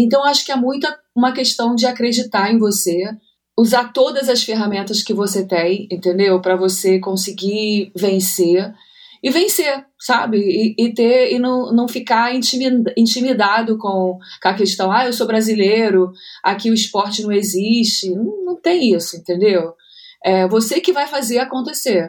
Então, acho que é muito uma questão de acreditar em você, usar todas as ferramentas que você tem, entendeu? Para você conseguir vencer e vencer, sabe? E, e, ter e não, não ficar intimidado com, com a questão, ah, eu sou brasileiro, aqui o esporte não existe. Não, não tem isso, entendeu? É você que vai fazer acontecer.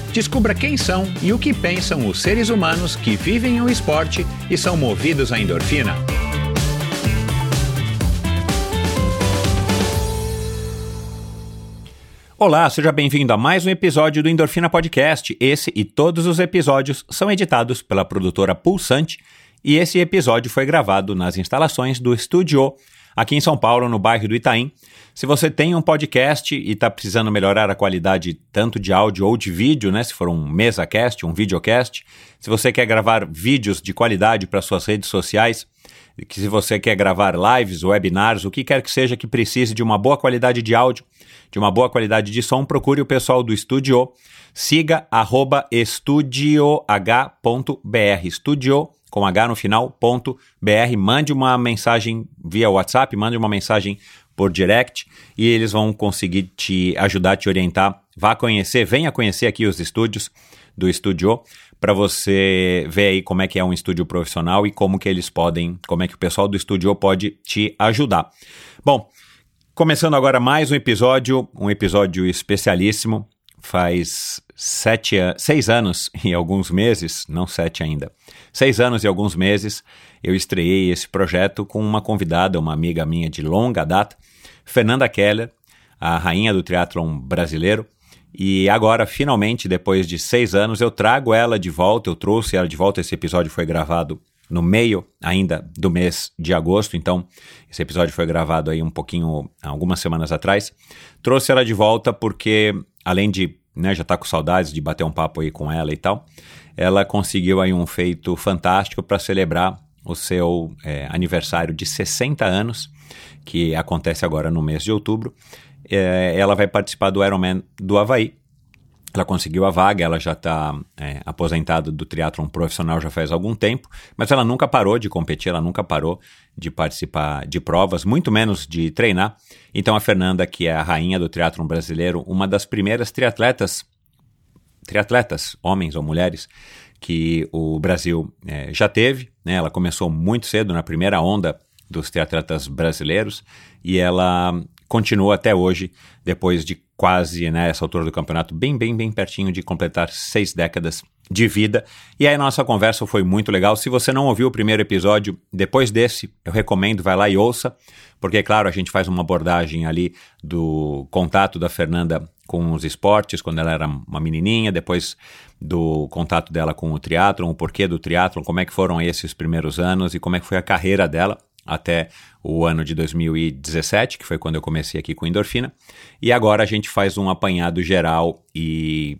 Descubra quem são e o que pensam os seres humanos que vivem o esporte e são movidos à endorfina. Olá, seja bem-vindo a mais um episódio do Endorfina Podcast. Esse e todos os episódios são editados pela produtora Pulsante e esse episódio foi gravado nas instalações do Estúdio aqui em São Paulo, no bairro do Itaim. Se você tem um podcast e está precisando melhorar a qualidade tanto de áudio ou de vídeo, né? Se for um mesa-cast, um videocast, se você quer gravar vídeos de qualidade para suas redes sociais, que se você quer gravar lives, webinars, o que quer que seja que precise de uma boa qualidade de áudio, de uma boa qualidade de som, procure o pessoal do Estúdio. Siga arroba estudioh.br. Estúdio com H no final, ponto BR. Mande uma mensagem via WhatsApp, mande uma mensagem por direct e eles vão conseguir te ajudar, te orientar. Vá conhecer, venha conhecer aqui os estúdios do Estúdio para você ver aí como é que é um estúdio profissional e como que eles podem, como é que o pessoal do estúdio pode te ajudar. Bom, começando agora mais um episódio, um episódio especialíssimo. Faz sete, seis anos e alguns meses, não sete ainda, seis anos e alguns meses, eu estreiei esse projeto com uma convidada, uma amiga minha de longa data, Fernanda Keller, a rainha do triatlon brasileiro. E agora, finalmente, depois de seis anos, eu trago ela de volta, eu trouxe ela de volta. Esse episódio foi gravado no meio ainda do mês de agosto, então esse episódio foi gravado aí um pouquinho, algumas semanas atrás. Trouxe ela de volta porque, além de né, já tá com saudades de bater um papo aí com ela e tal, ela conseguiu aí um feito fantástico para celebrar o seu é, aniversário de 60 anos, que acontece agora no mês de outubro. É, ela vai participar do Ironman do Havaí. Ela conseguiu a vaga, ela já está é, aposentada do triatlon profissional já faz algum tempo, mas ela nunca parou de competir, ela nunca parou de participar de provas, muito menos de treinar. Então a Fernanda, que é a rainha do triatlon brasileiro, uma das primeiras triatletas, triatletas, homens ou mulheres, que o Brasil é, já teve. Né? Ela começou muito cedo, na primeira onda dos triatletas brasileiros, e ela continua até hoje, depois de quase, né, essa altura do campeonato, bem, bem, bem pertinho de completar seis décadas de vida. E aí nossa conversa foi muito legal. Se você não ouviu o primeiro episódio, depois desse, eu recomendo, vai lá e ouça, porque, claro, a gente faz uma abordagem ali do contato da Fernanda com os esportes, quando ela era uma menininha, depois do contato dela com o triatlon, o porquê do triatlon, como é que foram esses primeiros anos e como é que foi a carreira dela até o ano de 2017, que foi quando eu comecei aqui com endorfina. E agora a gente faz um apanhado geral e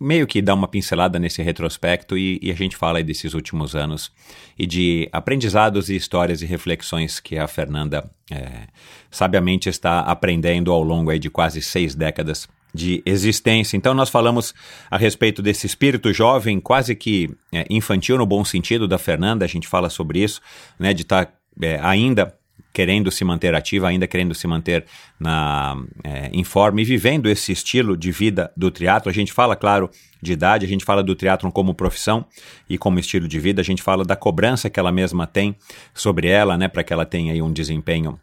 meio que dá uma pincelada nesse retrospecto e, e, a gente fala desses últimos anos e de aprendizados e histórias e reflexões que a Fernanda é, sabiamente está aprendendo ao longo de quase seis décadas de existência. Então nós falamos a respeito desse espírito jovem, quase que é, infantil no bom sentido da Fernanda, a gente fala sobre isso, né, de estar tá, é, ainda querendo se manter ativa, ainda querendo se manter na, é, em forma e vivendo esse estilo de vida do triatlo. A gente fala, claro, de idade, a gente fala do triatlo como profissão e como estilo de vida, a gente fala da cobrança que ela mesma tem sobre ela, né, para que ela tenha aí um desempenho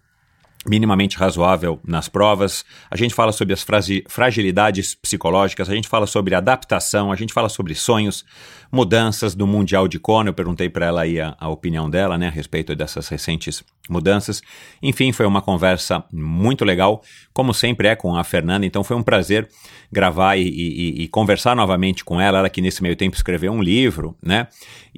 minimamente razoável nas provas. A gente fala sobre as fragilidades psicológicas, a gente fala sobre adaptação, a gente fala sobre sonhos, mudanças do Mundial de Kona. Eu perguntei para ela aí a, a, opinião dela, né, a respeito dessas recentes mudanças. Enfim, foi uma conversa muito legal, como sempre é com a Fernanda. Então foi um prazer gravar e, e, e conversar novamente com ela. Ela que nesse meio tempo escreveu um livro, né?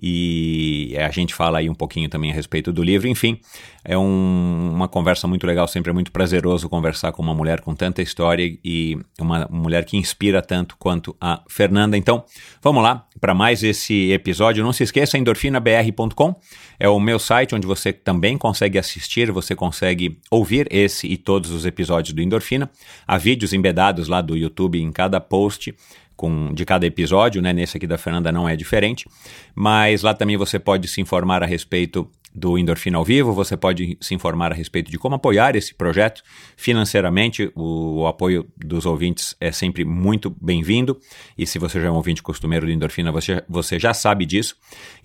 E a gente fala aí um pouquinho também a respeito do livro. Enfim, é um, uma conversa muito legal. Sempre é muito prazeroso conversar com uma mulher com tanta história e uma mulher que inspira tanto quanto a Fernanda. Então, vamos lá para mais esse episódio. Não se esqueça, endorfinabr.com é o meu site onde você também consegue assistir, você consegue ouvir esse e todos os episódios do Endorfina. Há vídeos embedados lá do YouTube em cada post com, de cada episódio, né? Nesse aqui da Fernanda não é diferente. Mas lá também você pode se informar a respeito do Endorfina ao Vivo, você pode se informar a respeito de como apoiar esse projeto financeiramente. O, o apoio dos ouvintes é sempre muito bem-vindo. E se você já é um ouvinte costumeiro do Endorfina, você, você já sabe disso.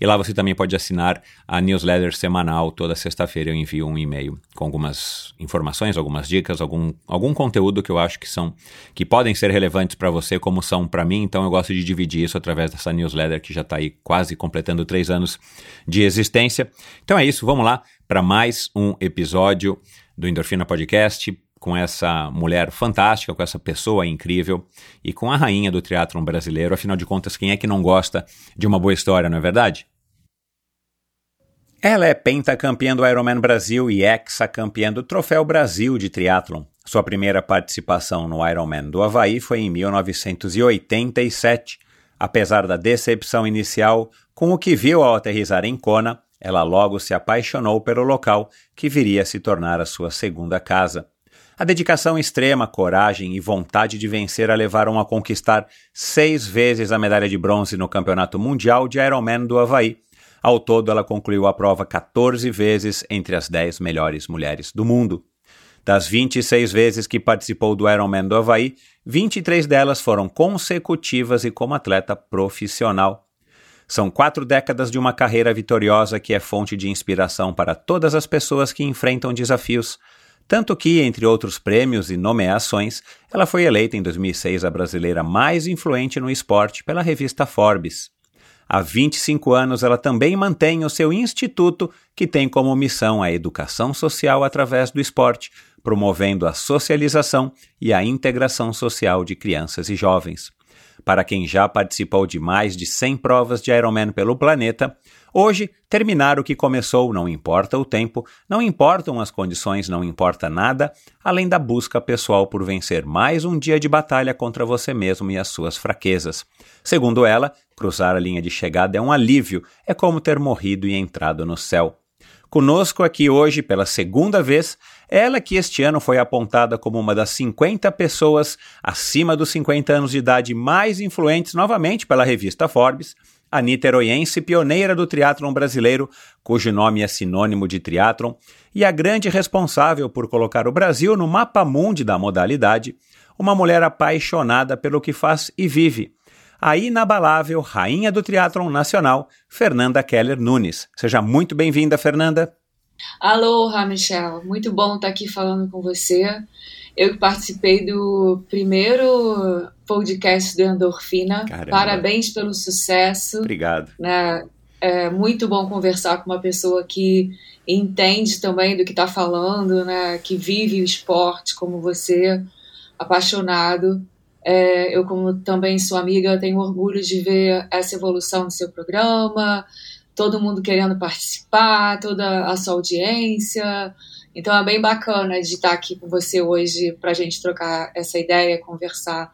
E lá você também pode assinar a newsletter semanal. Toda sexta-feira eu envio um e-mail com algumas informações, algumas dicas, algum, algum conteúdo que eu acho que são que podem ser relevantes para você, como são para mim. Então eu gosto de dividir isso através dessa newsletter que já está aí quase completando três anos de existência. Então é isso, vamos lá para mais um episódio do Endorfina Podcast com essa mulher fantástica, com essa pessoa incrível e com a rainha do teatro brasileiro. Afinal de contas, quem é que não gosta de uma boa história, não é verdade? Ela é pentacampeã do Ironman Brasil e ex-campeã do Troféu Brasil de Triathlon. Sua primeira participação no Ironman do Havaí foi em 1987. Apesar da decepção inicial com o que viu ao aterrizar em Kona, ela logo se apaixonou pelo local, que viria a se tornar a sua segunda casa. A dedicação extrema, coragem e vontade de vencer a levaram a conquistar seis vezes a medalha de bronze no Campeonato Mundial de Ironman do Havaí. Ao todo, ela concluiu a prova 14 vezes entre as 10 melhores mulheres do mundo. Das 26 vezes que participou do Ironman do Havaí, 23 delas foram consecutivas e como atleta profissional. São quatro décadas de uma carreira vitoriosa que é fonte de inspiração para todas as pessoas que enfrentam desafios. Tanto que, entre outros prêmios e nomeações, ela foi eleita em 2006 a brasileira mais influente no esporte pela revista Forbes. Há 25 anos, ela também mantém o seu instituto, que tem como missão a educação social através do esporte, promovendo a socialização e a integração social de crianças e jovens. Para quem já participou de mais de 100 provas de Ironman pelo planeta, hoje terminar o que começou não importa o tempo, não importam as condições, não importa nada, além da busca pessoal por vencer mais um dia de batalha contra você mesmo e as suas fraquezas. Segundo ela, cruzar a linha de chegada é um alívio, é como ter morrido e entrado no céu. Conosco aqui hoje, pela segunda vez, ela que este ano foi apontada como uma das 50 pessoas acima dos 50 anos de idade mais influentes novamente pela revista Forbes, a niteroiense pioneira do triatlon brasileiro, cujo nome é sinônimo de triatlon, e a grande responsável por colocar o Brasil no mapa mundi da modalidade, uma mulher apaixonada pelo que faz e vive, a inabalável rainha do triatlon nacional, Fernanda Keller Nunes. Seja muito bem-vinda, Fernanda. Aloha, Michelle. Muito bom estar aqui falando com você. Eu participei do primeiro podcast do Endorfina. Caramba. Parabéns pelo sucesso. Obrigado. Né? É muito bom conversar com uma pessoa que entende também do que está falando, né? que vive o esporte como você, apaixonado. É, eu, como também sou amiga, tenho orgulho de ver essa evolução do seu programa, todo mundo querendo participar, toda a sua audiência. Então é bem bacana de estar aqui com você hoje para a gente trocar essa ideia, conversar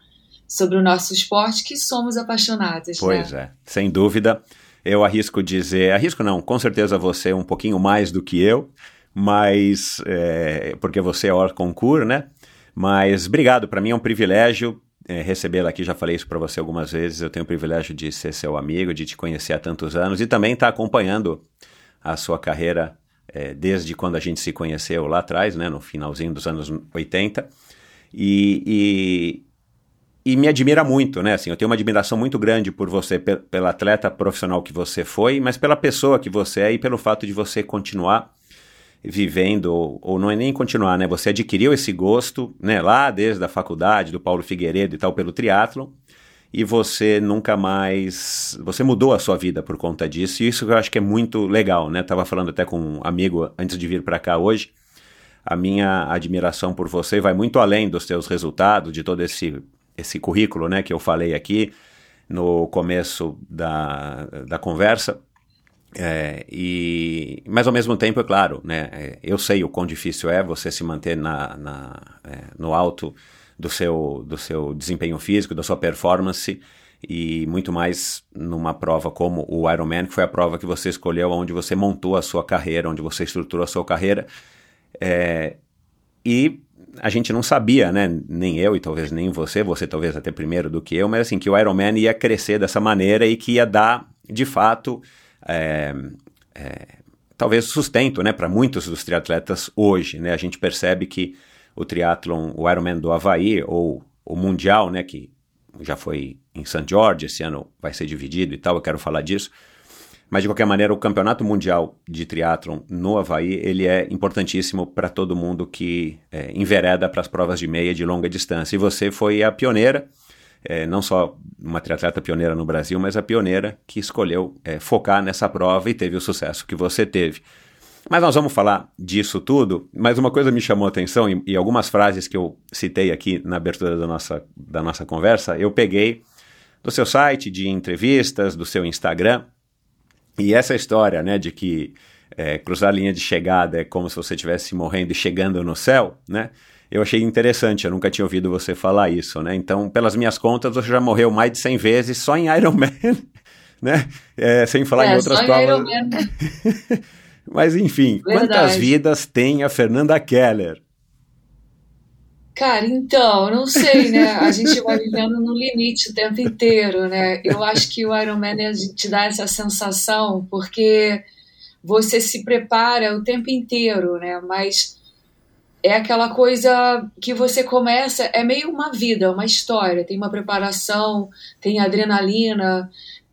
sobre o nosso esporte, que somos apaixonados. Pois né? é, sem dúvida. Eu arrisco dizer, arrisco não, com certeza você é um pouquinho mais do que eu, mas é, porque você é hors concours, né? Mas obrigado, para mim é um privilégio é, recebê-la aqui, já falei isso para você algumas vezes. Eu tenho o privilégio de ser seu amigo, de te conhecer há tantos anos e também estar tá acompanhando a sua carreira é, desde quando a gente se conheceu lá atrás, né, no finalzinho dos anos 80. E, e, e me admira muito, né? Assim, eu tenho uma admiração muito grande por você, pela atleta profissional que você foi, mas pela pessoa que você é e pelo fato de você continuar vivendo, ou, ou, não é nem continuar, né? Você adquiriu esse gosto, né? Lá desde a faculdade, do Paulo Figueiredo e tal, pelo triatlon, e você nunca mais, você mudou a sua vida por conta disso, e isso eu acho que é muito legal, né? Tava falando até com um amigo antes de vir para cá hoje, a minha admiração por você vai muito além dos seus resultados, de todo esse, esse currículo, né, que eu falei aqui no começo da, da conversa, é, e, mas ao mesmo tempo, é claro, né, é, eu sei o quão difícil é você se manter na, na é, no alto do seu, do seu desempenho físico, da sua performance, e muito mais numa prova como o Ironman, que foi a prova que você escolheu, onde você montou a sua carreira, onde você estruturou a sua carreira. É, e a gente não sabia, né, nem eu e talvez nem você, você talvez até primeiro do que eu, mas assim, que o Ironman ia crescer dessa maneira e que ia dar, de fato, é, é, talvez sustento, né, para muitos dos triatletas hoje, né, a gente percebe que o triatlon, o Ironman do Havaí ou o Mundial, né, que já foi em St. George, esse ano vai ser dividido e tal, eu quero falar disso, mas de qualquer maneira, o Campeonato Mundial de Triatlon no Havaí, ele é importantíssimo para todo mundo que é, envereda para as provas de meia e de longa distância. E você foi a pioneira, é, não só uma triatleta pioneira no Brasil, mas a pioneira que escolheu é, focar nessa prova e teve o sucesso que você teve. Mas nós vamos falar disso tudo, mas uma coisa me chamou a atenção e, e algumas frases que eu citei aqui na abertura da nossa, da nossa conversa, eu peguei do seu site de entrevistas, do seu Instagram, e essa história, né, de que é, cruzar a linha de chegada é como se você estivesse morrendo e chegando no céu, né? Eu achei interessante, eu nunca tinha ouvido você falar isso, né? Então, pelas minhas contas, você já morreu mais de 100 vezes só em Iron Man, né? É, sem falar é, em outras provas. Em Mas enfim, Verdade. quantas vidas tem a Fernanda Keller? Cara, então, não sei, né? A gente vai vivendo no limite o tempo inteiro, né? Eu acho que o Ironman te dá essa sensação porque você se prepara o tempo inteiro, né? Mas é aquela coisa que você começa, é meio uma vida, uma história, tem uma preparação, tem adrenalina.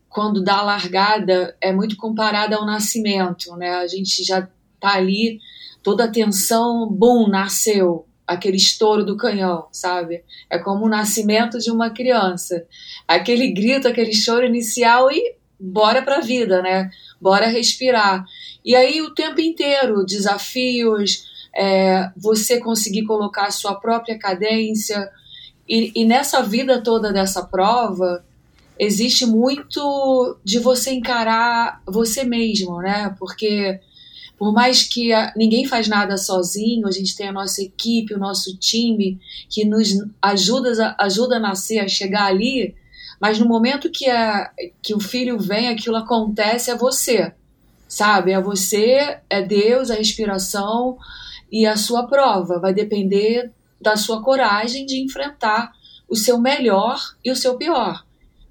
Quando dá a largada, é muito comparada ao nascimento, né? A gente já tá ali, toda a tensão, bum, nasceu aquele estouro do canhão, sabe? É como o nascimento de uma criança. Aquele grito, aquele choro inicial e bora pra vida, né? Bora respirar. E aí o tempo inteiro, desafios, é, você conseguir colocar a sua própria cadência. E, e nessa vida toda dessa prova, existe muito de você encarar você mesmo, né? Porque por mais que a, ninguém faz nada sozinho, a gente tem a nossa equipe, o nosso time que nos ajuda, ajuda a nascer, a chegar ali, mas no momento que, a, que o filho vem, aquilo acontece, é você, sabe? É você, é Deus, a respiração e a sua prova. Vai depender da sua coragem de enfrentar o seu melhor e o seu pior.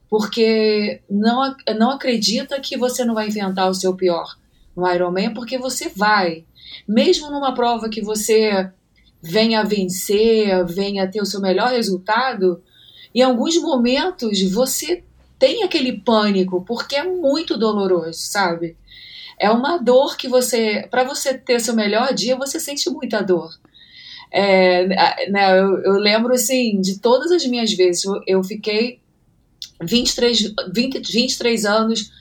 Porque não, não acredita que você não vai enfrentar o seu pior no Ironman porque você vai. Mesmo numa prova que você venha a vencer, venha ter o seu melhor resultado, em alguns momentos você tem aquele pânico porque é muito doloroso, sabe? É uma dor que você, para você ter seu melhor dia, você sente muita dor. É, né, eu, eu, lembro assim de todas as minhas vezes, eu, eu fiquei 23, 20, 23 anos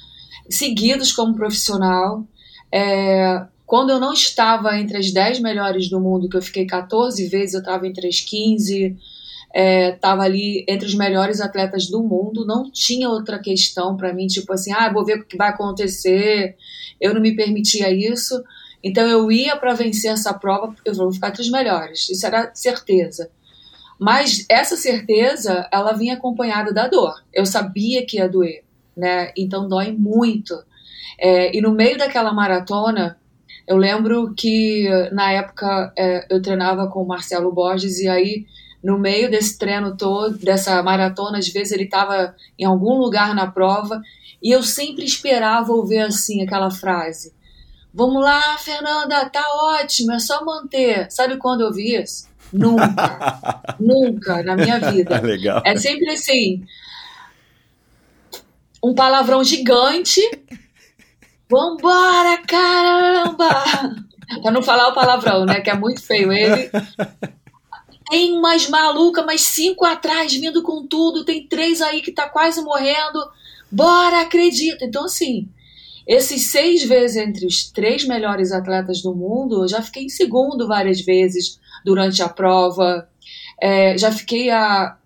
seguidos como profissional. É, quando eu não estava entre as 10 melhores do mundo, que eu fiquei 14 vezes, eu estava entre as 15, estava é, ali entre os melhores atletas do mundo, não tinha outra questão para mim, tipo assim, ah, vou ver o que vai acontecer, eu não me permitia isso, então eu ia para vencer essa prova, eu vou ficar entre os melhores, isso era certeza. Mas essa certeza, ela vinha acompanhada da dor, eu sabia que ia doer, né, então dói muito, é, e no meio daquela maratona, eu lembro que na época é, eu treinava com o Marcelo Borges e aí no meio desse treino todo, dessa maratona, às vezes ele estava em algum lugar na prova e eu sempre esperava ouvir assim aquela frase: Vamos lá, Fernanda, tá ótimo, é só manter. Sabe quando eu vi isso? Nunca, nunca na minha vida. Legal. É sempre assim: um palavrão gigante Vambora, caramba! Pra não falar o palavrão, né? Que é muito feio. Ele. Tem umas malucas, mais cinco atrás, vindo com tudo. Tem três aí que tá quase morrendo. Bora, acredita. Então, assim, esses seis vezes entre os três melhores atletas do mundo, eu já fiquei em segundo várias vezes durante a prova. É, já fiquei a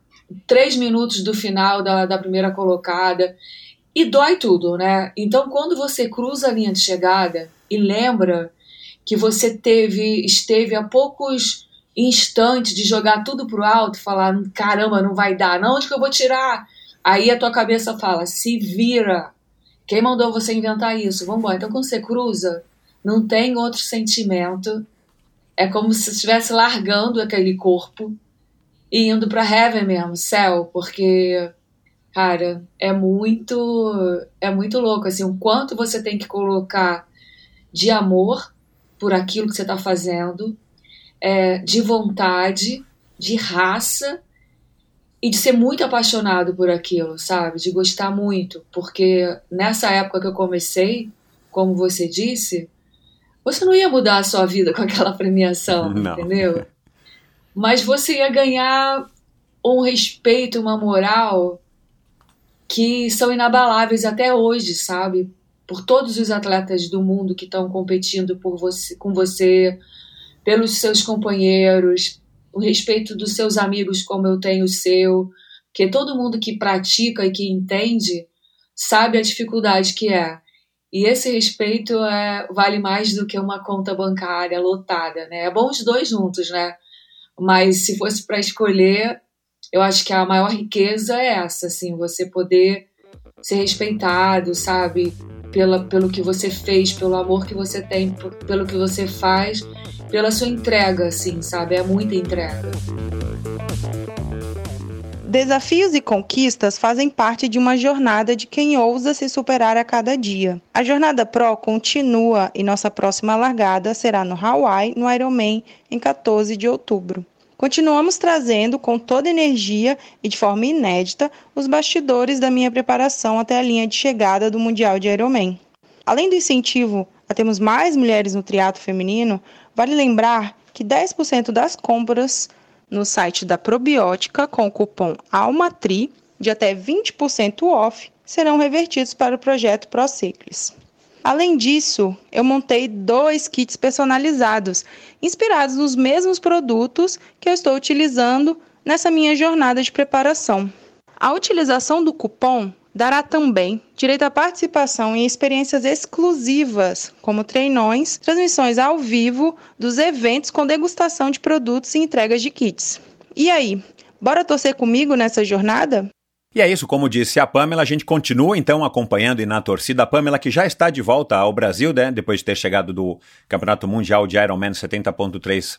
três minutos do final da, da primeira colocada. E dói tudo, né? Então, quando você cruza a linha de chegada e lembra que você teve, esteve a poucos instantes de jogar tudo pro alto, falar, caramba, não vai dar, não, onde que eu vou tirar? Aí a tua cabeça fala, se vira. Quem mandou você inventar isso? Vamos embora. Então, quando você cruza, não tem outro sentimento. É como se estivesse largando aquele corpo e indo para heaven mesmo, céu, porque cara, é muito é muito louco assim, o quanto você tem que colocar de amor por aquilo que você está fazendo, é, de vontade, de raça e de ser muito apaixonado por aquilo, sabe? De gostar muito, porque nessa época que eu comecei, como você disse, você não ia mudar a sua vida com aquela premiação, não. entendeu? mas você ia ganhar um respeito, uma moral que são inabaláveis até hoje, sabe? Por todos os atletas do mundo que estão competindo por você, com você, pelos seus companheiros, o respeito dos seus amigos como eu tenho o seu, que todo mundo que pratica e que entende sabe a dificuldade que é. E esse respeito é, vale mais do que uma conta bancária lotada, né? É bom os dois juntos, né? Mas se fosse para escolher, eu acho que a maior riqueza é essa, assim, você poder ser respeitado, sabe? Pela, pelo que você fez, pelo amor que você tem, pelo que você faz, pela sua entrega, assim, sabe? É muita entrega. Desafios e conquistas fazem parte de uma jornada de quem ousa se superar a cada dia. A jornada Pro continua e nossa próxima largada será no Hawaii, no Ironman, em 14 de outubro. Continuamos trazendo com toda energia e de forma inédita os bastidores da minha preparação até a linha de chegada do Mundial de Ironman. Além do incentivo a termos mais mulheres no triatlo feminino, vale lembrar que 10% das compras no site da Probiótica com o cupom ALMATRI de até 20% off serão revertidos para o projeto ProCiclis. Além disso, eu montei dois kits personalizados, inspirados nos mesmos produtos que eu estou utilizando nessa minha jornada de preparação. A utilização do cupom dará também direito à participação em experiências exclusivas, como treinões, transmissões ao vivo dos eventos com degustação de produtos e entregas de kits. E aí, bora torcer comigo nessa jornada? E é isso, como disse a Pamela, a gente continua então acompanhando e na torcida a Pamela, que já está de volta ao Brasil, né, depois de ter chegado do Campeonato Mundial de Ironman 70.3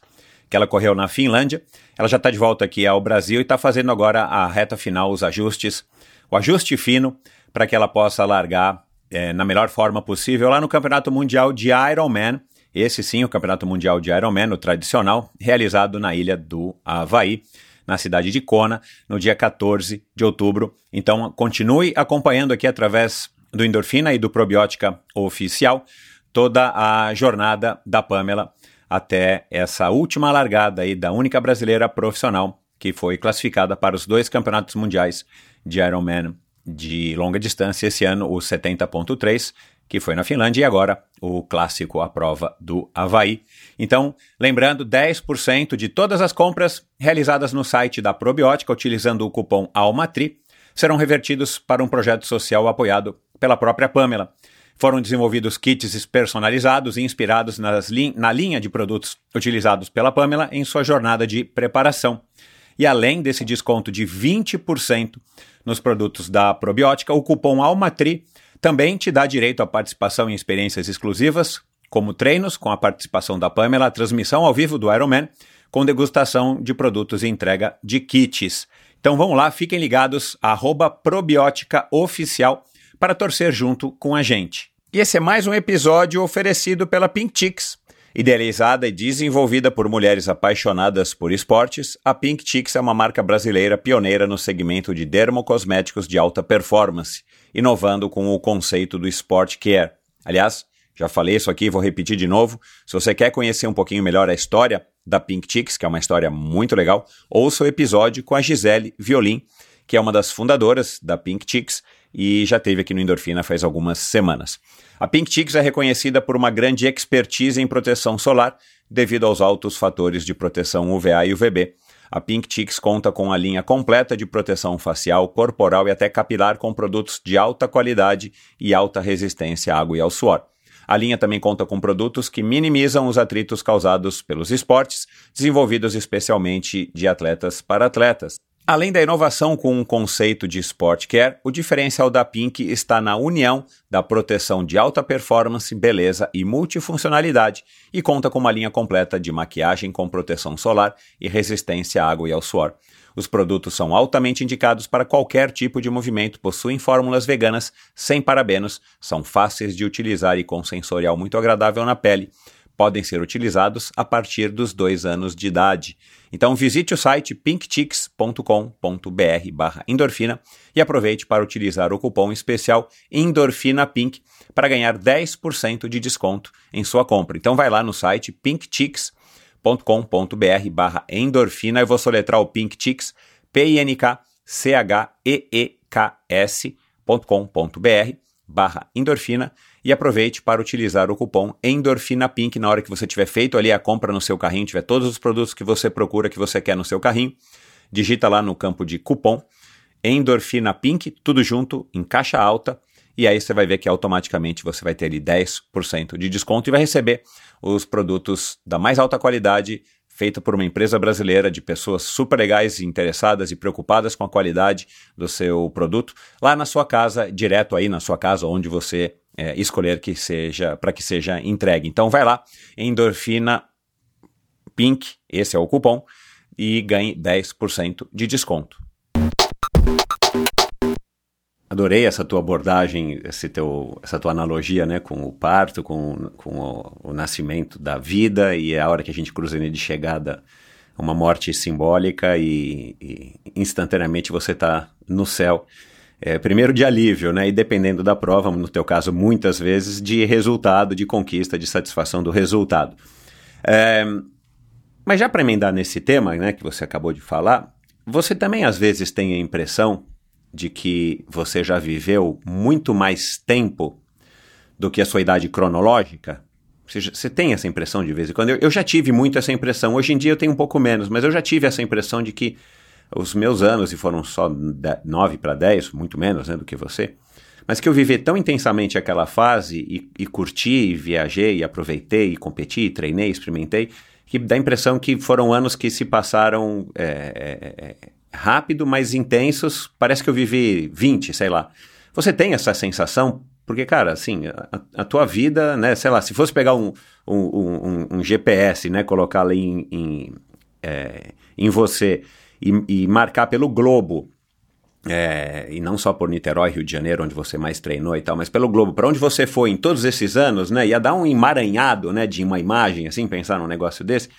que ela correu na Finlândia. Ela já está de volta aqui ao Brasil e está fazendo agora a reta final, os ajustes o ajuste fino para que ela possa largar é, na melhor forma possível lá no Campeonato Mundial de Ironman. Esse sim, o Campeonato Mundial de Ironman, o tradicional, realizado na ilha do Havaí, na cidade de Kona, no dia 14 de outubro. Então, continue acompanhando aqui através do Endorfina e do Probiótica Oficial toda a jornada da Pamela até essa última largada aí da única brasileira profissional que foi classificada para os dois campeonatos mundiais de Ironman de longa distância esse ano, o 70.3, que foi na Finlândia, e agora o clássico, a prova do Havaí. Então, lembrando, 10% de todas as compras realizadas no site da Probiótica, utilizando o cupom ALMATRI, serão revertidos para um projeto social apoiado pela própria Pamela. Foram desenvolvidos kits personalizados e inspirados li na linha de produtos utilizados pela Pamela em sua jornada de preparação. E além desse desconto de 20% nos produtos da probiótica, o cupom ALMATRI também te dá direito à participação em experiências exclusivas, como treinos com a participação da Pamela, transmissão ao vivo do Ironman, com degustação de produtos e entrega de kits. Então vamos lá, fiquem ligados, arroba probiótica oficial para torcer junto com a gente. E esse é mais um episódio oferecido pela Chicks. Idealizada e desenvolvida por mulheres apaixonadas por esportes, a Pink Chicks é uma marca brasileira pioneira no segmento de dermocosméticos de alta performance, inovando com o conceito do Sport Care. Aliás, Já falei isso aqui, vou repetir de novo. Se você quer conhecer um pouquinho melhor a história da Pink Chicks, que é uma história muito legal, ouça o episódio com a Gisele Violin, que é uma das fundadoras da Pink Chicks e já teve aqui no Endorfina faz algumas semanas. A Pink Chicks é reconhecida por uma grande expertise em proteção solar devido aos altos fatores de proteção UVA e UVB. A Pink Chicks conta com a linha completa de proteção facial, corporal e até capilar com produtos de alta qualidade e alta resistência à água e ao suor. A linha também conta com produtos que minimizam os atritos causados pelos esportes, desenvolvidos especialmente de atletas para atletas. Além da inovação com um conceito de Sport Care, o diferencial da Pink está na união da proteção de alta performance, beleza e multifuncionalidade e conta com uma linha completa de maquiagem com proteção solar e resistência à água e ao suor. Os produtos são altamente indicados para qualquer tipo de movimento, possuem fórmulas veganas sem parabenos, são fáceis de utilizar e com sensorial muito agradável na pele podem ser utilizados a partir dos dois anos de idade. Então visite o site pinkchicks.com.br barra endorfina e aproveite para utilizar o cupom especial EndorfinaPink para ganhar 10% de desconto em sua compra. Então vai lá no site pinkchicks.com.br barra endorfina. Eu vou soletrar o Pink Chicks, P-I-N-K-C-H-E-E-K-S.com.br barra endorfina e aproveite para utilizar o cupom Endorfina Pink na hora que você tiver feito ali a compra no seu carrinho, tiver todos os produtos que você procura, que você quer no seu carrinho, digita lá no campo de cupom Endorfina Pink, tudo junto, em caixa alta, e aí você vai ver que automaticamente você vai ter ali 10% de desconto e vai receber os produtos da mais alta qualidade, feita por uma empresa brasileira de pessoas super legais, interessadas e preocupadas com a qualidade do seu produto, lá na sua casa, direto aí na sua casa, onde você é, escolher que seja para que seja entregue. Então vai lá, endorfina Pink, esse é o cupom, e ganhe 10% de desconto. Adorei essa tua abordagem, esse teu, essa tua analogia né, com o parto, com, com o, o nascimento da vida e a hora que a gente cruza de chegada, uma morte simbólica e, e instantaneamente você está no céu é, primeiro de alívio, né? E dependendo da prova, no teu caso, muitas vezes, de resultado, de conquista, de satisfação do resultado. É, mas já para emendar nesse tema, né, que você acabou de falar, você também às vezes tem a impressão de que você já viveu muito mais tempo do que a sua idade cronológica? Você, você tem essa impressão de vez em quando? Eu, eu já tive muito essa impressão. Hoje em dia eu tenho um pouco menos, mas eu já tive essa impressão de que os meus anos, e foram só 9 para 10, muito menos né, do que você, mas que eu vivi tão intensamente aquela fase e, e curti, e viajei, e aproveitei, e competi, e treinei, experimentei, que dá a impressão que foram anos que se passaram é, é, é, rápido, mas intensos. Parece que eu vivi 20, sei lá. Você tem essa sensação? Porque, cara, assim, a, a tua vida, né, sei lá, se fosse pegar um, um, um, um GPS, né, colocar ali em, em, é, em você e, e marcar pelo globo, é, e não só por Niterói, Rio de Janeiro, onde você mais treinou e tal, mas pelo globo, para onde você foi em todos esses anos, né? Ia dar um emaranhado, né, de uma imagem, assim, pensar num negócio desse.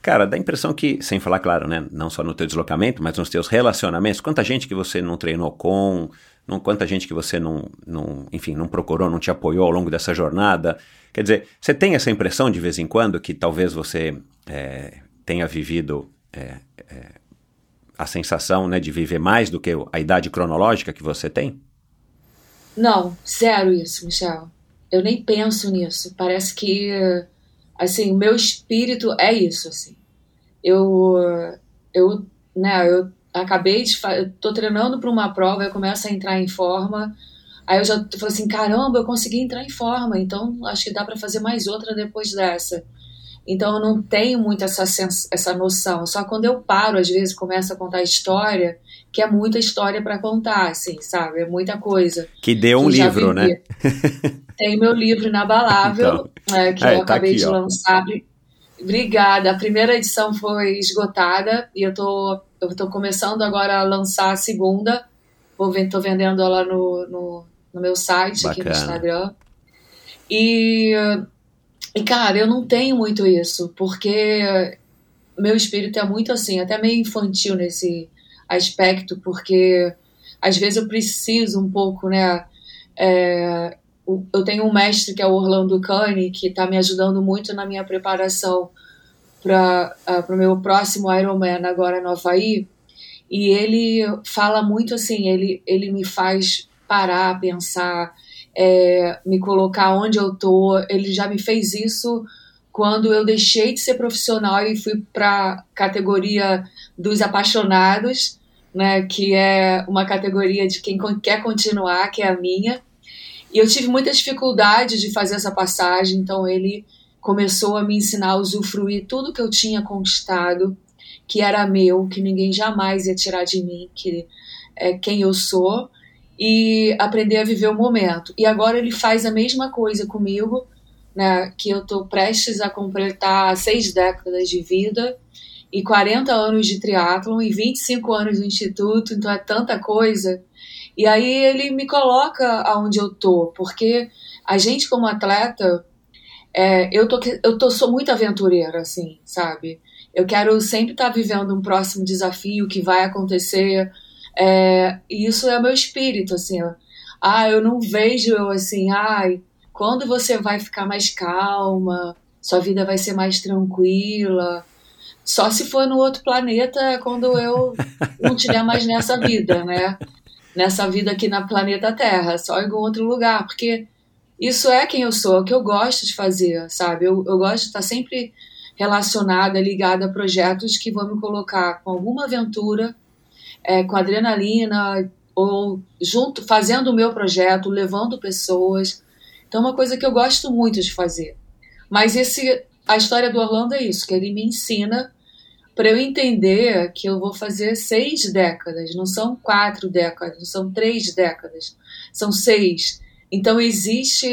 Cara, dá a impressão que, sem falar, claro, né, não só no teu deslocamento, mas nos teus relacionamentos, quanta gente que você não treinou com, não, quanta gente que você não, não, enfim, não procurou, não te apoiou ao longo dessa jornada. Quer dizer, você tem essa impressão de vez em quando que talvez você é, tenha vivido é, é, a sensação né, de viver mais do que a idade cronológica que você tem? Não, zero isso, Michel. Eu nem penso nisso. Parece que, assim, o meu espírito é isso, assim. Eu, eu, né, eu acabei de, eu tô treinando para uma prova, eu começo a entrar em forma. Aí eu já falei assim, caramba, eu consegui entrar em forma, então acho que dá para fazer mais outra depois dessa. Então eu não tenho muito essa, essa noção. Só quando eu paro, às vezes, começo a contar história, que é muita história para contar, assim, sabe? É muita coisa. Que deu um livro, né? Tem meu livro inabalável, então, é, que é, eu tá acabei aqui, de ó. lançar. Obrigada. A primeira edição foi esgotada e eu tô, eu tô começando agora a lançar a segunda. Vou, tô vendendo ela no, no, no meu site, Bacana. aqui no Instagram. E e, cara, eu não tenho muito isso, porque meu espírito é muito assim, até meio infantil nesse aspecto, porque às vezes eu preciso um pouco, né, é, eu tenho um mestre que é o Orlando Cane, que está me ajudando muito na minha preparação para o meu próximo Ironman agora no Havaí. E ele fala muito assim, ele, ele me faz parar, pensar, é, me colocar onde eu tô. Ele já me fez isso quando eu deixei de ser profissional e fui para categoria dos apaixonados, né, que é uma categoria de quem quer continuar, que é a minha. E eu tive muita dificuldade de fazer essa passagem, então ele começou a me ensinar a usufruir tudo que eu tinha conquistado, que era meu, que ninguém jamais ia tirar de mim, que é quem eu sou, e aprender a viver o momento. E agora ele faz a mesma coisa comigo, né, que eu estou prestes a completar seis décadas de vida e 40 anos de triatlon e 25 anos no instituto, então é tanta coisa. E aí ele me coloca aonde eu tô, porque a gente como atleta, é, eu, tô, eu tô, sou muito aventureira, assim, sabe? Eu quero sempre estar tá vivendo um próximo desafio que vai acontecer, é, isso é o meu espírito, assim. Ah, eu não vejo eu assim, ai, quando você vai ficar mais calma, sua vida vai ser mais tranquila. Só se for no outro planeta, quando eu não estiver mais nessa vida, né? Nessa vida aqui na planeta Terra, só em algum outro lugar, porque isso é quem eu sou, é o que eu gosto de fazer, sabe? Eu, eu gosto de estar sempre relacionada, ligada a projetos que vão me colocar com alguma aventura, é, com adrenalina, ou junto, fazendo o meu projeto, levando pessoas, então, é uma coisa que eu gosto muito de fazer. Mas esse, a história do Orlando é isso, que ele me ensina para eu entender que eu vou fazer seis décadas, não são quatro décadas, não são três décadas, são seis. Então existe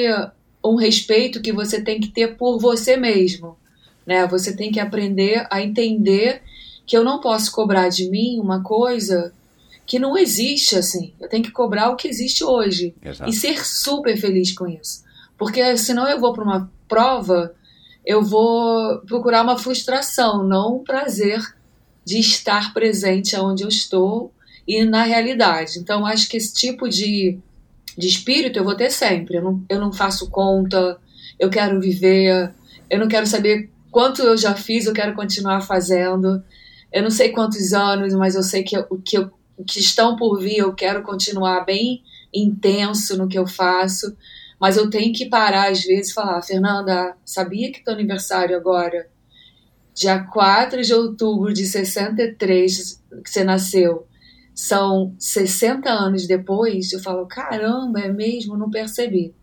um respeito que você tem que ter por você mesmo, né? Você tem que aprender a entender que eu não posso cobrar de mim uma coisa que não existe assim. Eu tenho que cobrar o que existe hoje Exato. e ser super feliz com isso. Porque senão eu vou para uma prova, eu vou procurar uma frustração, não um prazer de estar presente onde eu estou e na realidade. Então, acho que esse tipo de, de espírito eu vou ter sempre. Eu não, eu não faço conta, eu quero viver, eu não quero saber quanto eu já fiz, eu quero continuar fazendo. Eu não sei quantos anos, mas eu sei que o que, que estão por vir, eu quero continuar bem intenso no que eu faço. Mas eu tenho que parar às vezes e falar, Fernanda, sabia que teu aniversário agora, dia 4 de outubro de 63, que você nasceu, são 60 anos depois? Eu falo, caramba, é mesmo? Não percebi.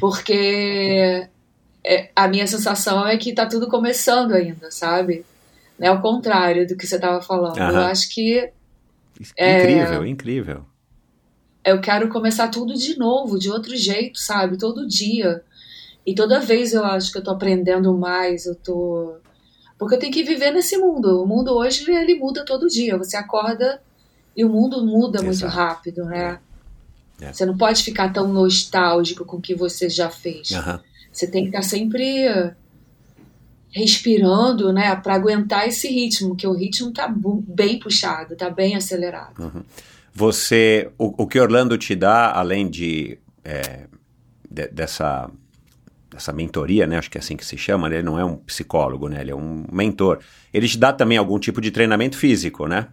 Porque é, a minha sensação é que tá tudo começando ainda, sabe? É o contrário do que você estava falando. Eu acho que. Incrível, é, incrível eu quero começar tudo de novo, de outro jeito, sabe? Todo dia. E toda vez eu acho que eu tô aprendendo mais, eu tô. Porque eu tenho que viver nesse mundo. O mundo hoje, ele muda todo dia. Você acorda e o mundo muda Exato. muito rápido, né? É. É. Você não pode ficar tão nostálgico com o que você já fez. Uhum. Você tem que estar sempre respirando, né, para aguentar esse ritmo, que o ritmo tá bem puxado, tá bem acelerado. Uhum. Você, o, o que Orlando te dá, além de, é, de, dessa dessa mentoria, né? Acho que é assim que se chama, né? Ele não é um psicólogo, né? Ele é um mentor. Ele te dá também algum tipo de treinamento físico, né?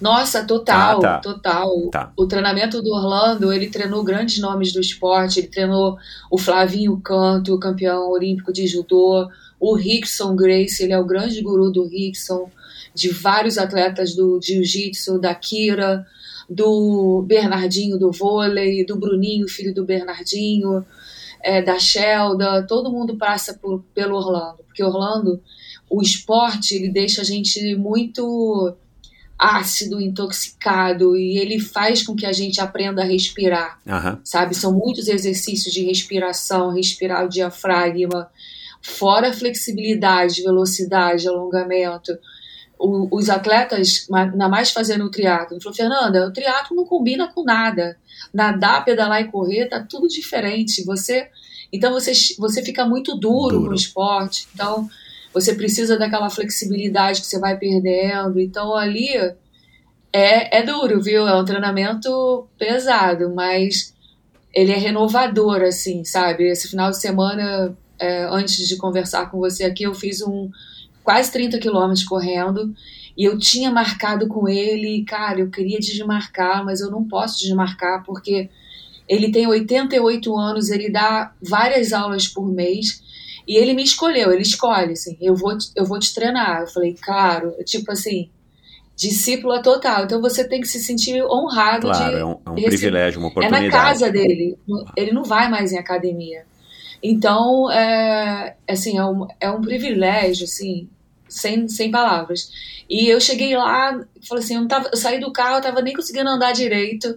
Nossa, total, ah, tá. total. Tá. O treinamento do Orlando, ele treinou grandes nomes do esporte, ele treinou o Flavinho Canto, campeão olímpico de judô, o Rickson Grace, ele é o grande guru do Rickson, de vários atletas do jiu-jitsu, da Kira, do Bernardinho do vôlei, do Bruninho, filho do Bernardinho, é, da Shelda, todo mundo passa por, pelo Orlando, porque Orlando, o esporte, ele deixa a gente muito ácido, intoxicado, e ele faz com que a gente aprenda a respirar, uhum. sabe? São muitos exercícios de respiração, respirar o diafragma, fora flexibilidade, velocidade, alongamento o, os atletas, ainda mais fazendo o triatlo, falou, Fernanda, o triatlo não combina com nada. Nadar, pedalar e correr, tá tudo diferente. Você, então você, você fica muito duro, duro. no esporte. Então você precisa daquela flexibilidade que você vai perdendo. Então ali é, é duro, viu? É um treinamento pesado, mas ele é renovador, assim, sabe? Esse final de semana, é, antes de conversar com você aqui, eu fiz um quase 30 quilômetros correndo e eu tinha marcado com ele, cara, eu queria desmarcar, mas eu não posso desmarcar porque ele tem 88 anos, ele dá várias aulas por mês e ele me escolheu, ele escolhe, assim, eu vou, eu vou te treinar. Eu falei, claro, tipo assim, discípula total. Então você tem que se sentir honrado claro, de. é um, é um privilégio, uma oportunidade. É na casa dele, ele não vai mais em academia. Então, é, assim, é um, é um privilégio, assim, sem, sem palavras. E eu cheguei lá, falei assim, eu, tava, eu saí do carro, eu tava nem conseguindo andar direito.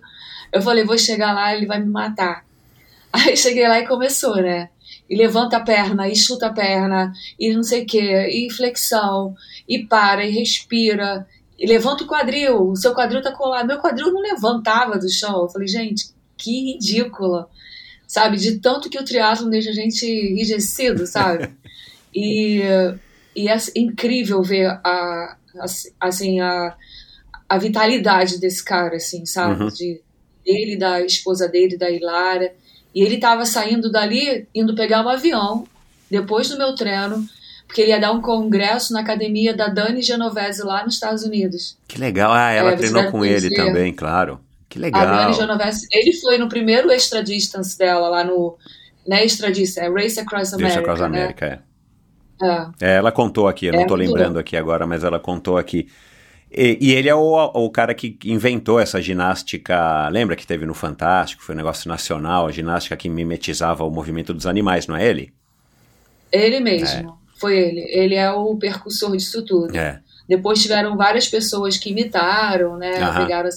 Eu falei, vou chegar lá, ele vai me matar. Aí cheguei lá e começou, né? E levanta a perna, e chuta a perna, e não sei o quê, e flexão, e para, e respira, e levanta o quadril, o seu quadril tá colado. Meu quadril não levantava do chão. Eu falei, gente, que ridícula. Sabe? De tanto que o triatlo deixa a gente enrijecido, sabe? e, e é incrível ver a, assim, a, a vitalidade desse cara, assim, sabe? Uhum. De, dele, da esposa dele, da Ilara. E ele tava saindo dali, indo pegar um avião, depois do meu treino, porque ele ia dar um congresso na academia da Dani Genovese lá nos Estados Unidos. Que legal. Ah, ela é, treinou com ele também, claro. Que legal. A Dani Genovese, ele foi no primeiro extra distance dela lá no, né, extra distance, é Race Across America, Race Across America, né? é. É. é. ela contou aqui, eu não estou é, lembrando aqui agora, mas ela contou aqui. E, e, ele é o, o cara que inventou essa ginástica. Lembra que teve no Fantástico? Foi um negócio nacional, a ginástica que mimetizava o movimento dos animais, não é ele? Ele mesmo. É. Foi ele. Ele é o percussor disso tudo. É. Depois tiveram várias pessoas que imitaram, né? Pegaram,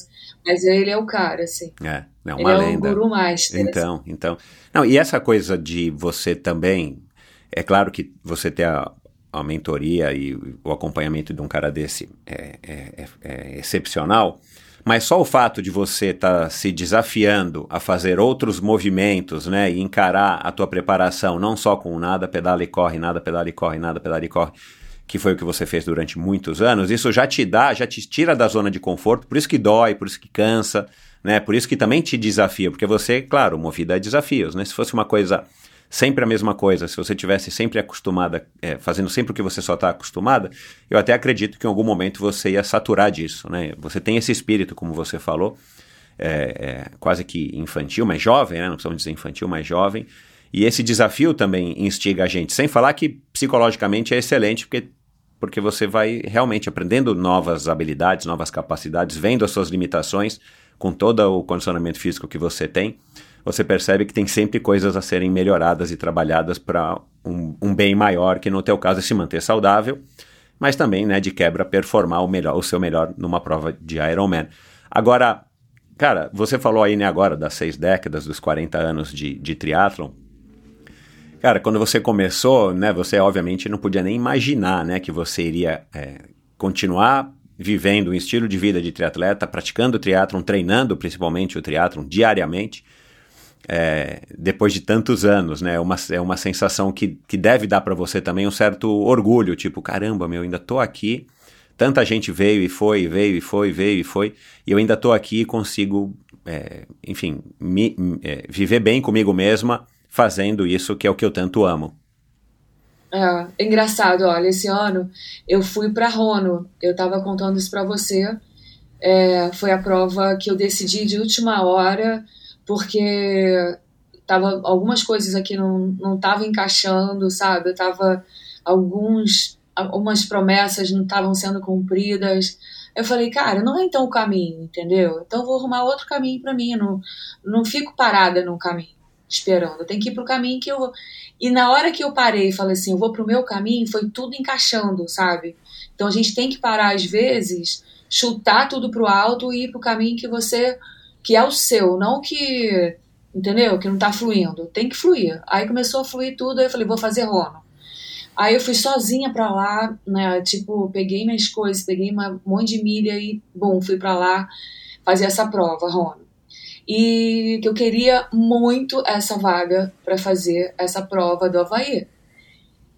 mas ele é o cara, assim. É, é uma ele lenda. é o guru master. Então, assim. então. Não, e essa coisa de você também. É claro que você ter a, a mentoria e o acompanhamento de um cara desse é, é, é, é excepcional. Mas só o fato de você estar tá se desafiando a fazer outros movimentos, né, e encarar a tua preparação não só com nada pedala e corre, nada pedala e corre, nada pedala e corre, que foi o que você fez durante muitos anos, isso já te dá, já te tira da zona de conforto, por isso que dói, por isso que cansa, né, por isso que também te desafia, porque você, claro, movida a desafios, né, se fosse uma coisa sempre a mesma coisa, se você tivesse sempre acostumada, é, fazendo sempre o que você só está acostumada, eu até acredito que em algum momento você ia saturar disso, né? Você tem esse espírito, como você falou, é, é, quase que infantil, mas jovem, né? Não precisamos dizer infantil, mas jovem. E esse desafio também instiga a gente, sem falar que psicologicamente é excelente, porque, porque você vai realmente aprendendo novas habilidades, novas capacidades, vendo as suas limitações, com todo o condicionamento físico que você tem você percebe que tem sempre coisas a serem melhoradas e trabalhadas para um, um, bem maior, que no teu caso é se manter saudável, mas também, né, de quebra, performar o, melhor, o seu melhor numa prova de Ironman. Agora, cara, você falou aí, né, agora das seis décadas, dos 40 anos de, de triatlon. Cara, quando você começou, né, você obviamente não podia nem imaginar, né, que você iria é, continuar vivendo um estilo de vida de triatleta, praticando triatlon, treinando principalmente o triatlon diariamente, é, depois de tantos anos, né? É uma, é uma sensação que, que deve dar para você também um certo orgulho, tipo, caramba, meu, ainda tô aqui. Tanta gente veio e foi, veio e foi, veio e foi, e eu ainda tô aqui e consigo, é, enfim, me, é, viver bem comigo mesma fazendo isso que é o que eu tanto amo. É, engraçado, olha, esse ano eu fui para Rono, eu estava contando isso para você, é, foi a prova que eu decidi de última hora, porque tava algumas coisas aqui não estavam encaixando, sabe? Eu tava alguns algumas promessas não estavam sendo cumpridas. Eu falei, cara, não é então o caminho, entendeu? Então eu vou arrumar outro caminho para mim, não não fico parada no caminho esperando. Eu tenho que ir pro caminho que eu e na hora que eu parei e falei assim, eu vou pro meu caminho, foi tudo encaixando, sabe? Então a gente tem que parar às vezes, chutar tudo pro alto e ir pro caminho que você que é o seu, não que, entendeu? Que não tá fluindo. Tem que fluir. Aí começou a fluir tudo, aí eu falei, vou fazer Rono. Aí eu fui sozinha pra lá, né? Tipo, peguei minhas coisas, peguei um monte de milha e, bom, fui pra lá fazer essa prova, Rono. E que eu queria muito essa vaga para fazer essa prova do Havaí.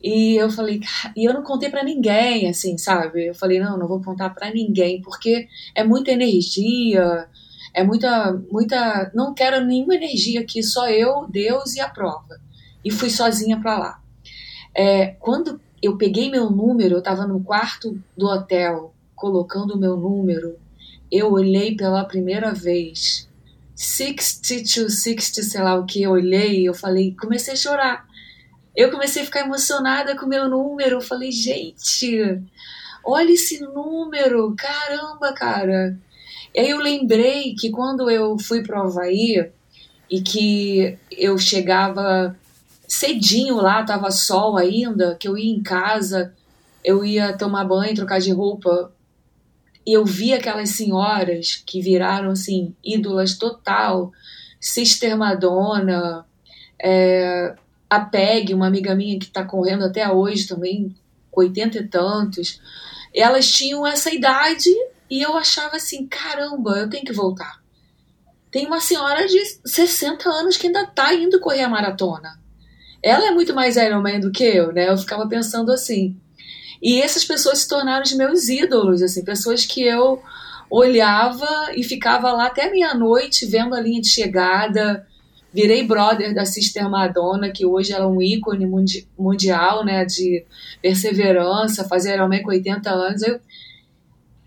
E eu falei, e eu não contei para ninguém, assim, sabe? Eu falei, não, não vou contar para ninguém, porque é muita energia, É muita, muita. Não quero nenhuma energia aqui, só eu, Deus e a prova. E fui sozinha para lá. É, quando eu peguei meu número, eu estava no quarto do hotel, colocando o meu número, eu olhei pela primeira vez. 60 to 60, sei lá o que, eu olhei, eu falei, comecei a chorar. Eu comecei a ficar emocionada com o meu número. Eu falei, gente, olha esse número, caramba, cara. E aí eu lembrei que quando eu fui para o Havaí e que eu chegava cedinho lá, tava sol ainda, que eu ia em casa, eu ia tomar banho, trocar de roupa, e eu vi aquelas senhoras que viraram assim ídolas total, Sister Madonna, é, a Peg, uma amiga minha que está correndo até hoje também, com 80 e tantos, elas tinham essa idade e eu achava assim, caramba, eu tenho que voltar. Tem uma senhora de 60 anos que ainda está indo correr a maratona. Ela é muito mais Ironman do que eu, né? Eu ficava pensando assim. E essas pessoas se tornaram os meus ídolos, assim, pessoas que eu olhava e ficava lá até meia-noite vendo a linha de chegada. Virei brother da Sister Madonna, que hoje ela é um ícone mundi mundial, né, de perseverança, fazer Ironman com 80 anos. Eu,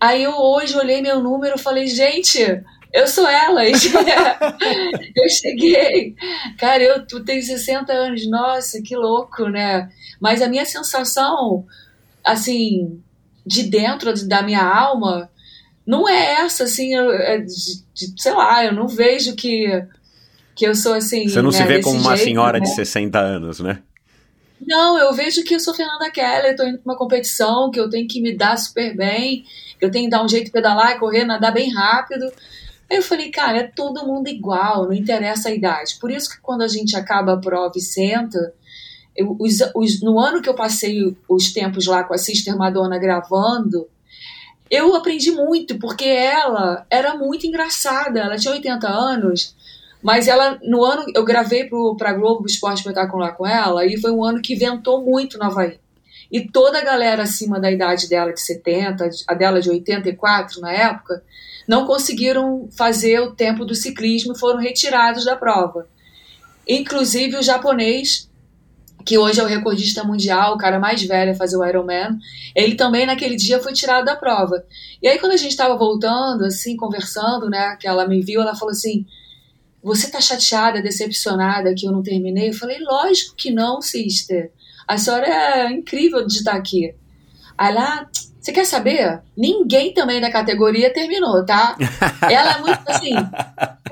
Aí eu hoje olhei meu número e falei, gente, eu sou ela. eu cheguei. Cara, eu tu tem 60 anos, nossa, que louco, né? Mas a minha sensação, assim, de dentro da minha alma, não é essa, assim, eu, é de, de, sei lá, eu não vejo que, que eu sou assim. Você não né, se vê como uma jeito, senhora né? de 60 anos, né? Não, eu vejo que eu sou Fernanda Keller, estou indo para uma competição, que eu tenho que me dar super bem, eu tenho que dar um jeito de pedalar, correr, nadar bem rápido. Aí eu falei, cara, é todo mundo igual, não interessa a idade. Por isso que quando a gente acaba a prova e senta, eu, os, os, no ano que eu passei os tempos lá com a Sister Madonna gravando, eu aprendi muito, porque ela era muito engraçada. Ela tinha 80 anos, mas ela, no ano, eu gravei para Globo Esporte Espetacular com ela, e foi um ano que ventou muito no Havaí. E toda a galera acima da idade dela, de 70, a dela de 84 na época, não conseguiram fazer o tempo do ciclismo e foram retirados da prova. Inclusive o japonês, que hoje é o recordista mundial, o cara mais velho a fazer o Ironman, ele também naquele dia foi tirado da prova. E aí quando a gente estava voltando, assim, conversando, né, que ela me viu, ela falou assim, você tá chateada, decepcionada que eu não terminei? Eu falei, lógico que não, sister. A senhora é incrível de estar aqui. Aí lá, você quer saber? Ninguém também da categoria terminou, tá? Ela é muito assim,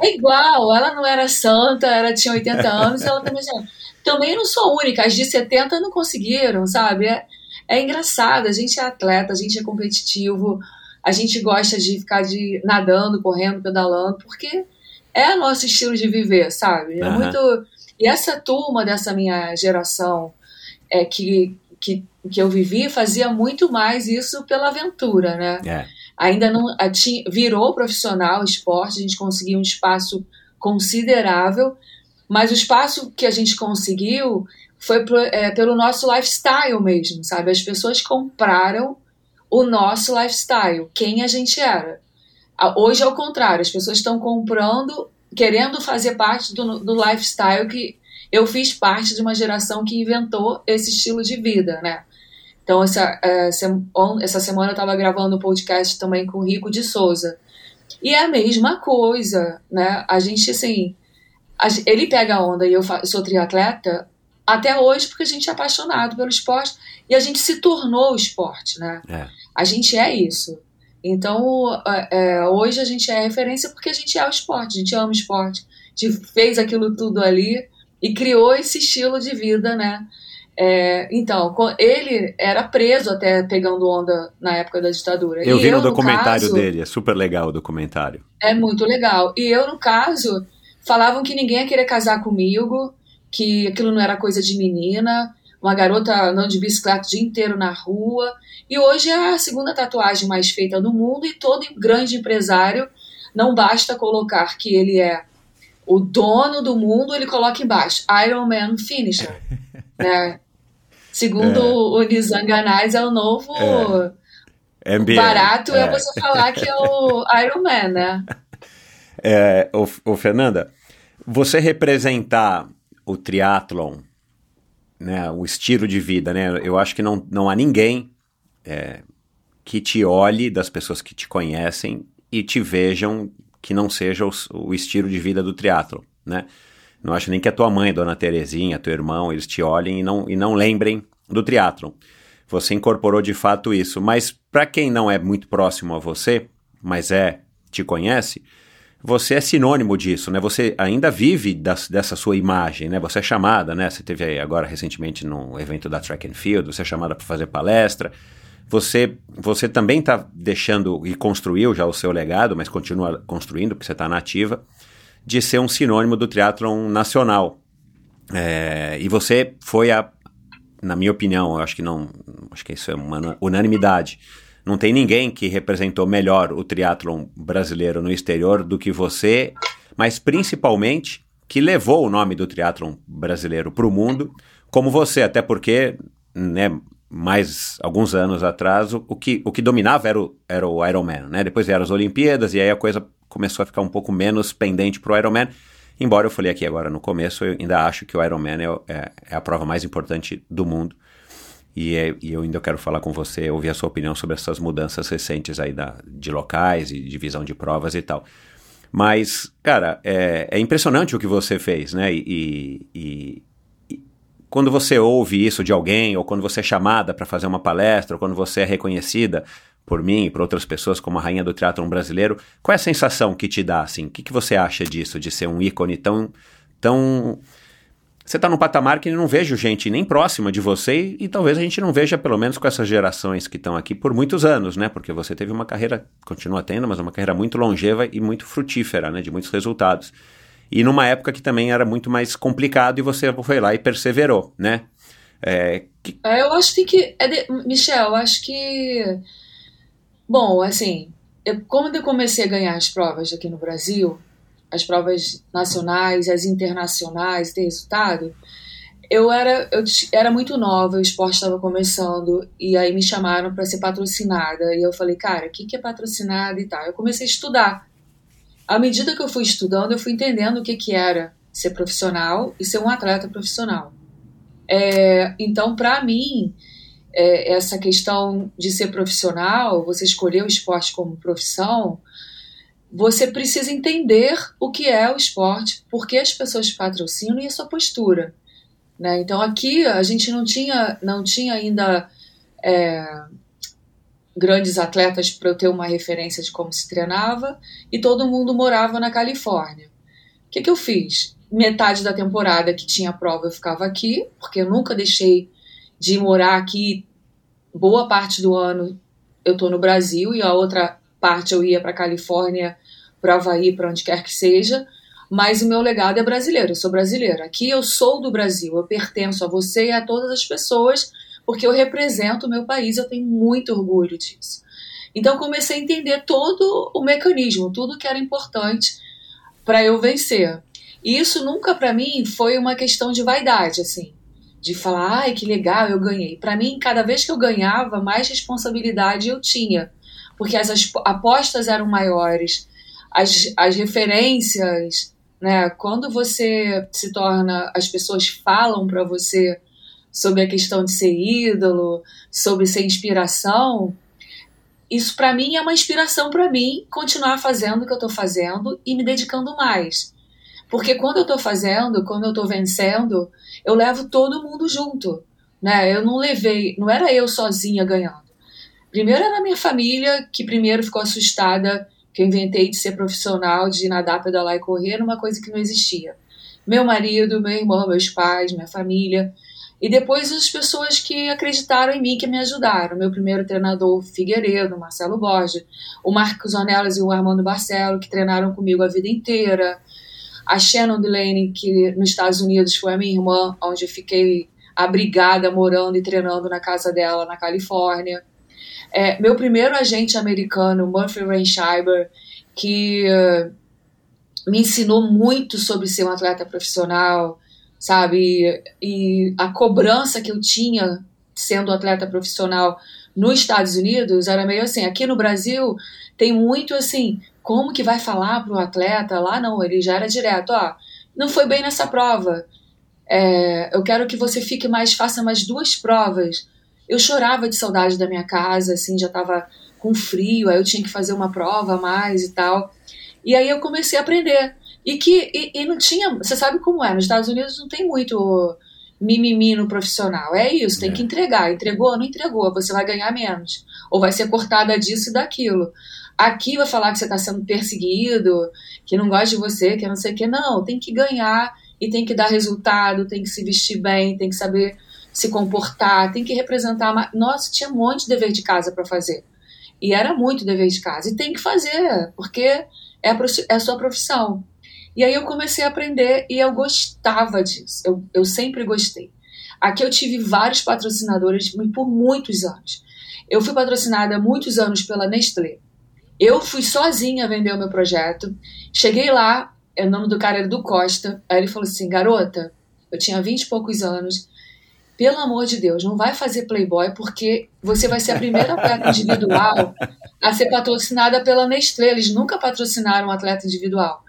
é igual, ela não era santa, ela tinha 80 anos, ela também assim, também não sou única, as de 70 não conseguiram, sabe? É, é engraçado, a gente é atleta, a gente é competitivo, a gente gosta de ficar de nadando, correndo, pedalando, porque é nosso estilo de viver, sabe? É muito. E essa turma dessa minha geração é que, que, que eu vivi fazia muito mais isso pela aventura, né? É. Ainda não virou profissional esporte, a gente conseguiu um espaço considerável, mas o espaço que a gente conseguiu foi pro- é, pelo nosso lifestyle mesmo, sabe? As pessoas compraram o nosso lifestyle, quem a gente era. Hoje é o contrário, as pessoas estão comprando, querendo fazer parte do, do lifestyle que eu fiz parte de uma geração que inventou esse estilo de vida, né? Então, essa, on- essa semana eu estava gravando um podcast também com o Rico de Souza. E é a mesma coisa, né? A gente, assim, ele pega a onda e eu sou triatleta até hoje porque a gente é apaixonado pelo esporte e a gente se tornou o esporte, né? É. A gente é isso. Então, é, hoje a gente é referência porque a gente é o esporte, a gente ama o esporte. A gente fez aquilo tudo ali e criou esse estilo de vida, né? É, então, ele era preso até pegando onda na época da ditadura. Eu E vi no no documentário caso, dele, é super legal o documentário. é muito legal. E eu, no caso, falavam que ninguém ia querer casar comigo, que aquilo não era coisa de menina, uma garota andando de bicicleta o dia inteiro na rua. E hoje é a segunda tatuagem mais feita do mundo, e todo grande empresário não basta colocar que ele é o dono do mundo, ele coloca embaixo Iron Man Finisher. né? Segundo o Nizam Ganais, é o novo. MBA. Barato é. é. você falar que é o Iron Man, né? É, ô, ô, Fernanda, você representar o triatlon, né, o estilo de vida, né? Eu acho que não, não há ninguém é, que te olhe das pessoas que te conhecem e te vejam que não seja o, o estilo de vida do triatlon, né? Não acho nem que a tua mãe, Dona Terezinha, teu irmão, eles te olhem e não, e não lembrem do triatlon. Você incorporou de fato isso. Mas para quem não é muito próximo a você, mas é, te conhece, você é sinônimo disso, né? Você ainda vive das, dessa sua imagem, né? Você é chamada, né? Você teve agora recentemente no evento da Track and Field, você é chamada para fazer palestra. Você, você também está deixando e construiu já o seu legado, mas continua construindo, porque você está nativa de ser um sinônimo do triatlon nacional. É, e você foi a, na minha opinião, eu acho que não, acho que isso é uma unanimidade. Não tem ninguém que representou melhor o triatlon brasileiro no exterior do que você, mas principalmente que levou o nome do triatlon brasileiro para o mundo, como você, até porque, né, mais alguns anos atrás, o, o, que, o que dominava era o, era o Ironman, né? Depois vieram as Olimpíadas e aí a coisa começou a ficar um pouco menos pendente para o Ironman. Embora eu falei aqui agora no começo, eu ainda acho que o Ironman é, é, é a prova mais importante do mundo. E, é, e, eu ainda quero falar com você, ouvir a sua opinião sobre essas mudanças recentes aí da, de locais e divisão de provas e tal. Mas, cara, é, é impressionante o que você fez, né? E, e, e, quando você ouve isso de alguém, ou quando você é chamada para fazer uma palestra, ou quando você é reconhecida por mim e por outras pessoas como a rainha do teatro brasileiro. Qual é a sensação que te dá, assim? O que, que você acha disso, de ser um ícone tão... tão... Você está num patamar que não vejo gente nem próxima de você e, e, talvez a gente não veja, pelo menos com essas gerações que estão aqui por muitos anos, né? Porque você teve uma carreira, continua tendo, mas uma carreira muito longeva e muito frutífera, né? De muitos resultados. E numa época que também era muito mais complicado e você foi lá e perseverou, né? É, que... é eu acho que... É de... Michel, eu acho que Bom, assim, eu, quando eu comecei a ganhar as provas aqui no Brasil, as provas nacionais, as internacionais, ter resultado, eu era, eu era muito nova, o esporte estava começando, e aí me chamaram para ser patrocinada. E eu falei, cara, o que, que é patrocinada e tal? Eu comecei a estudar. À medida que eu fui estudando, eu fui entendendo o que, que era ser profissional e ser um atleta profissional. É, então, para mim, é, essa questão de ser profissional, você escolher o esporte como profissão, você precisa entender o que é o esporte, por que as pessoas patrocinam e a sua postura. Né? Então aqui a gente não tinha, não tinha ainda é, grandes atletas para eu ter uma referência de como se treinava e todo mundo morava na Califórnia. O que, que eu fiz? Metade da temporada que tinha prova eu ficava aqui, porque eu nunca deixei de morar aqui boa parte do ano eu tô no Brasil e a outra parte eu ia para Califórnia, para Havaí, para onde quer que seja. Mas o meu legado é brasileiro, eu sou brasileira. Aqui eu sou do Brasil, eu pertenço a você e a todas as pessoas, porque eu represento o meu país, eu tenho muito orgulho disso. Então comecei a entender todo o mecanismo, tudo que era importante para eu vencer. E isso nunca para mim foi uma questão de vaidade, assim de falar, ai que legal, eu ganhei. Para mim, cada vez que eu ganhava, mais responsabilidade eu tinha, porque as apostas eram maiores, as, as referências, né? Quando você se torna, as pessoas falam para você sobre a questão de ser ídolo, sobre ser inspiração, isso para mim é uma inspiração para mim continuar fazendo o que eu estou fazendo e me dedicando mais. Porque quando eu estou fazendo, quando eu estou vencendo, eu levo todo mundo junto. Né? Eu não levei, não era eu sozinha ganhando. Primeiro era a minha família, que primeiro ficou assustada que eu inventei de ser profissional, de nadar, pedalar e correr, uma coisa que não existia. Meu marido, meu irmão, meus pais, minha família. E depois as pessoas que acreditaram em mim, que me ajudaram. Meu primeiro treinador, Figueiredo, Marcelo Borges, o Marcos Onelas e o Armando Barcelo, que treinaram comigo a vida inteira a Shannon Delaney, que nos Estados Unidos foi a minha irmã, onde eu fiquei abrigada, morando e treinando na casa dela, na Califórnia. É, meu primeiro agente americano, Murphy Reinschreiber, que uh, me ensinou muito sobre ser um atleta profissional, sabe? E, a cobrança que eu tinha sendo atleta profissional nos Estados Unidos era meio assim. Aqui no Brasil tem muito assim, como que vai falar para o atleta? Lá não, ele já era direto, ó, não foi bem nessa prova. É, eu quero que você fique mais, faça mais duas provas. Eu chorava de saudade da minha casa, assim, já estava com frio, aí eu tinha que fazer uma prova a mais e tal. E aí eu comecei a aprender. E que e, e não tinha, você sabe como é, nos Estados Unidos não tem muito mimimi no profissional. É isso, tem é. que entregar. Entregou ou não entregou, você vai ganhar menos. Ou vai ser cortada disso e daquilo. Aqui vai falar que você está sendo perseguido, que não gosta de você, que não sei o que. Não, tem que ganhar e tem que dar resultado, tem que se vestir bem, tem que saber se comportar, tem que representar. Nossa, tinha um monte de dever de casa para fazer. E era muito dever de casa. E tem que fazer, porque é a, é a sua profissão. E aí eu comecei a aprender e eu gostava disso. Eu, eu sempre gostei. Aqui eu tive vários patrocinadores por muitos anos. Eu fui patrocinada muitos anos pela Nestlé. Eu fui sozinha vender o meu projeto. Cheguei lá, o nome do cara era do Costa. Aí ele falou assim: garota, eu tinha vinte e poucos anos. Pelo amor de Deus, não vai fazer Playboy porque você vai ser a primeira atleta individual a ser patrocinada pela Nestlé. Eles nunca patrocinaram um atleta individual.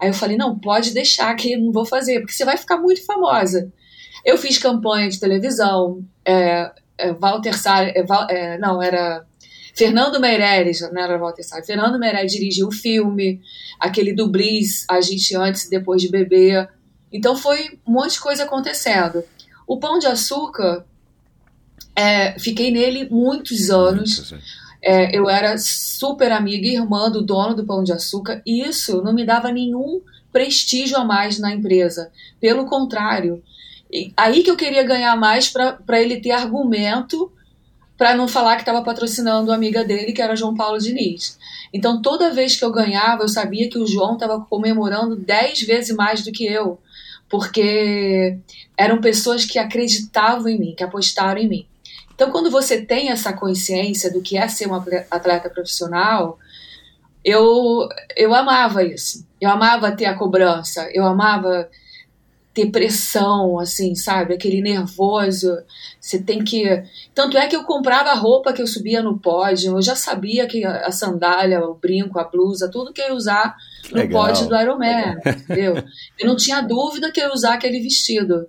Aí eu falei: não, pode deixar que não vou fazer, porque você vai ficar muito famosa. Eu fiz campanha de televisão, é, é, Walter é, é, não, era Fernando Meirelles, não era Walter Fernando Meirelles dirigiu o filme, aquele do Bliss, a gente antes e depois de beber. Então foi um monte de coisa acontecendo. O Pão de Açúcar, é, fiquei nele muitos anos. É, eu era super amiga e irmã do dono do Pão de Açúcar, e isso não me dava nenhum prestígio a mais na empresa. Pelo contrário, aí que eu queria ganhar mais para ele ter argumento para não falar que estava patrocinando a amiga dele, que era João Paulo Diniz. Então, toda vez que eu ganhava, eu sabia que o João estava comemorando dez vezes mais do que eu, porque eram pessoas que acreditavam em mim, que apostaram em mim. Então, quando você tem essa consciência do que é ser um atleta profissional, eu, eu amava isso. Eu amava ter a cobrança, eu amava ter pressão, assim, sabe? Aquele nervoso. Você tem que. Tanto é que eu comprava a roupa que eu subia no pódio, eu já sabia que a sandália, o brinco, a blusa, tudo que eu ia usar no Legal. pódio do Ironman, entendeu? Eu não tinha dúvida que eu ia usar aquele vestido.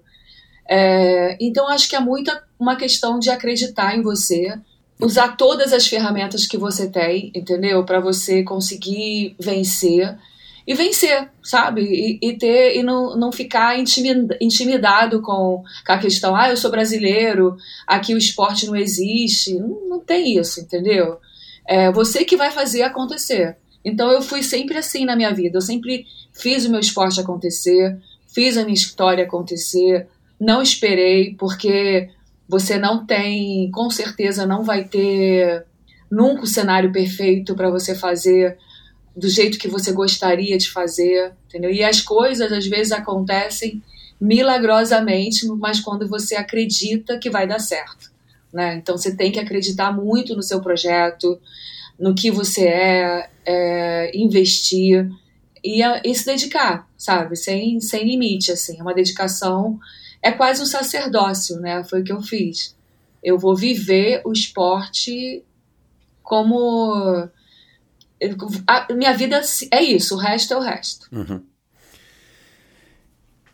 É, então, acho que é muito uma questão de acreditar em você, usar todas as ferramentas que você tem, entendeu? Para você conseguir vencer e vencer, sabe? E, e, ter e não, não ficar intimidado com, com a questão, ah, eu sou brasileiro, aqui o esporte não existe. Não, não tem isso, entendeu? É você que vai fazer acontecer. Então eu fui sempre assim na minha vida. Eu sempre fiz o meu esporte acontecer, fiz a minha história acontecer, não esperei, porque você não tem, com certeza não vai ter nunca o cenário perfeito para você fazer do jeito que você gostaria de fazer, entendeu? E as coisas às vezes acontecem milagrosamente, mas quando você acredita que vai dar certo, né? Então você tem que acreditar muito no seu projeto, no que você é, é investir e, e, se dedicar, sabe? Sem, sem limite, assim. É uma dedicação, é quase um sacerdócio, né? Foi o que eu fiz. Eu vou viver o esporte como a minha vida é isso, o resto é o resto. Uhum.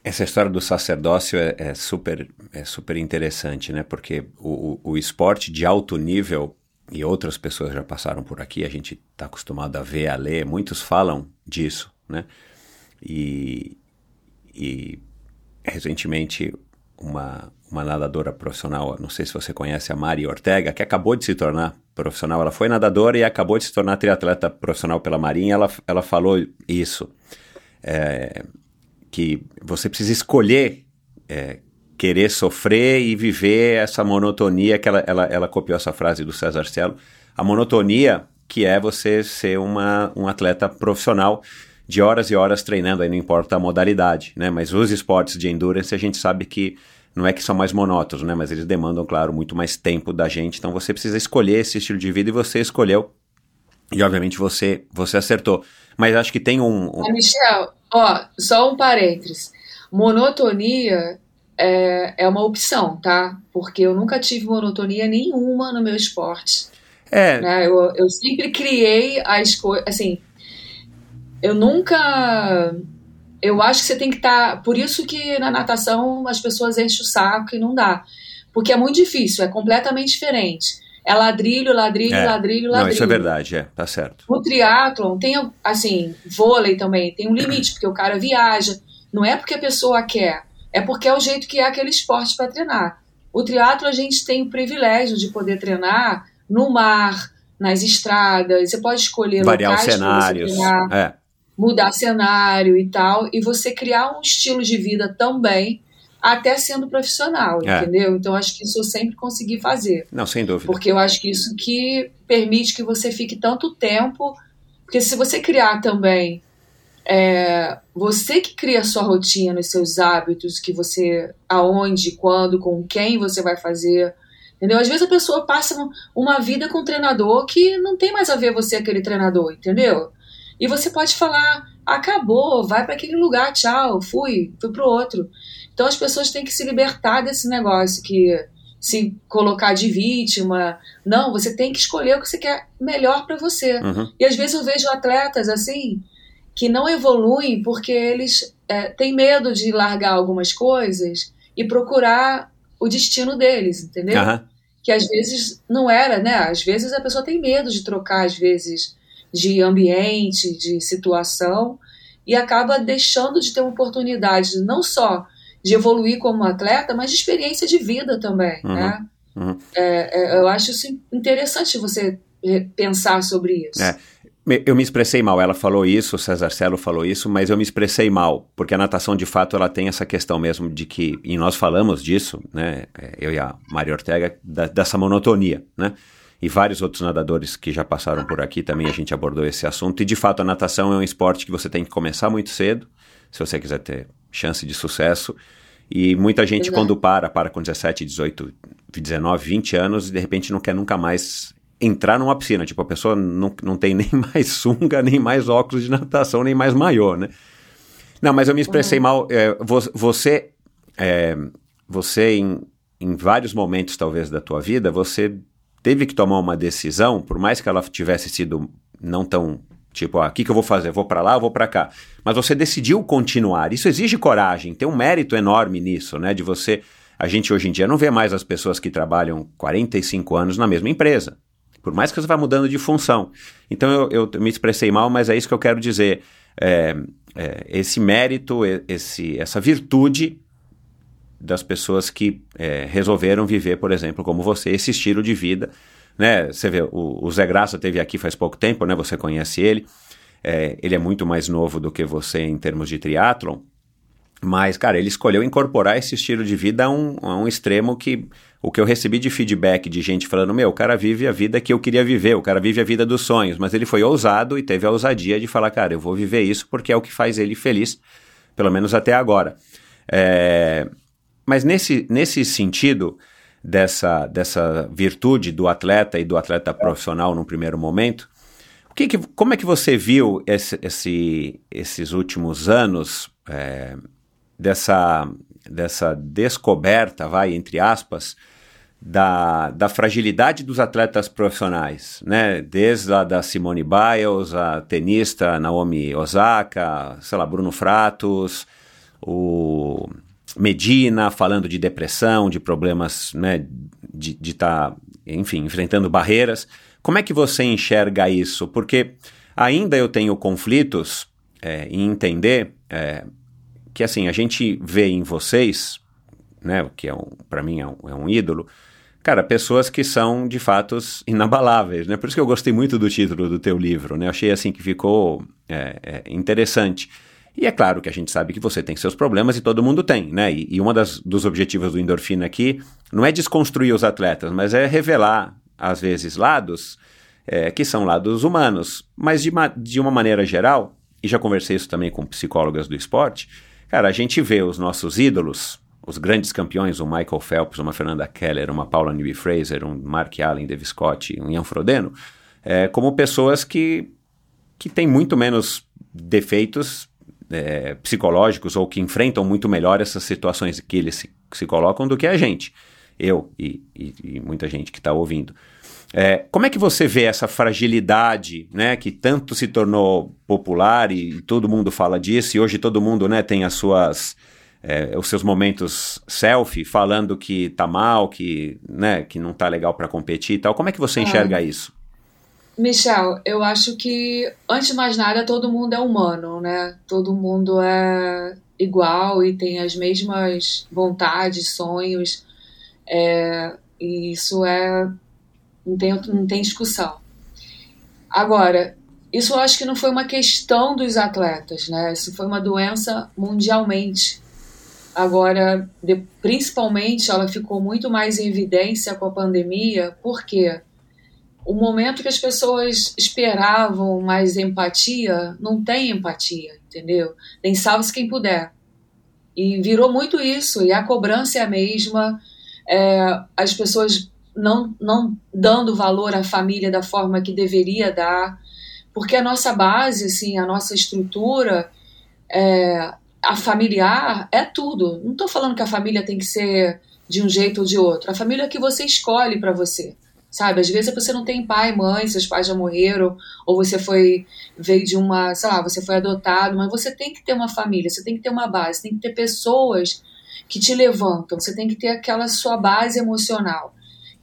Essa história do sacerdócio é, é, super, é super interessante, né? Porque o, o, o esporte de alto nível, e outras pessoas já passaram por aqui, a gente está acostumado a ver, a ler, muitos falam disso, né? E, e recentemente uma, uma nadadora profissional, não sei se você conhece a Mari Ortega, que acabou de se tornar profissional. Ela foi nadadora e acabou de se tornar triatleta profissional pela Marinha. Ela, ela falou isso, é, que você precisa escolher é, querer sofrer e viver essa monotonia, que ela, ela, ela copiou essa frase do César Cielo, a monotonia que é você ser uma, um atleta profissional de horas e horas treinando, aí não importa a modalidade, né? Mas os esportes de endurance a gente sabe que não é que são mais monótonos, né? Mas eles demandam, claro, muito mais tempo da gente. Então você precisa escolher esse estilo de vida e você escolheu. E obviamente você você acertou. Mas acho que tem um. um... Michel, ó, só um parênteses. Monotonia é, é uma opção, tá? Porque eu nunca tive monotonia nenhuma no meu esporte. É. Né? Eu, eu sempre criei as coisas. Assim, eu nunca. Eu acho que você tem que estar. Tá, por isso que na natação as pessoas enchem o saco e não dá. Porque é muito difícil, é completamente diferente. É ladrilho, ladrilho, É. ladrilho, ladrilho. Não, isso é verdade, é, tá certo. No triatlon tem, assim, vôlei também, tem um limite, porque o cara viaja. Não é porque a pessoa quer, é porque é o jeito que é aquele esporte para treinar. O triatlo a gente tem o privilégio de poder treinar no mar, nas estradas, você pode escolher Variar os locais pra você cenários. treinar, É. mudar cenário e tal, e você criar um estilo de vida também, até sendo profissional, É. entendeu? Então acho que isso eu sempre consegui fazer. Não, sem dúvida. Porque eu acho que isso que permite que você fique tanto tempo. Porque se você criar também. é, você que cria a sua rotina, os seus hábitos, que você. aonde, quando, com quem você vai fazer. Entendeu? Às vezes a pessoa passa um- uma vida com um treinador que não tem mais a ver você aquele treinador, entendeu? E você pode falar, acabou, vai para aquele lugar, tchau, fui, fui pro outro. Então as pessoas têm que se libertar desse negócio que se colocar de vítima. Não, você tem que escolher o que você quer melhor para você. Uhum. E às vezes eu vejo atletas assim que não evoluem porque eles é, têm medo de largar algumas coisas e procurar o destino deles, entendeu? Aham. que às vezes não era, né? Às vezes a pessoa tem medo de trocar, às vezes, de ambiente, de situação, e acaba deixando de ter uma oportunidade não só de evoluir como atleta, mas de experiência de vida também, Uhum, né? uhum. É, é, eu acho isso interessante você eh, pensar sobre isso. É. Eu me expressei mal, ela falou isso, o César Celo falou isso, mas eu me expressei mal, porque a natação de fato ela tem essa questão mesmo de que, e nós falamos disso, né, é, eu e a Maria Ortega, da- dessa monotonia, né, e vários outros nadadores que já passaram por aqui também a gente abordou esse assunto, e de fato a natação é um esporte que você tem que começar muito cedo, se você quiser ter chance de sucesso, e muita gente Exato. quando para, para com 17, 18, 19, 20 anos e de repente não quer nunca mais entrar numa piscina. Tipo, a pessoa não, não tem nem mais sunga, nem mais óculos de natação, nem mais maiô, né? Não, mas eu me expressei mal. É, vo- você, é, você em, em vários momentos, talvez, da tua vida, você teve que tomar uma decisão, por mais que ela tivesse sido não tão tipo, ah, o que, que eu vou fazer? Vou para lá, eu vou para cá. Mas você decidiu continuar. Isso exige coragem, tem um mérito enorme nisso, né? De você. A gente hoje em dia não vê mais as pessoas que trabalham 45 anos na mesma empresa. Por mais que você vá mudando de função. Então eu, eu me expressei mal, mas é isso que eu quero dizer. É, é, esse mérito, esse, essa virtude das pessoas que é, resolveram viver, por exemplo, como você, esse estilo de vida. Né? Você vê, o, o Zé Graça teve aqui faz pouco tempo, né? Você conhece ele. É, ele é muito mais novo do que você em termos de triatlon. Mas, cara, ele escolheu incorporar esse estilo de vida a um, a um extremo que o que eu recebi de feedback de gente falando: meu, o cara vive a vida que eu queria viver, o cara vive a vida dos sonhos, mas ele foi ousado e teve a ousadia de falar: cara, eu vou viver isso porque é o que faz ele feliz, pelo menos até agora. É, mas nesse, nesse sentido dessa, dessa virtude do atleta e do atleta profissional no primeiro momento, o que que, como é que você viu esse, esse, esses últimos anos é, dessa, dessa descoberta, vai, entre aspas, da, da fragilidade dos atletas profissionais, né? Desde a da Simone Biles, a tenista Naomi Osaka, sei lá, Bruno Fratos, o Medina falando de depressão, de problemas, né, de estar, tá, enfim, enfrentando barreiras. Como é que você enxerga isso? Porque ainda eu tenho conflitos é, em entender é, que, assim, a gente vê em vocês, né, que é um, para mim é um, é um ídolo, cara, pessoas que são de fatos inabaláveis, né? Por isso que eu gostei muito do título do teu livro, né? Achei assim que ficou é, é, interessante. E é claro que a gente sabe que você tem seus problemas e todo mundo tem, né? E, e das dos objetivos do Endorfina aqui não é desconstruir os atletas, mas é revelar às vezes lados é, que são lados humanos, mas de, de uma maneira geral. E já conversei isso também com psicólogas do esporte. Cara, a gente vê os nossos ídolos, os grandes campeões, o Michael Phelps, uma Fernanda Keller, uma Paula Newby Fraser, um Mark Allen, David Scott, um Ian Frodeno, é, como pessoas que, que têm muito menos defeitos é, psicológicos ou que enfrentam muito melhor essas situações que eles se colocam do que a gente. Eu e, e, e muita gente que está ouvindo. É, como é que você vê essa fragilidade, né, que tanto se tornou popular e todo mundo fala disso e hoje todo mundo, né, tem as suas é, os seus momentos selfie falando que tá mal, que, né, que não tá legal para competir e tal. Como é que você enxerga ah. isso? Michel, eu acho que antes de mais nada todo mundo é humano, né? Todo mundo é igual e tem as mesmas vontades, sonhos. É, e isso é não tem, não tem discussão. Agora, isso eu acho que não foi uma questão dos atletas, né? Isso foi uma doença mundialmente. Agora, de, principalmente, ela ficou muito mais em evidência com a pandemia, porque o momento que as pessoas esperavam mais empatia, não tem empatia, entendeu? Tem salve-se quem puder. E virou muito isso, e a cobrança é a mesma, é, as pessoas não, não dando valor à família da forma que deveria dar, porque a nossa base, assim, a nossa estrutura, é, a familiar é tudo. Não estou falando que a família tem que ser de um jeito ou de outro. A família é que você escolhe para você, sabe? Às vezes você não tem pai, mãe, seus pais já morreram, ou você foi veio de uma, sei lá, você foi adotado, mas você tem que ter uma família, você tem que ter uma base, tem que ter pessoas que te levantam, você tem que ter aquela sua base emocional.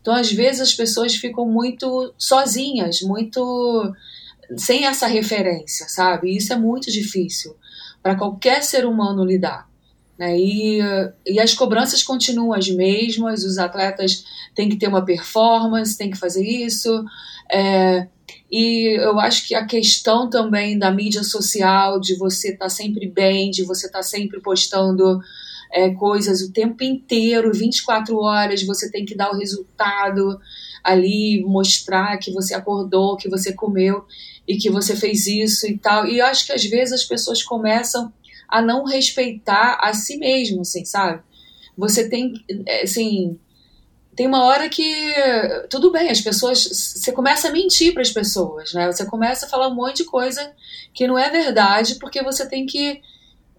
Então, às vezes, as pessoas ficam muito sozinhas, muito sem essa referência, sabe? E isso é muito difícil para qualquer ser humano lidar. Né? E, e as cobranças continuam as mesmas, os atletas têm que ter uma performance, têm que fazer isso. É, e eu acho que a questão também da mídia social, de você estar tá sempre bem, de você estar tá sempre postando é, coisas o tempo inteiro, 24 horas, você tem que dar o resultado ali, mostrar que você acordou, que você comeu e que você fez isso e tal. E eu acho que às vezes as pessoas começam a não respeitar a si mesmo, assim, sabe? Você tem, é, assim, tem uma hora que tudo bem, as pessoas, você começa a mentir para as pessoas, né? Você começa a falar um monte de coisa que não é verdade, porque você tem que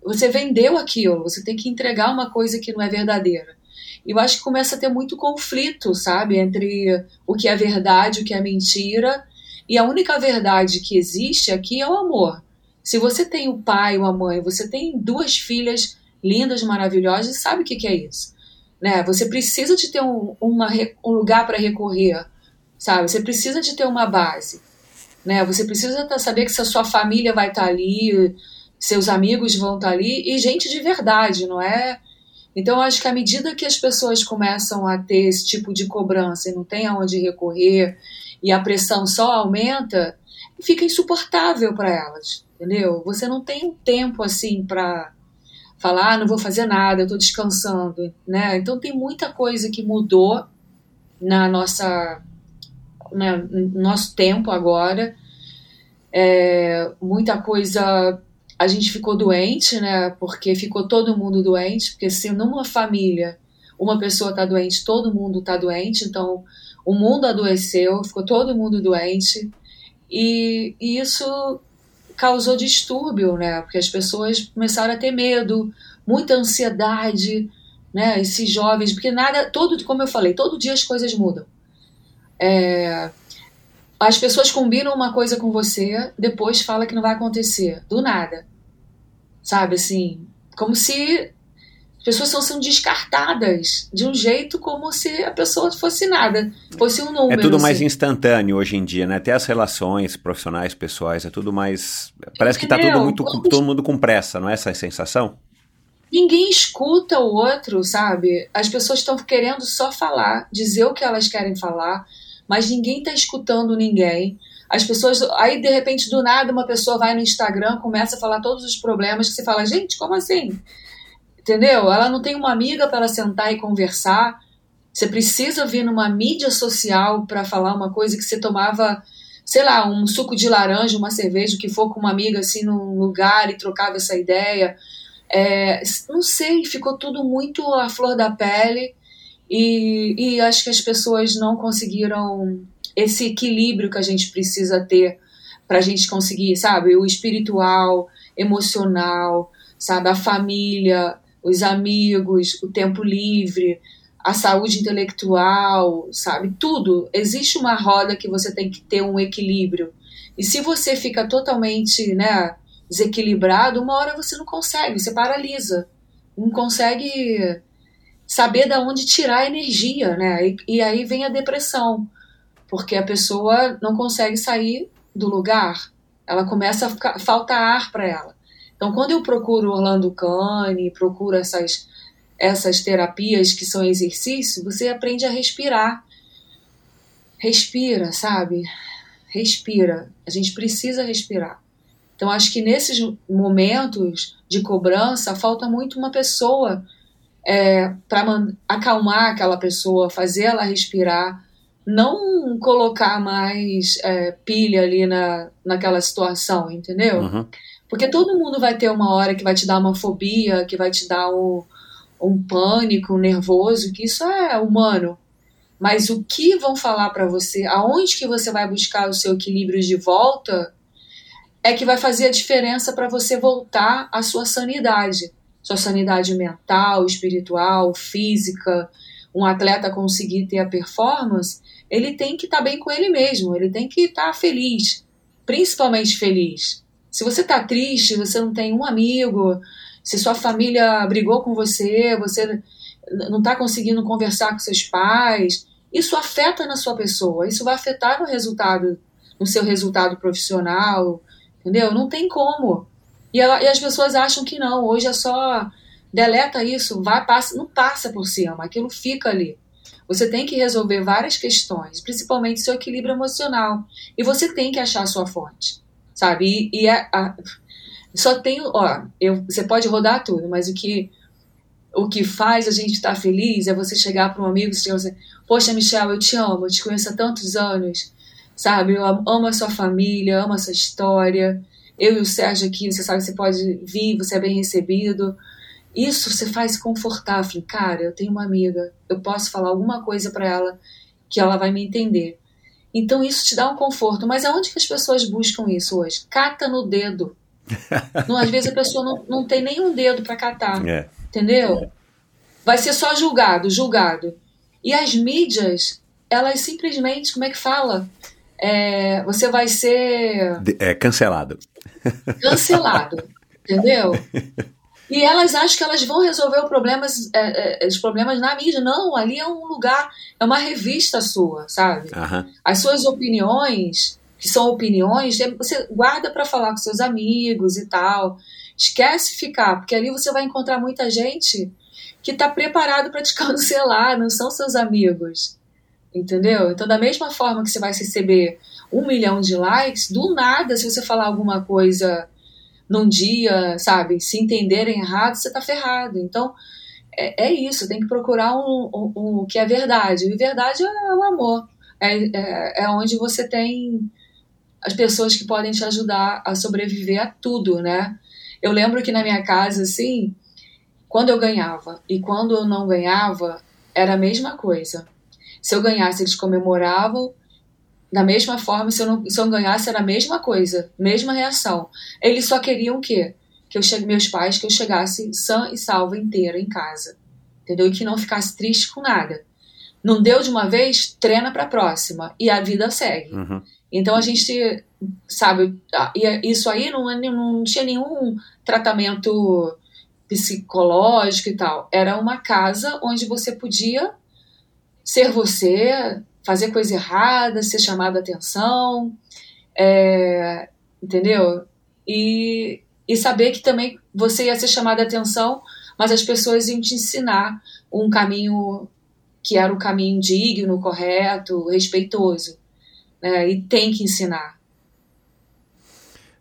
você vendeu aquilo, você tem que entregar uma coisa que não é verdadeira. E eu acho que começa a ter muito conflito, sabe, entre o que é verdade, o que é mentira. E a única verdade que existe aqui é o amor. Se você tem o pai ou a mãe, você tem duas filhas lindas, maravilhosas, sabe o que, que é isso? Né? Você precisa de ter um, uma, um lugar para recorrer, sabe? Você precisa de ter uma base, né? Você precisa saber que se a sua família vai estar tá ali, seus amigos vão estar ali e gente de verdade, não é? Então, acho que à medida que as pessoas começam a ter esse tipo de cobrança e não tem aonde recorrer e a pressão só aumenta, fica insuportável para elas, entendeu? Você não tem um tempo assim para falar, ah, não vou fazer nada, eu estou descansando, né? Então tem muita coisa que mudou na nossa, né, no nosso tempo agora, é, muita coisa a gente ficou doente, né? Porque ficou todo mundo doente, porque se numa família uma pessoa está doente, todo mundo está doente, então o mundo adoeceu, ficou todo mundo doente, e, e isso causou distúrbio, né? Porque as pessoas começaram a ter medo, muita ansiedade, né? Esses jovens, porque nada, todo, como eu falei, todo dia as coisas mudam. É, as pessoas combinam uma coisa com você, depois fala que não vai acontecer, do nada. Sabe assim, como se pessoas estão sendo descartadas de um jeito como se a pessoa fosse nada, fosse um número. É tudo mais assim. instantâneo hoje em dia, né? Até as relações profissionais, pessoais, é tudo mais. Parece Entendeu? que está tudo muito, todo mundo com pressa, não é essa a sensação? Ninguém escuta o outro, sabe? As pessoas estão querendo só falar, dizer o que elas querem falar mas ninguém está escutando ninguém. As pessoas. Aí, de repente, do nada, uma pessoa vai no Instagram, começa a falar todos os problemas que você fala, gente, como assim? Entendeu? Ela não tem uma amiga para sentar e conversar. Você precisa vir numa mídia social para falar uma coisa que você tomava, sei lá, um suco de laranja, uma cerveja, o que for com uma amiga assim num lugar e trocava essa ideia. É, não sei, ficou tudo muito à flor da pele. E, e acho que as pessoas não conseguiram esse equilíbrio que a gente precisa ter para a gente conseguir, sabe, o espiritual, emocional, sabe, a família, os amigos, o tempo livre, a saúde intelectual, sabe? Tudo. Existe uma roda que você tem que ter um equilíbrio. E se você fica totalmente, né, desequilibrado, uma hora você não consegue, você paralisa. Não consegue saber de onde tirar a energia, né? E, e aí vem a depressão, porque a pessoa não consegue sair do lugar. Ela começa a ficar, falta ar para ela. Então, quando eu procuro Orlando Cane, procuro essas essas terapias que são exercícios, você aprende a respirar. Respira, sabe? Respira. A gente precisa respirar. Então, acho que nesses momentos de cobrança, falta muito uma pessoa é, para acalmar aquela pessoa, fazer ela respirar, não colocar mais é, pilha ali na, naquela situação, entendeu? Uhum. Porque todo mundo vai ter uma hora que vai te dar uma fobia, que vai te dar um, um pânico, um nervoso, que isso é humano. Mas o que vão falar para você, aonde que você vai buscar o seu equilíbrio de volta, é que vai fazer a diferença para você voltar à sua sanidade. Sua sanidade mental, espiritual, física. Um atleta conseguir ter a performance, ele tem que estar tá bem com ele mesmo, ele tem que estar tá feliz, principalmente feliz. Se você está triste, você não tem um amigo, se sua família brigou com você, você não está conseguindo conversar com seus pais, isso afeta na sua pessoa, isso vai afetar no resultado, no seu resultado profissional, entendeu? Não tem como. E, ela, e as pessoas acham que não, hoje é só deleta isso, vai, passa, não passa por cima, aquilo fica ali. Você tem que resolver várias questões, principalmente seu equilíbrio emocional. E você tem que achar a sua fonte, sabe? E, e é a, a, só tem, ó, eu, você pode rodar tudo, mas o que o que faz a gente estar tá feliz é você chegar para um amigo e dizer poxa, Michel, eu te amo, eu te conheço há tantos anos, sabe? Eu amo a sua família, amo a sua história. Eu e o Sérgio aqui, você sabe, você pode vir, você é bem recebido. Isso você faz confortar, falei, cara, eu tenho uma amiga, eu posso falar alguma coisa para ela que ela vai me entender. Então isso te dá um conforto. Mas aonde que as pessoas buscam isso hoje? Cata no dedo. não, às vezes a pessoa não, não tem nenhum dedo para catar. É. Entendeu? Vai ser só julgado, julgado. E as mídias, elas simplesmente, como é que fala? É, você vai ser. É cancelado. Cancelado. entendeu? E elas acham que elas vão resolver os problemas, é, é, os problemas na mídia. Não, ali é um lugar, é uma revista sua, sabe? Uhum. As suas opiniões, que são opiniões, é, você guarda para falar com seus amigos e tal. Esquece ficar, porque ali você vai encontrar muita gente que está preparado para te cancelar, não são seus amigos. Entendeu? Então, da mesma forma que você vai receber um milhão de likes, do nada, se você falar alguma coisa num dia, sabe, se entenderem errado, você tá ferrado. Então, é, é isso, tem que procurar um, um, um, o que é verdade. E verdade é o amor. É, é, é onde você tem as pessoas que podem te ajudar a sobreviver a tudo, né? Eu lembro que na minha casa, assim, quando eu ganhava e quando eu não ganhava, era a mesma coisa. Se eu ganhasse, eles comemoravam, da mesma forma, se eu não, se eu não ganhasse, era a mesma coisa, mesma reação. Eles só queriam o quê? Que eu chegue, meus pais, que eu chegasse sã e salva inteira em casa. Entendeu? E que não ficasse triste com nada. Não deu de uma vez, treina para a próxima. E a vida segue. Uhum. Então a gente, sabe, isso aí não, é não tinha nenhum tratamento psicológico e tal. Era uma casa onde você podia ser você, fazer coisa errada, ser chamado a atenção, é, entendeu? E, e saber que também você ia ser chamado a atenção, mas as pessoas iam te ensinar um caminho que era o caminho digno, correto, respeitoso. Né? E tem que ensinar.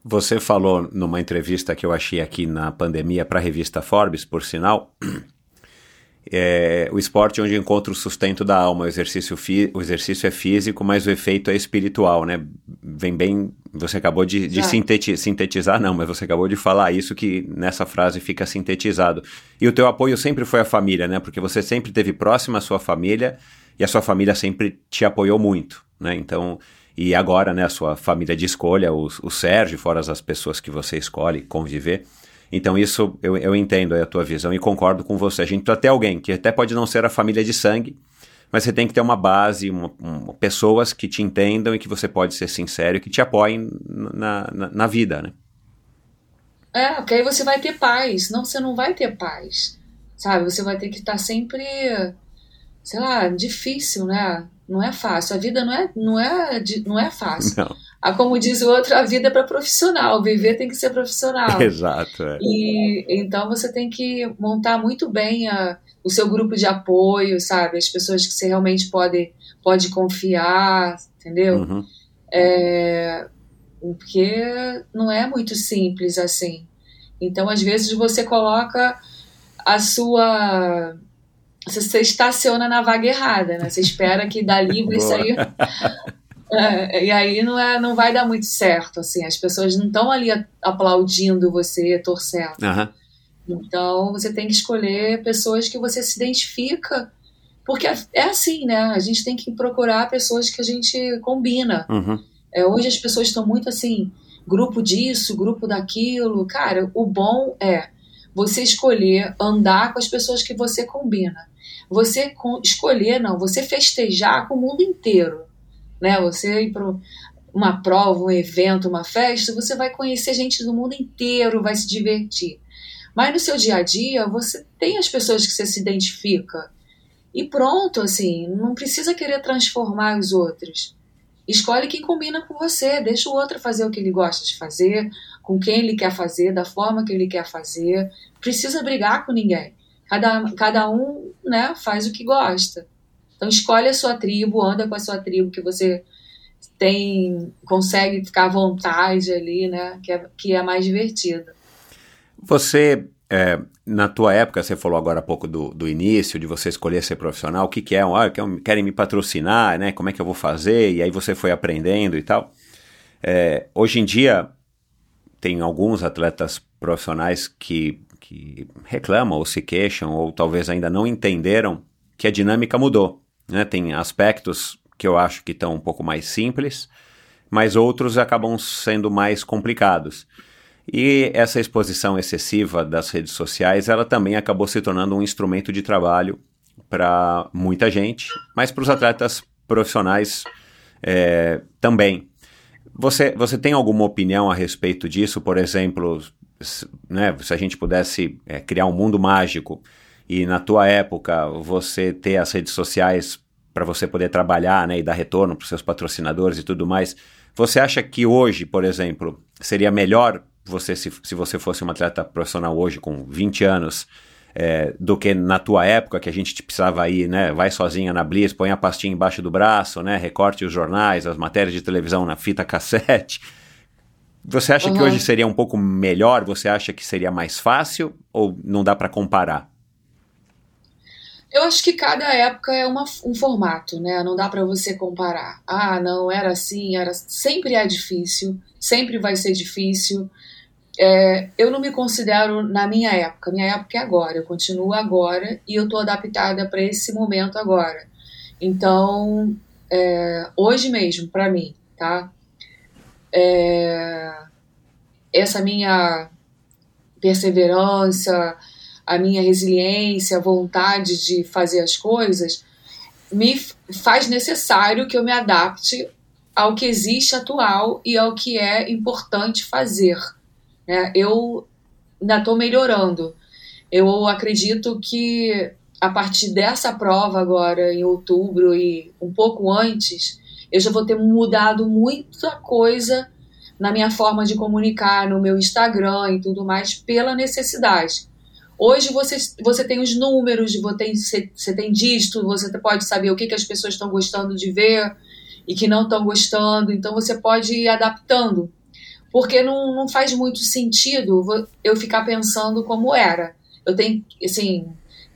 Você falou numa entrevista que eu achei aqui na pandemia para a revista Forbes, por sinal, é, o esporte onde encontra o sustento da alma, o exercício, o exercício é físico, mas o efeito é espiritual, né? Vem bem, você acabou de, de sintetizar, sintetizar, não, mas você acabou de falar isso que nessa frase fica sintetizado. E o teu apoio sempre foi a família, né? Porque você sempre teve próxima a sua família e a sua família sempre te apoiou muito, né? Então, e agora, né, a sua família de escolha, o, o Sérgio, fora as pessoas que você escolhe conviver, Então, isso eu, eu entendo a tua visão e concordo com você. A gente ter alguém que até pode não ser a família de sangue, mas você tem que ter uma base, uma, uma, pessoas que te entendam e que você pode ser sincero e que te apoiem na, na, na vida, né? É, porque aí você vai ter paz. Não, você não vai ter paz. Sabe? Você vai ter que estar sempre, sei lá, difícil, né? Não é fácil. A vida não é, não é, não é fácil. Não. Ah, como diz o outro, a vida é para profissional. Viver tem que ser profissional. Exato. É. E então você tem que montar muito bem a, o seu grupo de apoio, sabe? As pessoas que você realmente pode, pode confiar, entendeu? Uhum. É, porque não é muito simples assim. Então, às vezes, você coloca a sua você estaciona na vaga errada, né? Você espera que dá livre isso aí. É, e aí não, é, não vai dar muito certo, assim. As pessoas não estão ali aplaudindo você, torcendo. Uhum. Então você tem que escolher pessoas que você se identifica, porque é assim, né? A gente tem que procurar pessoas que a gente combina. Uhum. É, hoje as pessoas estão muito assim, grupo disso, grupo daquilo. Cara, o bom é você escolher andar com as pessoas que você combina. Você escolher, não, você festejar com o mundo inteiro. Né? Você ir para uma prova, um evento, uma festa, você vai conhecer gente do mundo inteiro, vai se divertir. Mas no seu dia a dia, você tem as pessoas que você se identifica. E pronto, assim, não precisa querer transformar os outros. Escolhe quem combina com você, deixa o outro fazer o que ele gosta de fazer, com quem ele quer fazer, da forma que ele quer fazer. Precisa brigar com ninguém. Cada, cada um né, faz o que gosta. Então escolhe a sua tribo, anda com a sua tribo que você tem consegue ficar à vontade ali, né? Que é, que é mais divertido. Você, é, na tua época, você falou agora há pouco do, do início, de você escolher ser profissional, o que, que é? Ah, querem me patrocinar, né? Como é que eu vou fazer? E aí você foi aprendendo e tal. É, hoje em dia, tem alguns atletas profissionais que que reclamam ou se queixam ou talvez ainda não entenderam que a dinâmica mudou. Né? Tem aspectos que eu acho que estão um pouco mais simples, mas outros acabam sendo mais complicados. E essa exposição excessiva das redes sociais, ela também acabou se tornando um instrumento de trabalho para muita gente, mas para os atletas profissionais é, também. Você, você tem alguma opinião a respeito disso? Por exemplo, né, se a gente pudesse é, criar um mundo mágico e na tua época você ter as redes sociais para você poder trabalhar né, e dar retorno para os seus patrocinadores e tudo mais, você acha que hoje, por exemplo, seria melhor você se, se você fosse um atleta profissional hoje com 20 anos é, do que na tua época que a gente precisava ir, né? Vai sozinha na Blitz, põe a pastinha embaixo do braço, né? Recorte os jornais, as matérias de televisão na fita cassete. Você acha uhum. que hoje seria um pouco melhor? Você acha que seria mais fácil ou não dá para comparar? Eu acho que cada época é uma, um formato, né? Não dá para você comparar. Ah, não, era assim, era sempre é difícil, sempre vai ser difícil. É, eu não me considero na minha época. Minha época é agora. Eu continuo agora e eu estou adaptada para esse momento agora. Então, é, hoje mesmo, para mim, tá? é, essa minha perseverança, a minha resiliência, a vontade de fazer as coisas, me faz necessário que eu me adapte ao que existe atual e ao que é importante fazer. Né? Eu ainda estou melhorando. Eu acredito que a partir dessa prova agora, em outubro e um pouco antes, eu já vou ter mudado muita coisa na minha forma de comunicar, no meu Instagram e tudo mais, pela necessidade. Hoje você, você tem os números, você você tem dígito, você pode saber o que, que as pessoas estão gostando de ver e que não estão gostando, então você pode ir adaptando. Porque não, não faz muito sentido eu ficar pensando como era. Eu tenho, assim,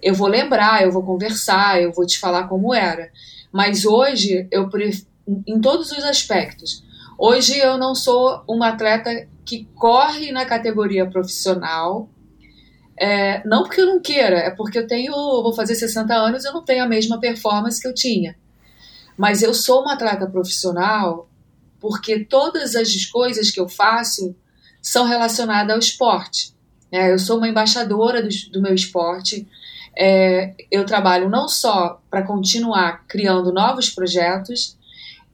eu vou lembrar, eu vou conversar, eu vou te falar como era. Mas hoje eu em todos os aspectos. Hoje eu não sou uma atleta que corre na categoria profissional, é, não porque eu não queira, é porque eu tenho, vou fazer 60 anos, eu não tenho a mesma performance que eu tinha. Mas eu sou uma atleta profissional porque todas as coisas que eu faço são relacionadas ao esporte. É, eu sou uma embaixadora do, do meu esporte. É, eu trabalho não só para continuar criando novos projetos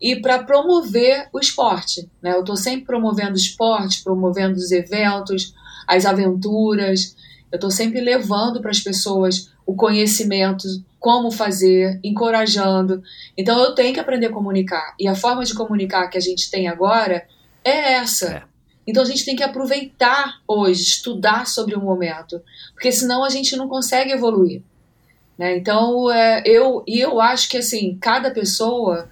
e para promover o esporte. Né? Eu estou sempre promovendo esporte, promovendo os eventos, as aventuras. Eu estou sempre levando para as pessoas o conhecimento, como fazer, encorajando. Então eu tenho que aprender a comunicar. E a forma de comunicar que a gente tem agora é essa. É. Então a gente tem que aproveitar hoje, estudar sobre o momento, porque senão a gente não consegue evoluir. Né? Então é, eu e eu acho que assim cada pessoa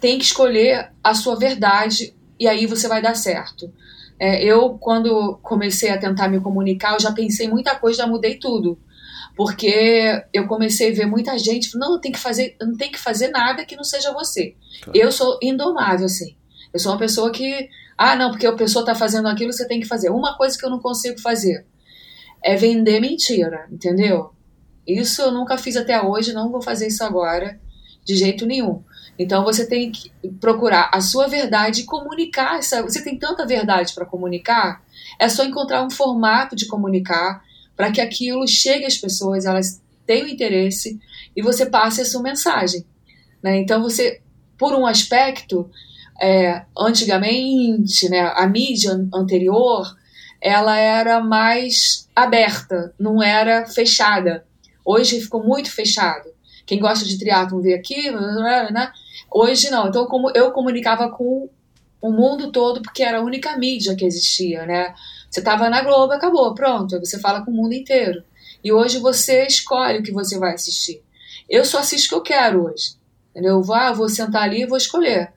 tem que escolher a sua verdade e aí você vai dar certo. É, eu quando comecei a tentar me comunicar, eu já pensei muita coisa, já mudei tudo, porque eu comecei a ver muita gente, não tem que fazer, não tem que fazer nada que não seja você. Claro. Eu sou indomável assim. Eu sou uma pessoa que ah, não, porque a pessoa está fazendo aquilo, você tem que fazer. Uma coisa que eu não consigo fazer é vender mentira, entendeu? Isso eu nunca fiz até hoje, não vou fazer isso agora, de jeito nenhum. Então você tem que procurar a sua verdade e comunicar essa. Você tem tanta verdade para comunicar, é só encontrar um formato de comunicar para que aquilo chegue às pessoas, elas tenham interesse e você passe a sua mensagem. Né? Então você, por um aspecto, é, antigamente, né, a mídia anterior, ela era mais aberta, não era fechada. Hoje ficou muito fechado. Quem gosta de triatlon vê aqui, né? Hoje não. Então como eu comunicava com o mundo todo porque era a única mídia que existia, né? Você estava na Globo, acabou, pronto. Você fala com o mundo inteiro. E hoje você escolhe o que você vai assistir. Eu só assisto o que eu quero hoje. Entendeu? Eu vou, ah, vou sentar ali e vou escolher.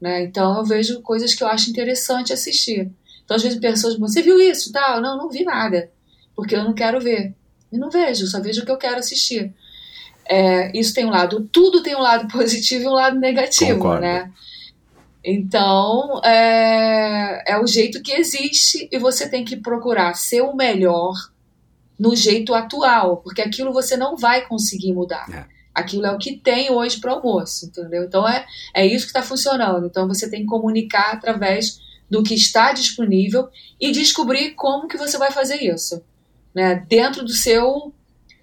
Né? Então eu vejo coisas que eu acho interessante assistir. Então às vezes pessoas você viu isso? Tal? Não, não vi nada, porque eu não quero ver. E não vejo, só vejo o que eu quero assistir. É, isso tem um lado, tudo tem um lado positivo e um lado negativo, Concordo. né? Então é, é o jeito que existe e você tem que procurar ser o melhor no jeito atual, porque aquilo você não vai conseguir mudar. É. Aquilo é o que tem hoje para o almoço, entendeu? Então é, é isso que está funcionando. Então você tem que comunicar através do que está disponível e descobrir como que você vai fazer isso, né? Dentro do seu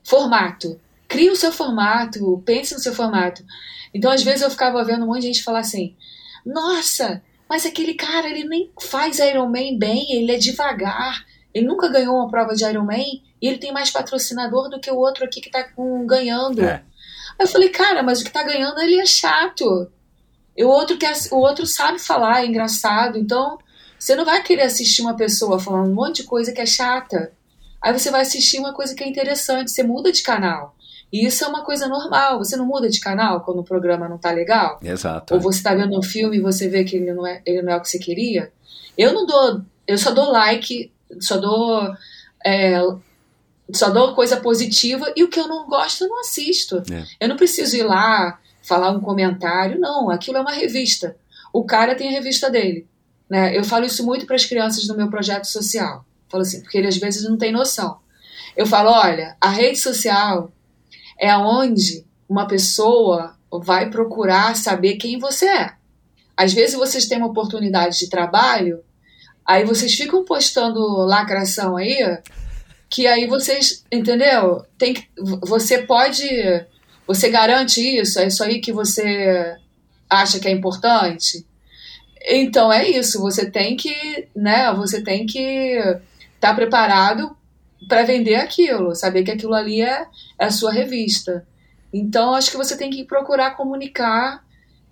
formato. Crie o seu formato, pense no seu formato. Então às vezes eu ficava vendo um monte de gente falar assim: "Nossa, mas aquele cara ele nem faz Ironman bem, ele é devagar, ele nunca ganhou uma prova de Ironman e ele tem mais patrocinador do que o outro aqui que está ganhando". É. Aí eu falei, cara, mas o que tá ganhando ele é chato. E o outro, quer, o outro sabe falar, é engraçado. Então, você não vai querer assistir uma pessoa falando um monte de coisa que é chata. Aí você vai assistir uma coisa que é interessante, você muda de canal. E isso é uma coisa normal. Você não muda de canal quando o programa não tá legal? Exato. Ou você tá vendo um filme e você vê que ele não é, ele não é o que você queria? Eu não dou. Eu só dou like, só dou é, só dou coisa positiva e o que eu não gosto eu não assisto. É. Eu não preciso ir lá falar um comentário, não. Aquilo é uma revista. O cara tem a revista dele. Né? Eu falo isso muito para as crianças no meu projeto social. Falo assim, porque eles às vezes não têm noção. Eu falo, olha, a rede social é onde uma pessoa vai procurar saber quem você é. Às vezes vocês têm uma oportunidade de trabalho, aí vocês ficam postando lacração aí, que aí vocês, entendeu? Tem que, você pode, você garante isso? É isso aí que você acha que é importante? Então é isso, você tem que, né, você tem que estar tá preparado para vender aquilo, saber que aquilo ali é, é a sua revista. Então acho que você tem que procurar comunicar.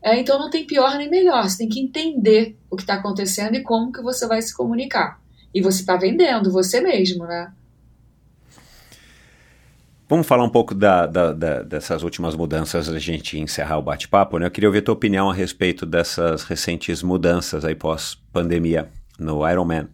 É, então não tem pior nem melhor, você tem que entender o que está acontecendo e como que você vai se comunicar. E você está vendendo você mesmo, né? Vamos falar um pouco da, da, da, dessas últimas mudanças a gente encerrar o bate-papo, né? Eu queria ouvir a tua opinião a respeito dessas recentes mudanças aí pós-pandemia no Ironman.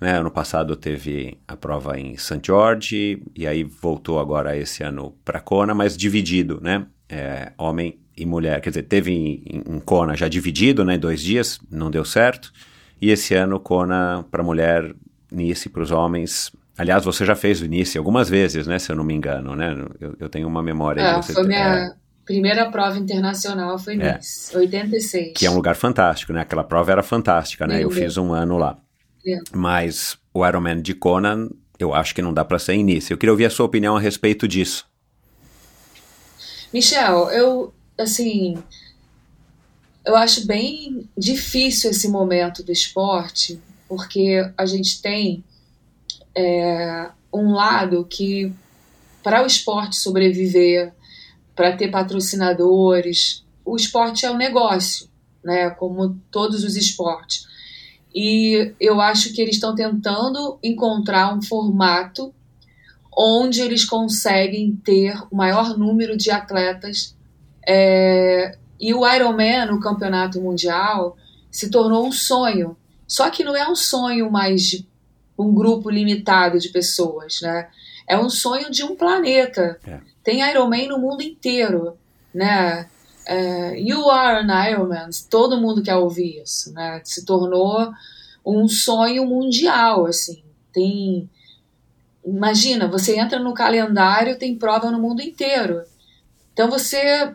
Né? Ano passado teve a prova em St. George e aí voltou agora esse ano para Kona, mas dividido, né? É, homem e mulher. Quer dizer, teve em, em Kona já dividido, né? Dois dias, não deu certo. E esse ano Kona para mulher, Nice para os homens, Aliás, você já fez o início algumas vezes, né? Se eu não me engano, né? Eu, eu tenho uma memória. É, foi minha é... primeira prova internacional, foi é. Nice, 86. Que é um lugar fantástico, né? Aquela prova era fantástica, né? Lindo. Eu fiz um ano lá. Mas o Ironman de Kona eu acho que não dá para ser início. Eu queria ouvir a sua opinião a respeito disso. Michel, eu, assim, eu acho bem difícil esse momento do esporte, porque a gente tem é, um lado que, para o esporte sobreviver, para ter patrocinadores, o esporte é um negócio, né, como todos os esportes. E eu acho que eles estão tentando encontrar um formato onde eles conseguem ter o maior número de atletas. É, e o Ironman, o campeonato mundial, se tornou um sonho. Só que não é um sonho mais de um grupo limitado de pessoas, né? É um sonho de um planeta. É. Tem Ironman no mundo inteiro, né? É, you are an Ironman, todo mundo quer ouvir isso, né? Se tornou um sonho mundial, assim. Tem, imagina, você entra no calendário, tem prova no mundo inteiro. Então você,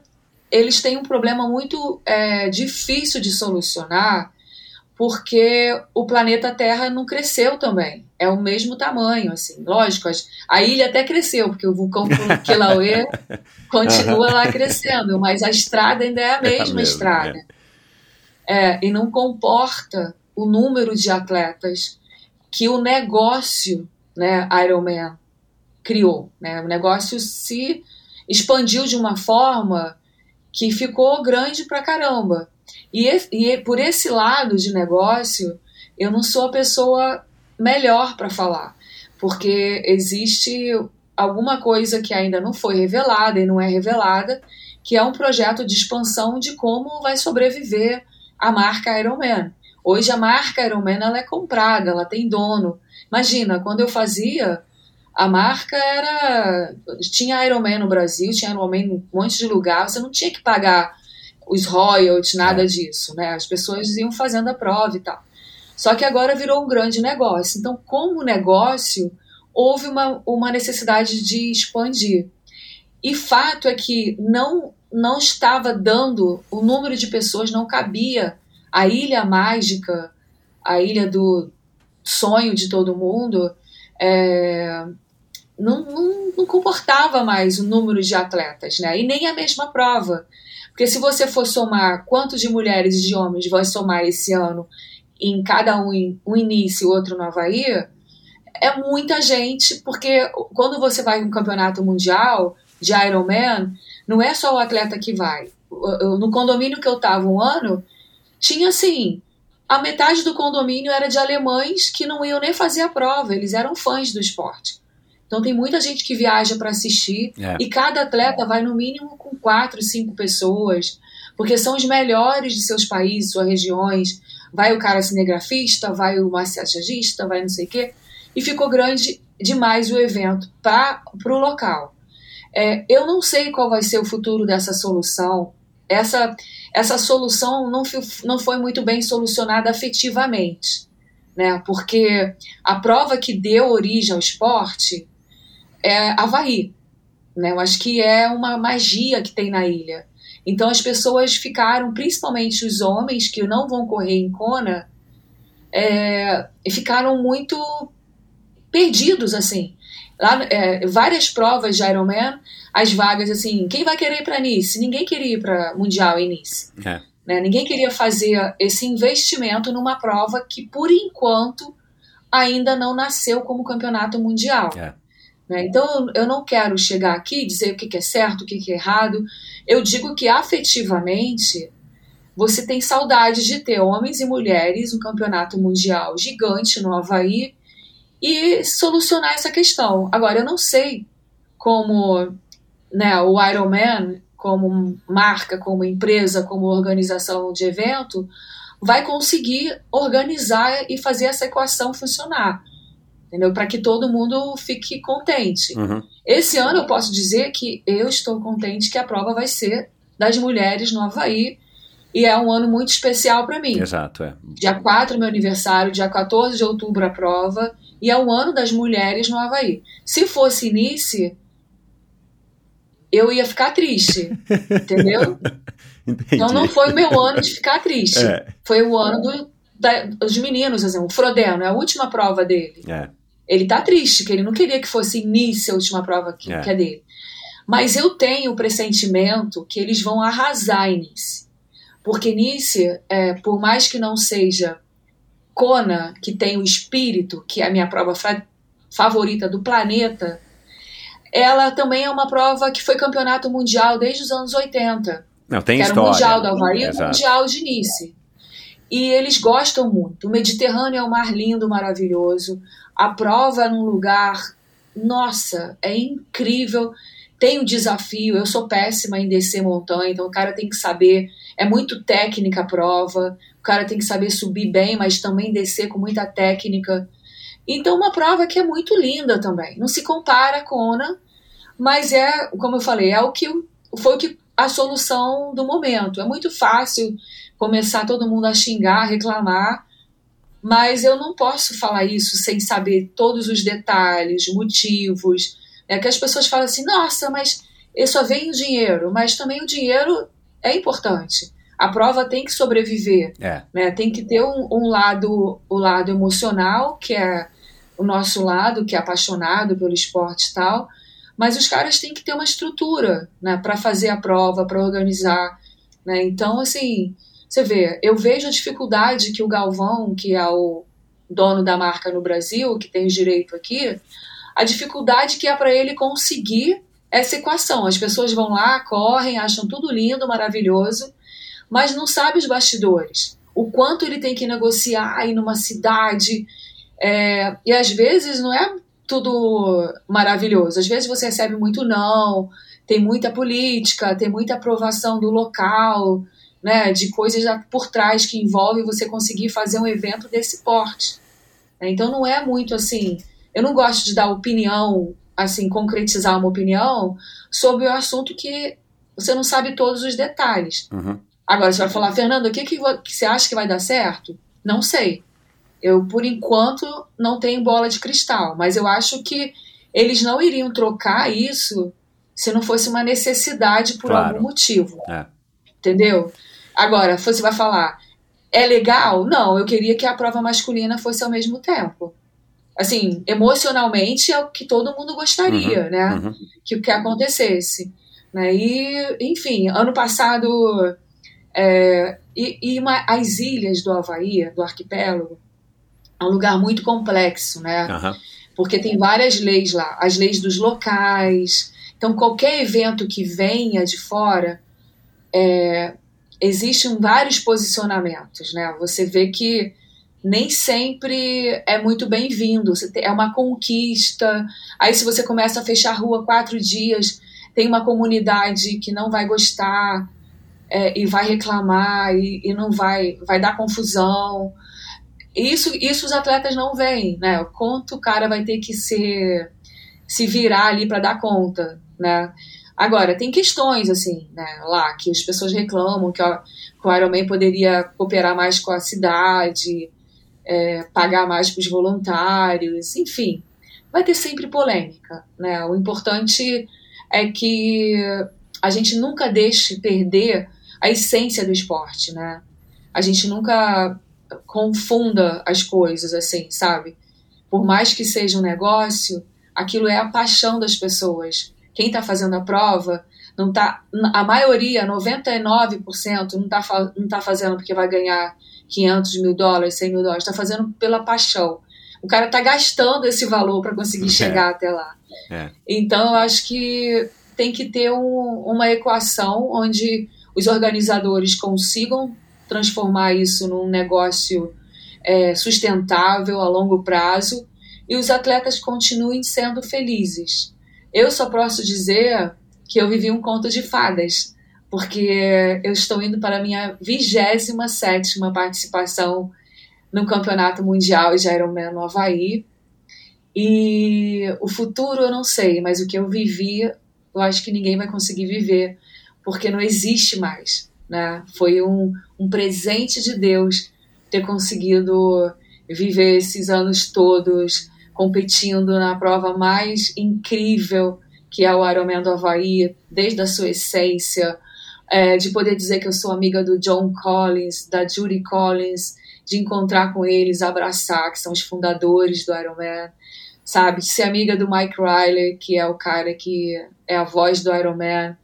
eles têm um problema muito é, difícil de solucionar, porque o planeta Terra não cresceu também. É o mesmo tamanho, assim. Lógico, a ilha até cresceu, porque o vulcão Kilauea continua lá crescendo, mas a estrada ainda é a mesma, é mesma estrada. É. é, e não comporta o número de atletas que o negócio, né, Ironman criou, né? O negócio se expandiu de uma forma que ficou grande pra caramba. E, e por esse lado de negócio, eu não sou a pessoa melhor para falar, porque existe alguma coisa que ainda não foi revelada e não é revelada, que é um projeto de expansão de como vai sobreviver a marca Ironman. Hoje a marca Ironman ela é comprada, ela tem dono. Imagina, quando eu fazia, a marca era. Tinha Ironman no Brasil, tinha Ironman em um monte de lugar, você não tinha que pagar os royalties, nada é. disso, né? As pessoas iam fazendo a prova e tal. Só que agora virou um grande negócio. Então, como negócio, houve uma, uma necessidade de expandir. E fato é que não, não estava dando, o número de pessoas não cabia. A ilha mágica, a ilha do sonho de todo mundo, é, não, não, não comportava mais o número de atletas, né? E nem a mesma prova. Porque se você for somar quantos de mulheres e de homens vai somar esse ano em cada um, um início e outro no Havaí, é muita gente, porque quando você vai um campeonato mundial de Ironman, não é só o atleta que vai. No condomínio que eu estava um ano, tinha assim, a metade do condomínio era de alemães que não iam nem fazer a prova, eles eram fãs do esporte. Então tem muita gente que viaja para assistir é. e cada atleta vai no mínimo com quatro, cinco pessoas, porque são os melhores de seus países, suas regiões. Vai o cara cinegrafista, vai o massagista, vai não sei o quê. E ficou grande demais o evento para o local. É, eu não sei qual vai ser o futuro dessa solução. Essa, essa solução não, não foi muito bem solucionada afetivamente. Né? Porque a prova que deu origem ao esporte é Havaí. Né? Eu acho que é uma magia que tem na ilha. Então as pessoas ficaram, principalmente os homens que não vão correr em Kona, é, ficaram muito perdidos assim. Lá, é, várias provas de Ironman, as vagas assim, quem vai querer ir para Nice? Ninguém queria ir para Mundial em Nice. É. Né? Ninguém queria fazer esse investimento numa prova que, por enquanto, ainda não nasceu como campeonato mundial. É. Né? Então, eu não quero chegar aqui e dizer o que é certo, o que é errado. Eu digo que afetivamente você tem saudade de ter homens e mulheres, um campeonato mundial gigante no Havaí e solucionar essa questão. Agora, eu não sei como né, o Ironman, como marca, como empresa, como organização de evento, vai conseguir organizar e fazer essa equação funcionar entendeu? Para que todo mundo fique contente. Uhum. Esse ano eu posso dizer que eu estou contente que a prova vai ser das mulheres no Havaí. E é um ano muito especial para mim. Exato, é. Dia 4 meu aniversário, dia 14 de outubro a prova. E é o ano das mulheres no Havaí. Se fosse Nice, eu ia ficar triste. entendeu? Entendi. Então não foi o meu ano de ficar triste. É. Foi o ano do, da, dos meninos, assim, o Frodeno, é a última prova dele. É. Ele tá triste, que ele não queria que fosse Nice a última prova que É. que é dele. Mas eu tenho o pressentimento que eles vão arrasar em Nice. Porque Nice, é, por mais que não seja Kona, que tem o espírito, que é a minha prova favorita do planeta, ela também é uma prova que foi campeonato mundial desde os anos 80 Não, tem que era história. o Mundial da Havaí e o. Mundial de Nice. E eles gostam muito. O Mediterrâneo é um mar lindo, maravilhoso. A prova num lugar, nossa, é incrível. Tem o desafio. Eu sou péssima em descer montanha, então o cara tem que saber. É muito técnica a prova. O cara tem que saber subir bem, mas também descer com muita técnica. Então, uma prova que é muito linda também. Não se compara com a Kona, mas é, como eu falei, é o que foi o que a solução do momento. É muito fácil começar todo mundo a xingar, reclamar, mas eu não posso falar isso sem saber todos os detalhes, motivos. É que as pessoas falam assim: nossa, mas eu só vem o dinheiro, mas também o dinheiro é importante. A prova tem que sobreviver, É. né? Tem que ter um, um lado, o lado emocional, que é o nosso lado, que é apaixonado pelo esporte e tal, mas os caras têm que ter uma estrutura, né, para fazer a prova, para organizar, né? Então, assim, você vê, eu vejo a dificuldade que o Galvão, que é o dono da marca no Brasil, que tem direito aqui, a dificuldade que é para ele conseguir essa equação. As pessoas vão lá, correm, acham tudo lindo, maravilhoso, mas não sabe os bastidores. O quanto ele tem que negociar aí numa cidade. é, e às vezes não é tudo maravilhoso. Às vezes você recebe muito não, tem muita política, tem muita aprovação do local, né, de coisas por trás que envolve você conseguir fazer um evento desse porte. Então não é muito assim. Eu não gosto de dar opinião, assim, concretizar uma opinião sobre o assunto que você não sabe todos os detalhes. Uhum. Agora você vai falar, Fernando, o que, que você acha que vai dar certo? Não sei. Eu, por enquanto, não tenho bola de cristal, mas eu acho que eles não iriam trocar isso se não fosse uma necessidade por Claro. algum motivo. É. Entendeu? Agora, você vai falar, é legal? Não, eu queria que a prova masculina fosse ao mesmo tempo. Assim, emocionalmente é o que todo mundo gostaria, né? Uhum. que o que acontecesse. Né? E, enfim, ano passado, é, e, e uma- as ilhas do Havaí, do arquipélago, é um lugar muito complexo, né? Aham. Porque tem várias leis lá, as leis dos locais. Então, qualquer evento que venha de fora, é, existem vários posicionamentos, né? Você vê que nem sempre é muito bem-vindo. É uma conquista. Aí, se você começa a fechar a rua quatro dias, tem uma comunidade que não vai gostar é, e vai reclamar e, e não vai, vai dar confusão. Isso, isso os atletas não veem, né? Quanto o cara vai ter que ser, se virar ali para dar conta, né? Agora, tem questões, assim, né, lá, que as pessoas reclamam que, ó, que o Ironman poderia cooperar mais com a cidade, é, pagar mais para os voluntários, enfim. Vai ter sempre polêmica, né? O importante é que a gente nunca deixe perder a essência do esporte, né? A gente nunca confunda as coisas, assim, sabe? Por mais que seja um negócio, aquilo é a paixão das pessoas. Quem está fazendo a prova não tá, a maioria, 99%, não está não tá fazendo porque vai ganhar 500 mil dólares, 100 mil dólares, está fazendo pela paixão. O cara está gastando esse valor para conseguir É. chegar até lá. É. Então, eu acho que tem que ter um- uma equação onde os organizadores consigam transformar isso num negócio é, sustentável a longo prazo e os atletas continuem sendo felizes. Eu só posso dizer que eu vivi um conto de fadas, porque eu estou indo para a minha 27 participação no Campeonato Mundial de Ironman no Havaí. E o futuro eu não sei, mas o que eu vivi, eu acho que ninguém vai conseguir viver, porque não existe mais. Né? Foi um, um presente de Deus ter conseguido viver esses anos todos competindo na prova mais incrível que é o Ironman do Havaí, desde a sua essência, é, de poder dizer que eu sou amiga do John Collins, da Judy Collins, de encontrar com eles, abraçar, que são os fundadores do Ironman, sabe? De ser amiga do Mike Riley, que é o cara que é a voz do Iron Man,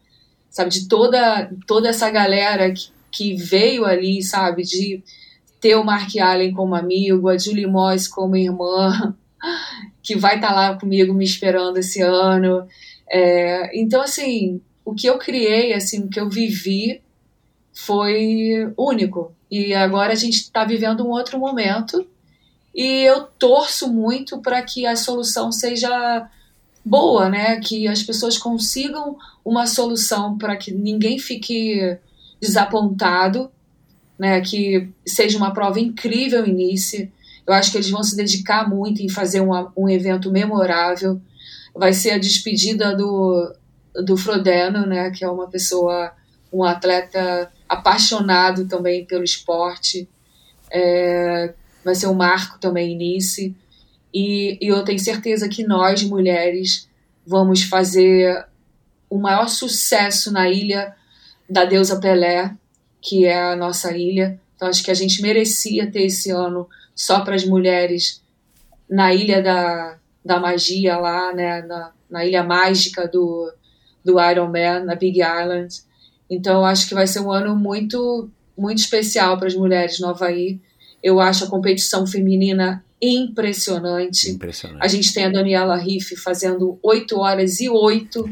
sabe? De toda, toda essa galera que, que veio ali, sabe? De ter o Mark Allen como amigo, a Julie Moss como irmã, que vai estar tá lá comigo me esperando esse ano. É, então, assim, o que eu criei, assim, o que eu vivi foi único. E agora a gente está vivendo um outro momento e eu torço muito para que a solução seja boa, né? Que as pessoas consigam uma solução para que ninguém fique desapontado, né? Que seja uma prova incrível início. Eu acho que eles vão se dedicar muito em fazer um, um evento memorável. Vai ser a despedida do, do Frodeno, né? Que é uma pessoa, um atleta apaixonado também pelo esporte. É, vai ser um marco também nisso. E, e eu tenho certeza que nós, mulheres, vamos fazer o maior sucesso na ilha da deusa Pelé, que é a nossa ilha. Então acho que a gente merecia ter esse ano só para as mulheres na ilha da, da magia lá, né, na, na ilha mágica do, do Iron Man, na Big Island. Então acho que vai ser um ano muito muito especial para as mulheres no Havaí. Eu acho a competição feminina impressionante. Impressionante. A gente tem a Daniela Riff fazendo 8 horas e 8.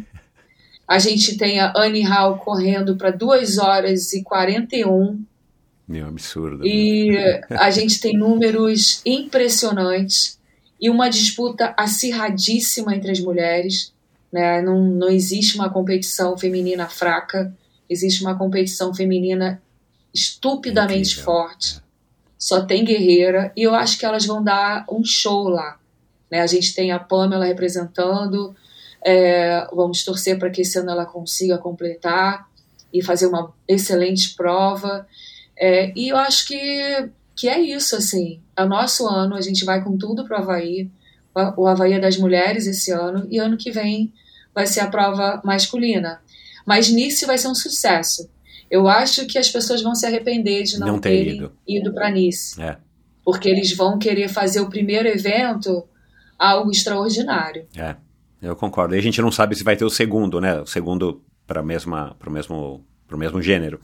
A gente tem a Annie Hall correndo para 2 horas e 41. Meu absurdo. E a gente tem números impressionantes e uma disputa acirradíssima entre as mulheres. Né? Não, não existe uma competição feminina fraca, existe uma competição feminina estupidamente Incrível. forte só tem guerreira, e eu acho que elas vão dar um show lá. Né? A gente tem a Pamela representando, é, vamos torcer para que esse ano ela consiga completar e fazer uma excelente prova. É, e eu acho que, que é isso, assim. É o nosso ano, a gente vai com tudo para o Havaí. O Havaí é das mulheres esse ano, e ano que vem vai ser a prova masculina. Mas nisso vai ser um sucesso. Eu acho que as pessoas vão se arrepender de não, Não ter terem ido. ido, para Nice. É, Porque eles vão querer fazer o primeiro evento algo extraordinário. é. Eu concordo. E a gente não sabe se vai ter o segundo, né? O segundo para mesma, pro mesmo, pro mesmo gênero.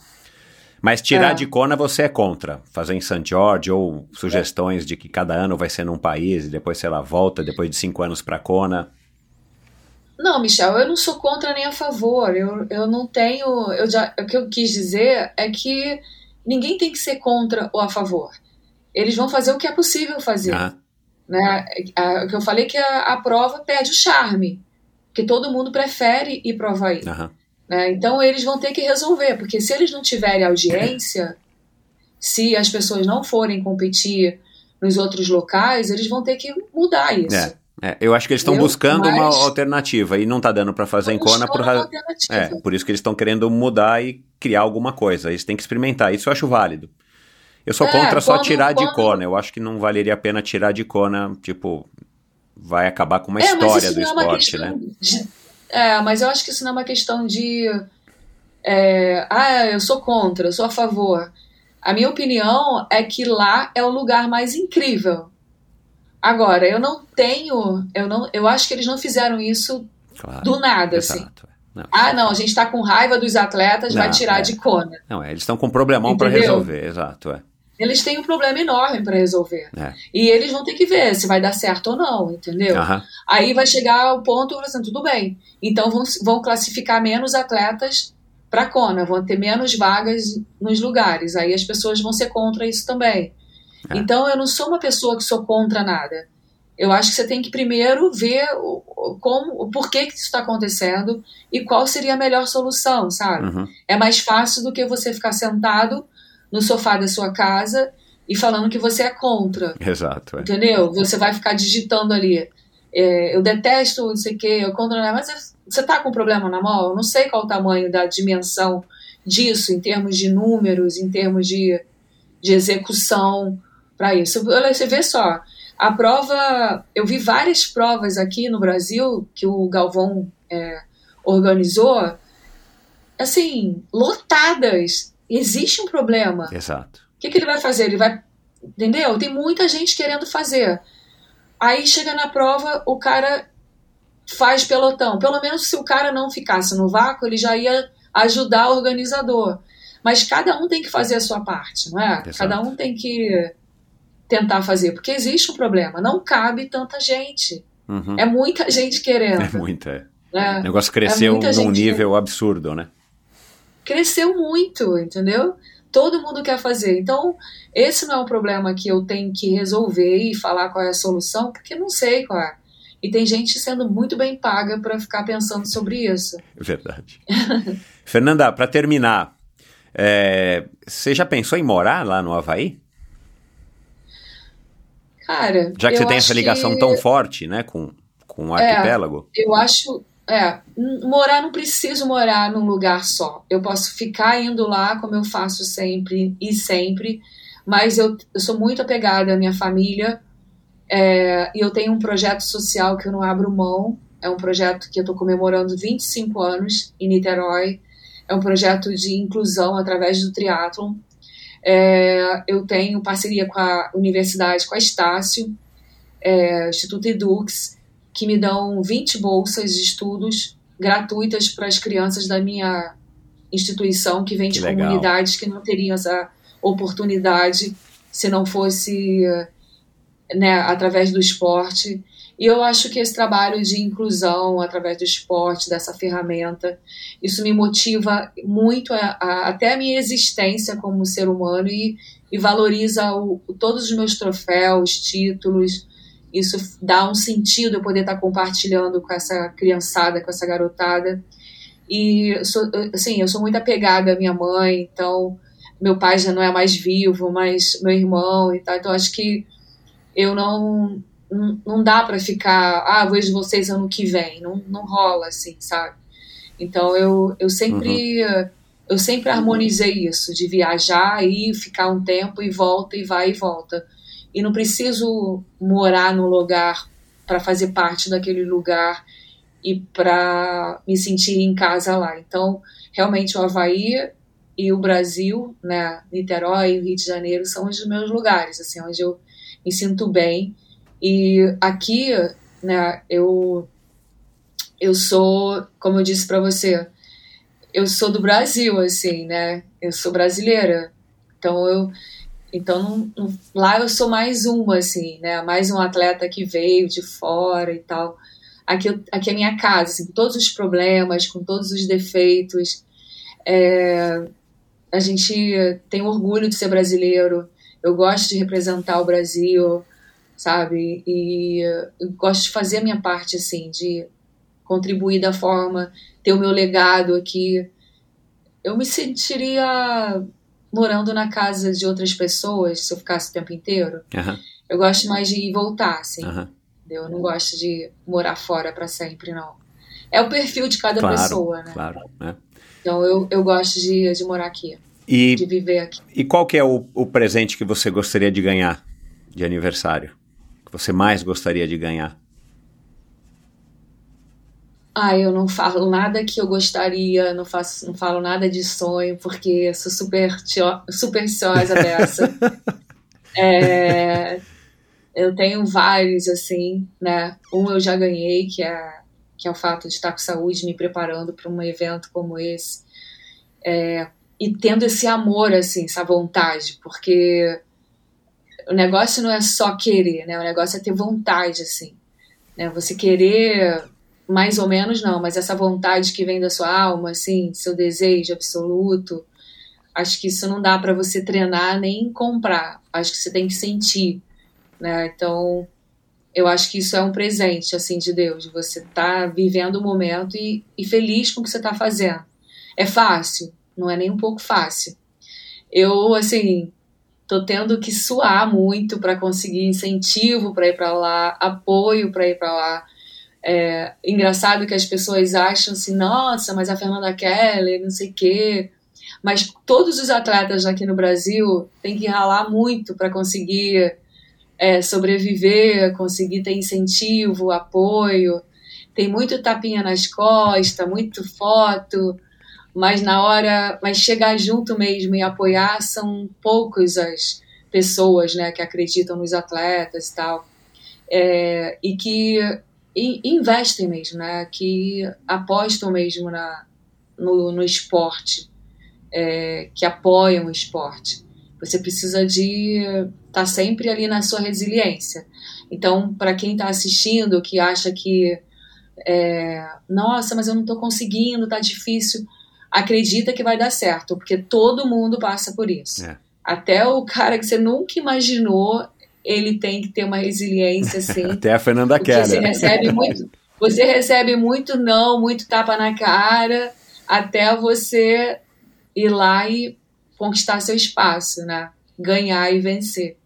Mas tirar É. de Kona você é contra. Fazer em St. George ou sugestões de que cada ano vai ser num país e depois, sei lá, volta depois de cinco anos para Kona. Não, Michel, eu não sou contra nem a favor. Eu, eu não tenho. Eu já, o que eu quis dizer é que ninguém tem que ser contra ou a favor. Eles vão fazer o que é possível fazer. Ah, Né? O que eu falei é que a, a prova perde o charme. Que todo mundo prefere ir para o Havaí. aham. Né? Então eles vão ter que resolver, porque se eles não tiverem audiência, se as pessoas não forem competir nos outros locais, eles vão ter que mudar isso. É, é, eu acho que eles estão buscando uma alternativa e não tá dando para fazer em Kona por, buscando uma ra- alternativa. é, por isso que eles estão querendo mudar e criar alguma coisa. Eles têm que experimentar. Isso eu acho válido. Eu sou É, contra só quando- tirar de quando- Kona. Eu acho que não valeria a pena tirar de Kona, tipo, vai acabar com uma É, história do é esporte, questão né? de- é, mas eu acho que isso não é uma questão de. é, ah, eu sou contra, eu sou a favor. A minha opinião é que lá é o lugar mais incrível. Agora, eu não tenho. Eu, não, eu acho que eles não fizeram isso Claro. do nada, assim. Exato. é. Não, Ah, não, a gente tá com raiva dos atletas, vai Não, tirar é. de Kona. não, é, eles estão com um problemão para resolver, exato. É. Eles têm um problema enorme para resolver. É. E eles vão ter que ver se vai dar certo ou não, entendeu? Aí vai chegar ao ponto, assim, tudo bem. Então vão, vão classificar menos atletas para Kona, vão ter menos vagas nos lugares. Aí as pessoas vão ser contra isso também. É. Então eu não sou uma pessoa que sou contra nada. Eu acho que você tem que primeiro ver o, o- como, o porquê que isso está acontecendo e qual seria a melhor solução, sabe? Uhum. É mais fácil do que você ficar sentado no sofá da sua casa e falando que você é contra. Exato. É. Entendeu? Você vai ficar digitando ali. é, eu detesto não sei o que, eu contra. Mas você tá com problema na mão? Eu não sei qual o tamanho da dimensão disso, em termos de números, em termos de, de execução para isso. Você vê só, a prova. Eu vi várias provas aqui no Brasil que o Galvão é, organizou, assim, lotadas. Existe um problema. Exato. O que, que ele vai fazer? Ele vai. Entendeu? Tem muita gente querendo fazer. Aí chega na prova, o cara faz pelotão. Pelo menos se o cara não ficasse no vácuo, ele já ia ajudar o organizador. Mas cada um tem que fazer a sua parte, não é? Exato. Cada um tem que tentar fazer, porque existe um problema. Não cabe tanta gente. Uhum. É muita gente querendo. É muito, é. né? O negócio cresceu muita num nível absurdo, né? Cresceu muito, entendeu? Todo mundo quer fazer. Então, esse não é um problema que eu tenho que resolver e falar qual é a solução, porque não sei qual é. E tem gente sendo muito bem paga para ficar pensando sobre isso. É Verdade. Fernanda, para terminar, é, você já pensou em morar lá no Havaí? Cara, Já que você tem essa ligação que- tão forte, né, com, com o É. arquipélago. Eu acho. É, morar, não preciso morar num lugar só. Eu posso ficar indo lá como eu faço sempre e sempre, mas eu, eu sou muito apegada à minha família é, e eu tenho um projeto social que eu não abro mão. É um projeto que eu estou comemorando 25 anos em Niterói. É um projeto de inclusão através do triatlon. É, eu tenho parceria com a universidade, com a Estácio, é, Instituto Edux, que me dão 20 bolsas de estudos gratuitas para as crianças da minha instituição, que vem Que de legal. comunidades que não teriam essa oportunidade se não fosse né, através do esporte. E eu acho que esse trabalho de inclusão através do esporte, dessa ferramenta, isso me motiva muito a, a- até a minha existência como ser humano e, e valoriza o- todos os meus troféus, títulos. Isso dá um sentido eu poder estar compartilhando com essa criançada, com essa garotada. E sou, assim, eu sou muito apegada à minha mãe, então meu pai já não é mais vivo, mas meu irmão e tal. Então acho que eu não não, não dá para ficar, ah, vejo vocês ano que vem, não, não rola assim, sabe? Então eu, eu sempre eu sempre harmonizei isso de viajar e ficar um tempo e volta e vai e volta. E não preciso morar no lugar para fazer parte daquele lugar e para me sentir em casa lá. Então, realmente o Havaí e o Brasil, né, Niterói e Rio de Janeiro são os meus lugares, assim, onde eu me sinto bem. E aqui, né, eu eu sou, como eu disse para você, eu sou do Brasil, assim, né? Eu sou brasileira. Então eu então não- não- lá eu sou mais uma, assim, né? Mais um atleta que veio de fora e tal. Aqui, aqui é minha casa, assim, com todos os problemas, com todos os defeitos. É, a gente tem orgulho de ser brasileiro. Eu gosto de representar o Brasil, sabe? E gosto de fazer a minha parte, assim, de contribuir da forma, ter o meu legado aqui. Eu me sentiria morando na casa de outras pessoas se eu ficasse o tempo inteiro. Aham, Eu gosto mais de ir e voltar, assim. entendeu? Eu não gosto de morar fora para sempre, não. É o perfil de cada Claro, pessoa, né? Claro. né? Então eu, eu gosto de, de morar aqui, E, de viver aqui. e qual que é o, o presente que você gostaria de ganhar de aniversário? Que você mais gostaria de ganhar? Ah, eu não falo nada que eu gostaria, não faço, não falo nada de sonho, porque eu sou super supersticiosa dessa. É, eu tenho vários, assim, né? Um eu já ganhei, que é, que é o fato de estar com saúde, me preparando para um evento como esse. É, e tendo esse amor, assim, essa vontade, porque o negócio não é só querer, né? O negócio é ter vontade, assim. Né? Você querer mais ou menos não, mas essa vontade que vem da sua alma, assim, seu desejo absoluto, acho que isso não dá para você treinar nem comprar. Acho que você tem que sentir, né? Então, eu acho que isso é um presente, assim, de Deus. Você tá vivendo o momento e, e feliz com o que você tá fazendo. É fácil? Não é nem um pouco fácil. Eu, assim, tô tendo que suar muito para conseguir incentivo para ir para lá, apoio para ir para lá. É, engraçado que as pessoas acham assim, nossa, mas a Fernanda Keller, não sei o quê. Mas todos os atletas aqui no Brasil têm que ralar muito para conseguir é, sobreviver, conseguir ter incentivo, apoio. Tem muito tapinha nas costas, muito foto, mas na hora, mas chegar junto mesmo e apoiar são poucos as pessoas, né, que acreditam nos atletas e tal. é, e que e, investem mesmo, né? Que apostam mesmo na, no, no esporte, é, que apoiam o esporte. Você precisa de estar tá sempre ali na sua resiliência. Então, para quem está assistindo, que acha que é, nossa, mas eu não estou conseguindo, tá difícil, acredita que vai dar certo, porque todo mundo passa por isso. É. Até o cara que você nunca imaginou, ele tem que ter uma resiliência assim. Até a Fernanda Keller. Você recebe muito, você recebe muito não, muito tapa na cara, até você ir lá e conquistar seu espaço, né? Ganhar e vencer.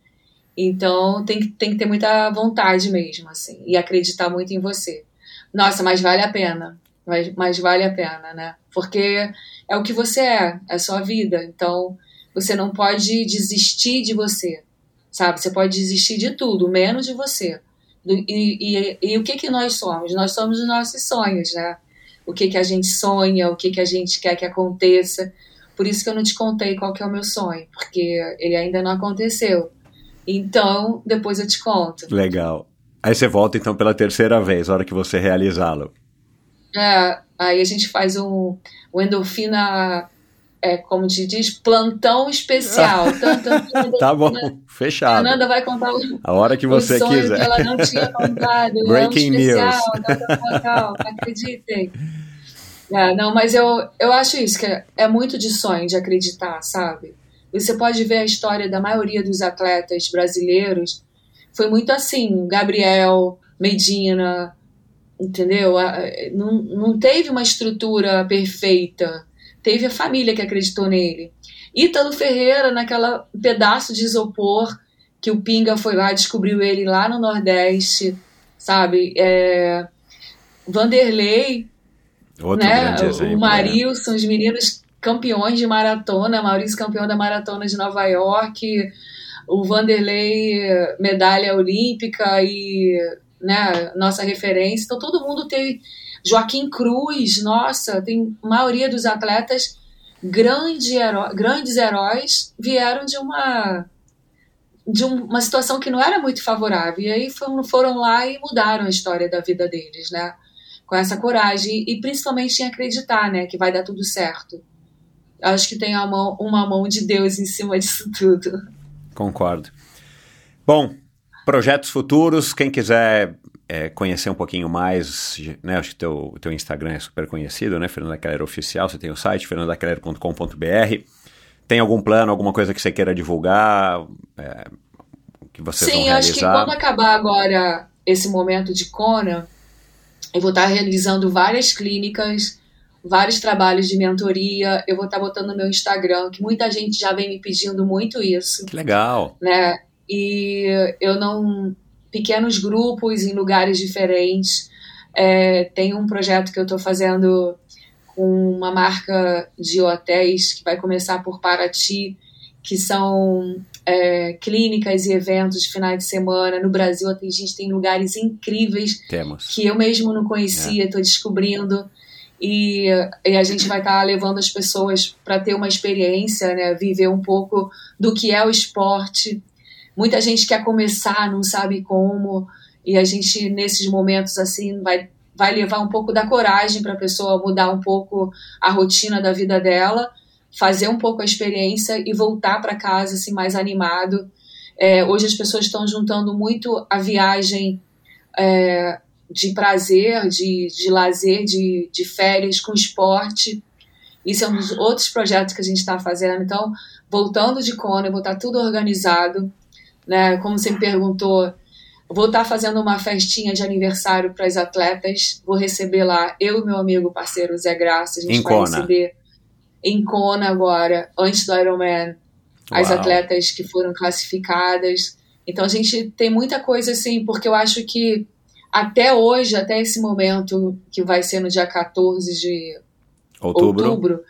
Então tem que, tem que ter muita vontade mesmo, assim, e acreditar muito em você. Nossa, mas vale a pena. Mas, mas vale a pena, né? Porque é o que você é, é a sua vida. Então você não pode desistir de você, sabe? Você pode desistir de tudo, menos de você. E, e, e, o que que nós somos? Nós somos os nossos sonhos, né? O que que a gente sonha, o que que a gente quer que aconteça. Por isso que eu não te contei qual que é o meu sonho, porque ele ainda não aconteceu. Então, depois eu te conto. Legal. Aí você volta então pela terceira vez, a hora que você realizá-lo. É, aí a gente faz um, um endorfina, é, como te diz, plantão especial. tá bom, fechado. A Nanda vai contar o, a hora que você quiser. que ela não tinha contado. Breaking especial, news. Acreditem. É, não, mas eu, eu acho isso, que é, é muito de sonho, de acreditar, sabe? Você pode ver a história da maioria dos atletas brasileiros. Foi muito assim, Gabriel, Medina, entendeu? Não, não teve uma estrutura perfeita. Teve a família que acreditou nele. Ítalo Ferreira, naquela pedaço de isopor que o Pinga foi lá, descobriu ele lá no Nordeste, sabe? É, Vanderlei, Outro né? exemplo, o Marilson, é. os meninos campeões de maratona, Maurício campeão da maratona de Nova York, o Vanderlei medalha olímpica e né, nossa referência. Então todo mundo tem Joaquim Cruz, nossa, tem maioria dos atletas grande heró grandes heróis vieram de uma de uma situação que não era muito favorável e aí foram, foram lá e mudaram a história da vida deles, né? Com essa coragem e principalmente em acreditar, né, que vai dar tudo certo acho que tem uma mão, uma mão de Deus em cima disso tudo. Concordo. Bom, projetos futuros, quem quiser é, conhecer um pouquinho mais, né, acho que teu, teu Instagram é super conhecido, né, Fernanda Keller Oficial, você tem o site fernandakeller.com.br, tem algum plano, alguma coisa que você queira divulgar, é, que você Sim, vão realizar? acho que quando acabar agora esse momento de Kona, eu vou estar realizando várias clínicas vários trabalhos de mentoria. Eu vou estar botando no meu Instagram, que muita gente já vem me pedindo muito isso. Que legal. Né? E eu não. Pequenos grupos em lugares diferentes. É, tem um projeto que eu estou fazendo com uma marca de hotéis que vai começar por Paraty, que são é, clínicas e eventos de finais de semana. No Brasil, a gente tem lugares incríveis Temos. que eu mesmo não conhecia, estou é. descobrindo e, e a gente vai estar tá levando as pessoas para ter uma experiência, né, viver um pouco do que é o esporte. Muita gente quer começar, não sabe como, e a gente nesses momentos assim vai vai levar um pouco da coragem para a pessoa mudar um pouco a rotina da vida dela, fazer um pouco a experiência e voltar para casa assim mais animado. É, hoje as pessoas estão juntando muito a viagem é, de prazer, de, de lazer, de, de férias com esporte. Isso é um dos outros projetos que a gente está fazendo. Então, voltando de Kona, vou estar tudo organizado. Né? Como você me perguntou, vou estar tá fazendo uma festinha de aniversário para as atletas. Vou receber lá eu e meu amigo parceiro Zé Graça. A gente em vai Kona. receber em Kona agora, antes do Ironman, as atletas que foram classificadas. Então, a gente tem muita coisa assim, porque eu acho que até hoje, até esse momento, que vai ser no dia 14 de outubro, outubro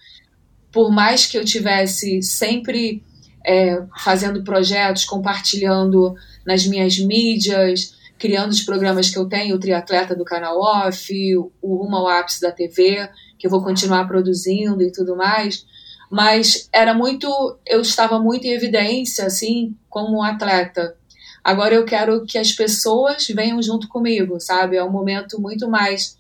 por mais que eu tivesse sempre é, fazendo projetos, compartilhando nas minhas mídias, criando os programas que eu tenho, o Triatleta do Canal Off, o Rumo ao Ápice da TV, que eu vou continuar produzindo e tudo mais, mas era muito, eu estava muito em evidência, assim, como atleta, Agora eu quero que as pessoas venham junto comigo, sabe? É um momento muito mais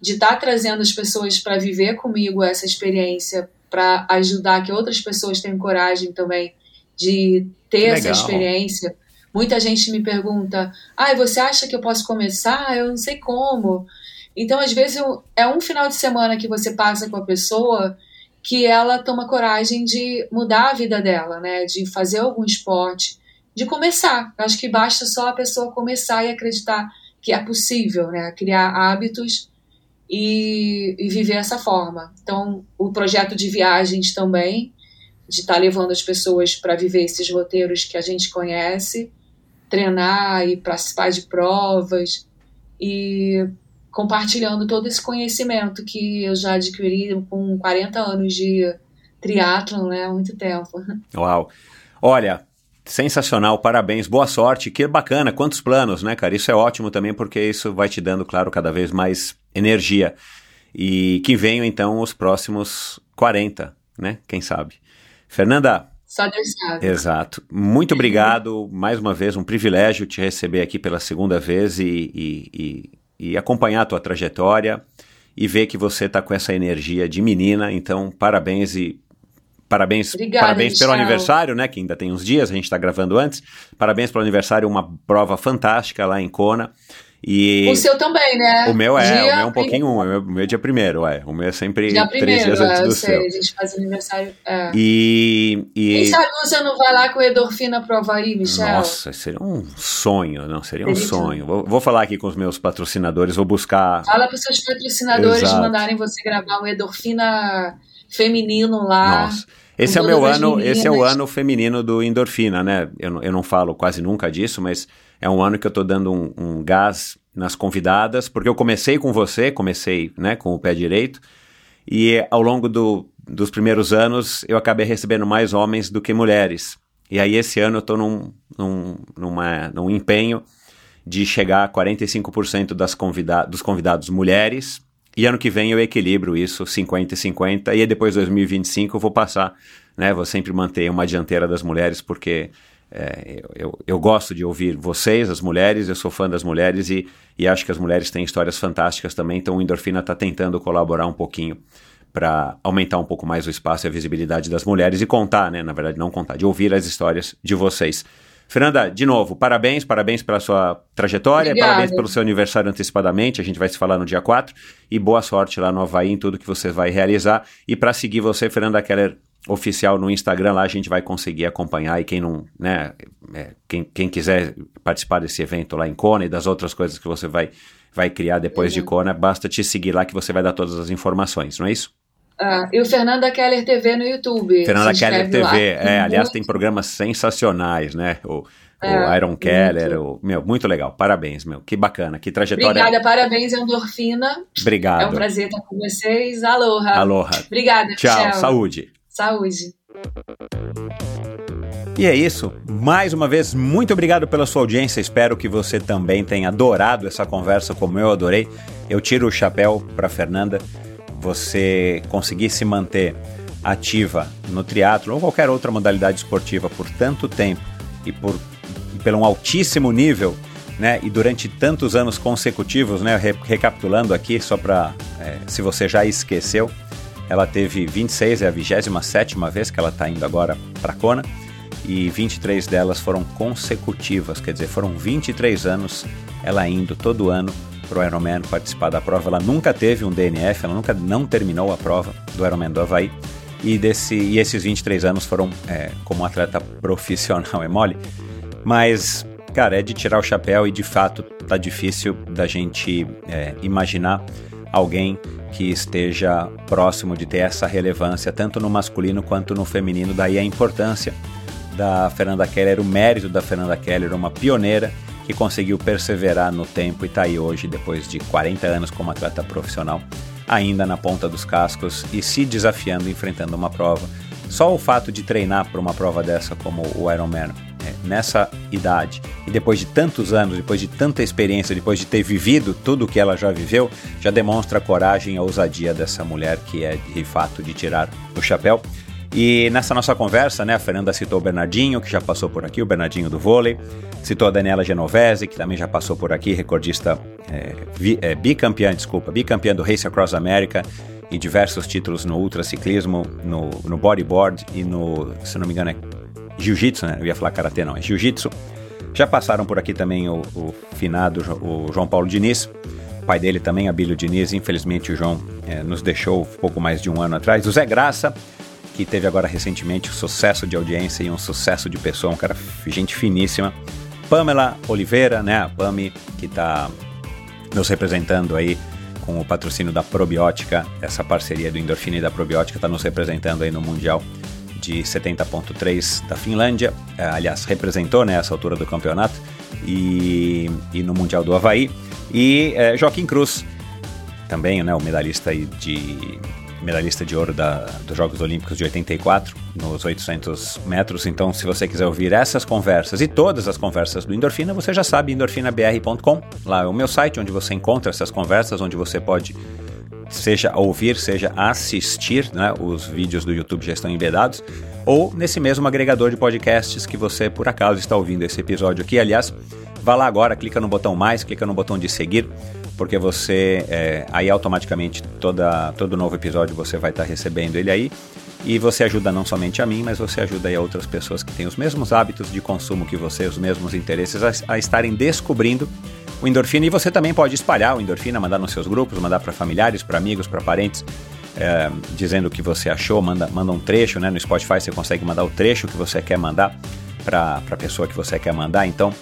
de estar tá trazendo as pessoas para viver comigo essa experiência, para ajudar que outras pessoas tenham coragem também de ter essa experiência. Muita gente me pergunta: ah, você acha que eu posso começar? Eu não sei como. Então, às vezes, eu, é um final de semana que você passa com a pessoa que ela toma coragem de mudar a vida dela, né? De fazer algum esporte, de começar. Acho que basta só a pessoa começar e acreditar que é possível, né? Criar hábitos e, e viver essa forma. Então, o projeto de viagens também, de estar tá levando as pessoas para viver esses roteiros que a gente conhece, treinar e participar de provas e compartilhando todo esse conhecimento que eu já adquiri com 40 anos de triatlon, né, há muito tempo. Uau. Olha, sensacional, parabéns, boa sorte, que bacana, quantos planos, né, cara? Isso é ótimo também porque isso vai te dando, claro, cada vez mais energia. E que venham então os próximos 40, né? Quem sabe. Fernanda, só Deus sabe. Exato. Muito obrigado. Mais uma vez, um privilégio te receber aqui pela segunda vez e, e, e e acompanhar a tua trajetória e ver que você está com essa energia de menina. Então, parabéns e parabéns, Obrigada, parabéns pelo aniversário, né? Que ainda tem uns dias, a gente está gravando antes. Parabéns pelo aniversário, uma prova fantástica lá em Kona. E o seu também, né? O meu é, dia o meu é um pouquinho um, o meu, o meu é dia primeiro, é. O meu é sempre dia três primeiro, dias antes é, do sei, seu. A gente faz aniversário. É. E, e. Quem sabe você não vai lá com o Endorfina pro Havaí, Michel? Nossa, seria um sonho, não? Seria um sonho. Vou, vou, falar aqui com os meus patrocinadores, vou buscar. Fala para os seus patrocinadores Exato. mandarem você gravar um Endorfina feminino lá. Nossa. Esse é o meu ano, meninas. esse é o ano feminino do endorfina, né? Eu, eu não falo quase nunca disso, mas é um ano que eu tô dando um, um gás nas convidadas, porque eu comecei com você, comecei né, com o pé direito, e ao longo do, dos primeiros anos eu acabei recebendo mais homens do que mulheres. E aí esse ano eu estou num, num, num empenho de chegar a 45% das convida dos convidados mulheres, e ano que vem eu equilibro isso, 50 e 50, e depois 2025 eu vou passar, né, vou sempre manter uma dianteira das mulheres, porque é, eu, eu, gosto de ouvir vocês, as mulheres, eu sou fã das mulheres e, e acho que as mulheres têm histórias fantásticas também, então o Endorfina está tentando colaborar um pouquinho para aumentar um pouco mais o espaço e a visibilidade das mulheres e contar, né? Na verdade, não contar, de ouvir as histórias de vocês. Fernanda, de novo, parabéns, parabéns pela sua trajetória, Obrigada. parabéns pelo seu aniversário antecipadamente, a gente vai se falar no dia 4, e boa sorte lá no Havaí em tudo que você vai realizar. E para seguir você, Fernanda Keller, oficial no Instagram, lá a gente vai conseguir acompanhar e quem não, né, é, quem, quem quiser participar desse evento lá em Kona e das outras coisas que você vai, vai criar depois uhum. de Kona, basta te seguir lá que você vai dar todas as informações, não é isso? Ah, e o Fernanda Keller TV no YouTube. Fernanda Keller TV, lá. é, aliás, tem programas sensacionais, né? O, é, o Iron Keller, o, meu, muito legal. Parabéns, meu. Que bacana, que trajetória. Obrigada, parabéns, Endorfina. Obrigado. É um prazer estar com vocês. Aloha. Aloha. Obrigada, Tchau, Michel. saúde. Saúde. E é isso. Mais uma vez, muito obrigado pela sua audiência. Espero que você também tenha adorado essa conversa como eu adorei. Eu tiro o chapéu para Fernanda. Você conseguir se manter ativa no triatlo ou qualquer outra modalidade esportiva por tanto tempo e por pelo um altíssimo nível, né? E durante tantos anos consecutivos, né? Re recapitulando aqui só para é, se você já esqueceu, ela teve 26, é a 27 vez que ela está indo agora para Kona, e 23 delas foram consecutivas, quer dizer, foram 23 anos ela indo todo ano para o Ironman participar da prova. Ela nunca teve um DNF, ela nunca não terminou a prova do Ironman do Havaí. E, desse, e esses 23 anos foram é, como atleta profissional, é mole? Mas, cara, é de tirar o chapéu e de fato tá difícil da gente é, imaginar alguém que esteja próximo de ter essa relevância, tanto no masculino quanto no feminino. Daí a importância da Fernanda Keller, o mérito da Fernanda Keller, uma pioneira que conseguiu perseverar no tempo e está aí hoje, depois de 40 anos como atleta profissional, ainda na ponta dos cascos e se desafiando, enfrentando uma prova. Só o fato de treinar para uma prova dessa como o Ironman nessa idade e depois de tantos anos, depois de tanta experiência, depois de ter vivido tudo o que ela já viveu, já demonstra a coragem e a ousadia dessa mulher que é de fato de tirar o chapéu. E nessa nossa conversa, né, a Fernanda citou o Bernardinho, que já passou por aqui, o Bernardinho do vôlei, citou a Daniela Genovese, que também já passou por aqui, recordista é, vi, é, bicampeã, desculpa, bicampeã do Race Across America e diversos títulos no ultraciclismo, no, no bodyboard e no, se não me engano, é jiu-jitsu, né? Eu ia falar karatê, não, é jiu-jitsu. Já passaram por aqui também o, o finado o João Paulo Diniz, pai dele também, Abílio Diniz. Infelizmente o João é, nos deixou pouco mais de um ano atrás. O Zé Graça, que teve agora recentemente um sucesso de audiência e um sucesso de pessoa, um cara, gente finíssima. Pamela Oliveira, né? A Pami, que está nos representando aí com o patrocínio da Probiótica. Essa parceria do Endorfina e da Probiótica está nos representando aí no Mundial de 70.3 da Finlândia, é, aliás, representou né, altura do campeonato, e, e no Mundial do Havaí. E é, Joaquim Cruz, também né, o medalhista de medalhista de ouro da, dos Jogos Olímpicos de 84, nos 800 metros. Então, se você quiser ouvir essas conversas e todas as conversas do Endorfina, você já sabe, endorfinabr.com. Lá é o meu site, onde você encontra essas conversas, onde você pode seja ouvir, seja assistir, né? Os vídeos do YouTube já estão embedados, ou nesse mesmo agregador de podcasts que você por acaso está ouvindo esse episódio aqui. Aliás, vá lá agora, clica no botão mais, clica no botão de seguir, porque você é, aí automaticamente toda, todo novo episódio você vai estar recebendo ele aí. E você ajuda não somente a mim, mas você ajuda aí a outras pessoas que têm os mesmos hábitos de consumo que você, os mesmos interesses, a, a estarem descobrindo o endorfina e você também pode espalhar o endorfina, mandar nos seus grupos, mandar para familiares, para amigos, para parentes, é, dizendo o que você achou, manda, manda um trecho, né? No Spotify você consegue mandar o trecho que você quer mandar para a pessoa que você quer mandar. Então,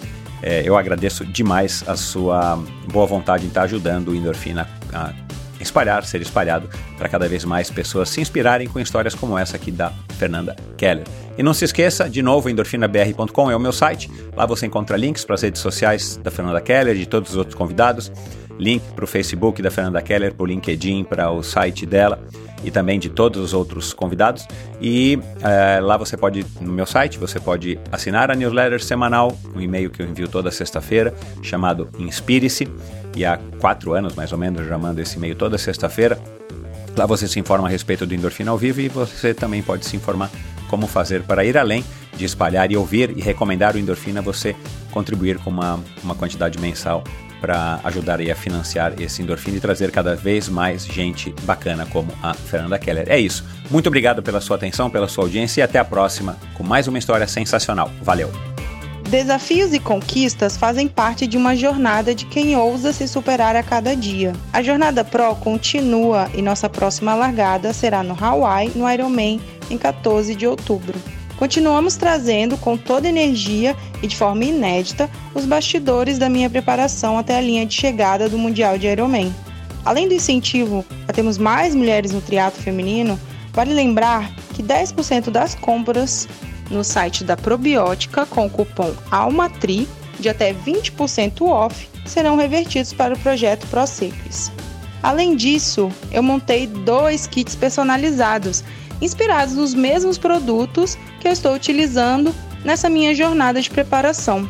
é, eu agradeço demais a sua boa vontade em estar ajudando o endorfina a espalhar, ser espalhado para cada vez mais pessoas se inspirarem com histórias como essa aqui da Fernanda Keller. E não se esqueça, de novo, endorfinabr.com é o meu site. Lá você encontra links para as redes sociais da Fernanda Keller de todos os outros convidados, link para o Facebook da Fernanda Keller, para o LinkedIn, para o site dela e também de todos os outros convidados. E é, lá você pode, no meu site, você pode assinar a newsletter semanal, um e-mail que eu envio toda sexta-feira, chamado Inspire-se e há quatro anos mais ou menos já mando esse e-mail toda sexta-feira. Lá você se informa a respeito do Endorfina ao vivo e você também pode se informar como fazer para ir além de espalhar e ouvir e recomendar o Endorfina, você contribuir com uma, uma quantidade mensal para ajudar a financiar esse Endorfina e trazer cada vez mais gente bacana como a Fernanda Keller. É isso. Muito obrigado pela sua atenção, pela sua audiência e até a próxima com mais uma história sensacional. Valeu! Desafios e conquistas fazem parte de uma jornada de quem ousa se superar a cada dia. A Jornada Pro continua e nossa próxima largada será no Hawaii, no Ironman, em 14 de outubro. Continuamos trazendo com toda energia e de forma inédita os bastidores da minha preparação até a linha de chegada do Mundial de Ironman. Além do incentivo a termos mais mulheres no triatlo feminino, vale lembrar que 10% das compras no site da Probiótica com o cupom ALMATRI de até 20% off serão revertidos para o projeto ProSecres. Além disso, eu montei dois kits personalizados, inspirados nos mesmos produtos que eu estou utilizando nessa minha jornada de preparação.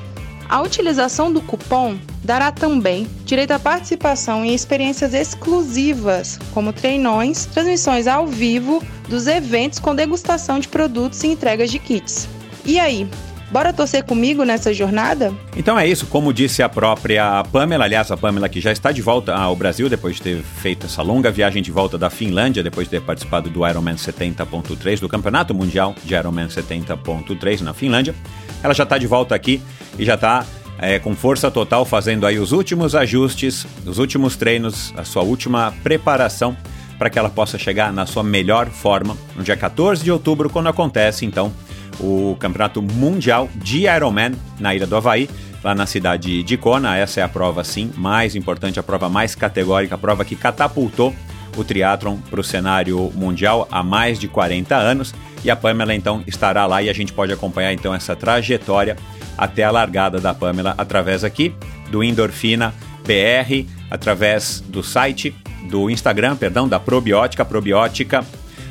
A utilização do cupom dará também direito à participação em experiências exclusivas, como treinões, transmissões ao vivo dos eventos com degustação de produtos e entregas de kits. E aí, Bora torcer comigo nessa jornada? Então é isso, como disse a própria Pamela, aliás, a Pamela que já está de volta ao Brasil depois de ter feito essa longa viagem de volta da Finlândia, depois de ter participado do Ironman 70.3, do Campeonato Mundial de Ironman 70.3 na Finlândia. Ela já está de volta aqui e já está é, com força total fazendo aí os últimos ajustes, os últimos treinos, a sua última preparação para que ela possa chegar na sua melhor forma no dia 14 de outubro, quando acontece então o Campeonato Mundial de Ironman na Ilha do Havaí, lá na cidade de Kona. Essa é a prova, sim, mais importante, a prova mais categórica, a prova que catapultou o triatlon para o cenário mundial há mais de 40 anos. E a Pamela então estará lá e a gente pode acompanhar então essa trajetória até a largada da Pamela através aqui do Endorfina BR, através do site, do Instagram, perdão, da Probiótica, Probiótica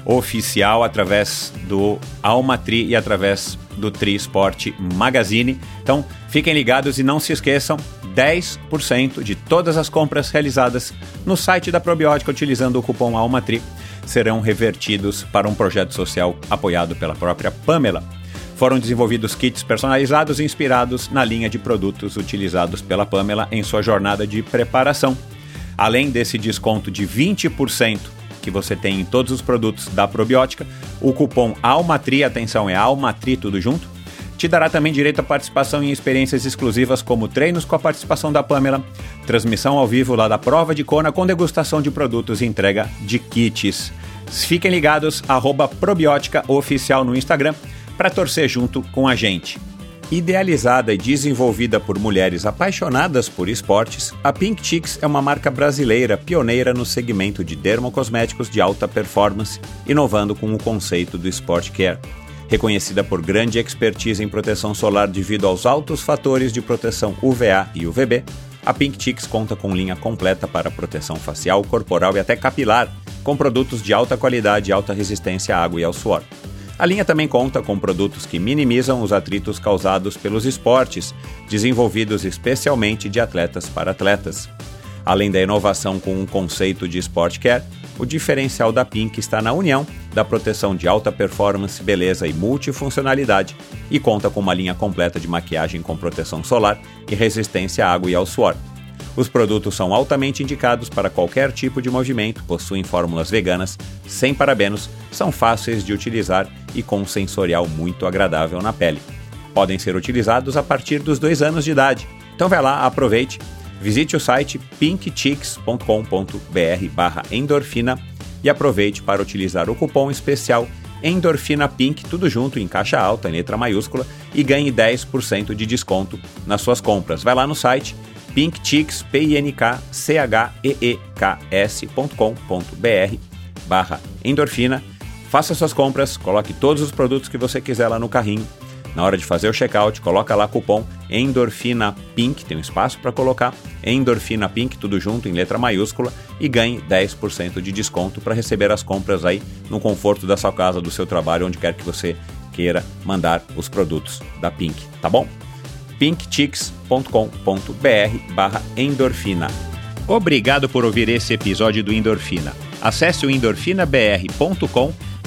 oficial através do Almatri e através do Tri Sport Magazine. Então, fiquem ligados e não se esqueçam, 10% de todas as compras realizadas no site da Probiótica utilizando o cupom Almatri serão revertidos para um projeto social apoiado pela própria Pamela. Foram desenvolvidos kits personalizados inspirados na linha de produtos utilizados pela Pamela em sua jornada de preparação. Além desse desconto de 20% que você tem em todos os produtos da probiótica, o cupom ALMATRI, atenção, é ALMATRI tudo junto, te dará também direito à participação em experiências exclusivas como treinos com a participação da Pamela, transmissão ao vivo lá da prova de Kona com degustação de produtos e entrega de kits. Fiquem ligados, arroba probiótica oficial no Instagram para torcer junto com a gente. Idealizada e desenvolvida por mulheres apaixonadas por esportes, a Pink Chicks é uma marca brasileira pioneira no segmento de dermocosméticos de alta performance, inovando com o conceito do Sport Care. Reconhecida por grande expertise em proteção solar devido aos altos fatores de proteção UVA e UVB, a Pink Chicks conta com linha completa para proteção facial, corporal e até capilar, com produtos de alta qualidade e alta resistência à água e ao suor. A linha também conta com produtos que minimizam os atritos causados pelos esportes, desenvolvidos especialmente de atletas para atletas. Além da inovação com um conceito de Sport Care, o diferencial da Pink está na união da proteção de alta performance, beleza e multifuncionalidade e conta com uma linha completa de maquiagem com proteção solar e resistência à água e ao suor. Os produtos são altamente indicados para qualquer tipo de movimento, possuem fórmulas veganas, sem parabenos, são fáceis de utilizar e com um sensorial muito agradável na pele. Podem ser utilizados a partir dos dois anos de idade. Então vai lá, aproveite Visite o site pinkchicks.com.br endorfina e aproveite para utilizar o cupom especial Endorfina Pink, tudo junto em caixa alta, em letra maiúscula, e ganhe 10% de desconto nas suas compras. Vai lá no site pinkchicks, p i n k c h e e k s.com.br barra endorfina. Faça suas compras, coloque todos os produtos que você quiser lá no carrinho na hora de fazer o checkout, coloca lá cupom Endorfina Pink, tem um espaço para colocar Endorfina Pink, tudo junto em letra maiúscula, e ganhe 10% de desconto para receber as compras aí no conforto da sua casa, do seu trabalho, onde quer que você queira mandar os produtos da Pink, tá bom? pinkchicks.com.br barra endorfina. Obrigado por ouvir esse episódio do Endorfina. Acesse o endorfinabr.com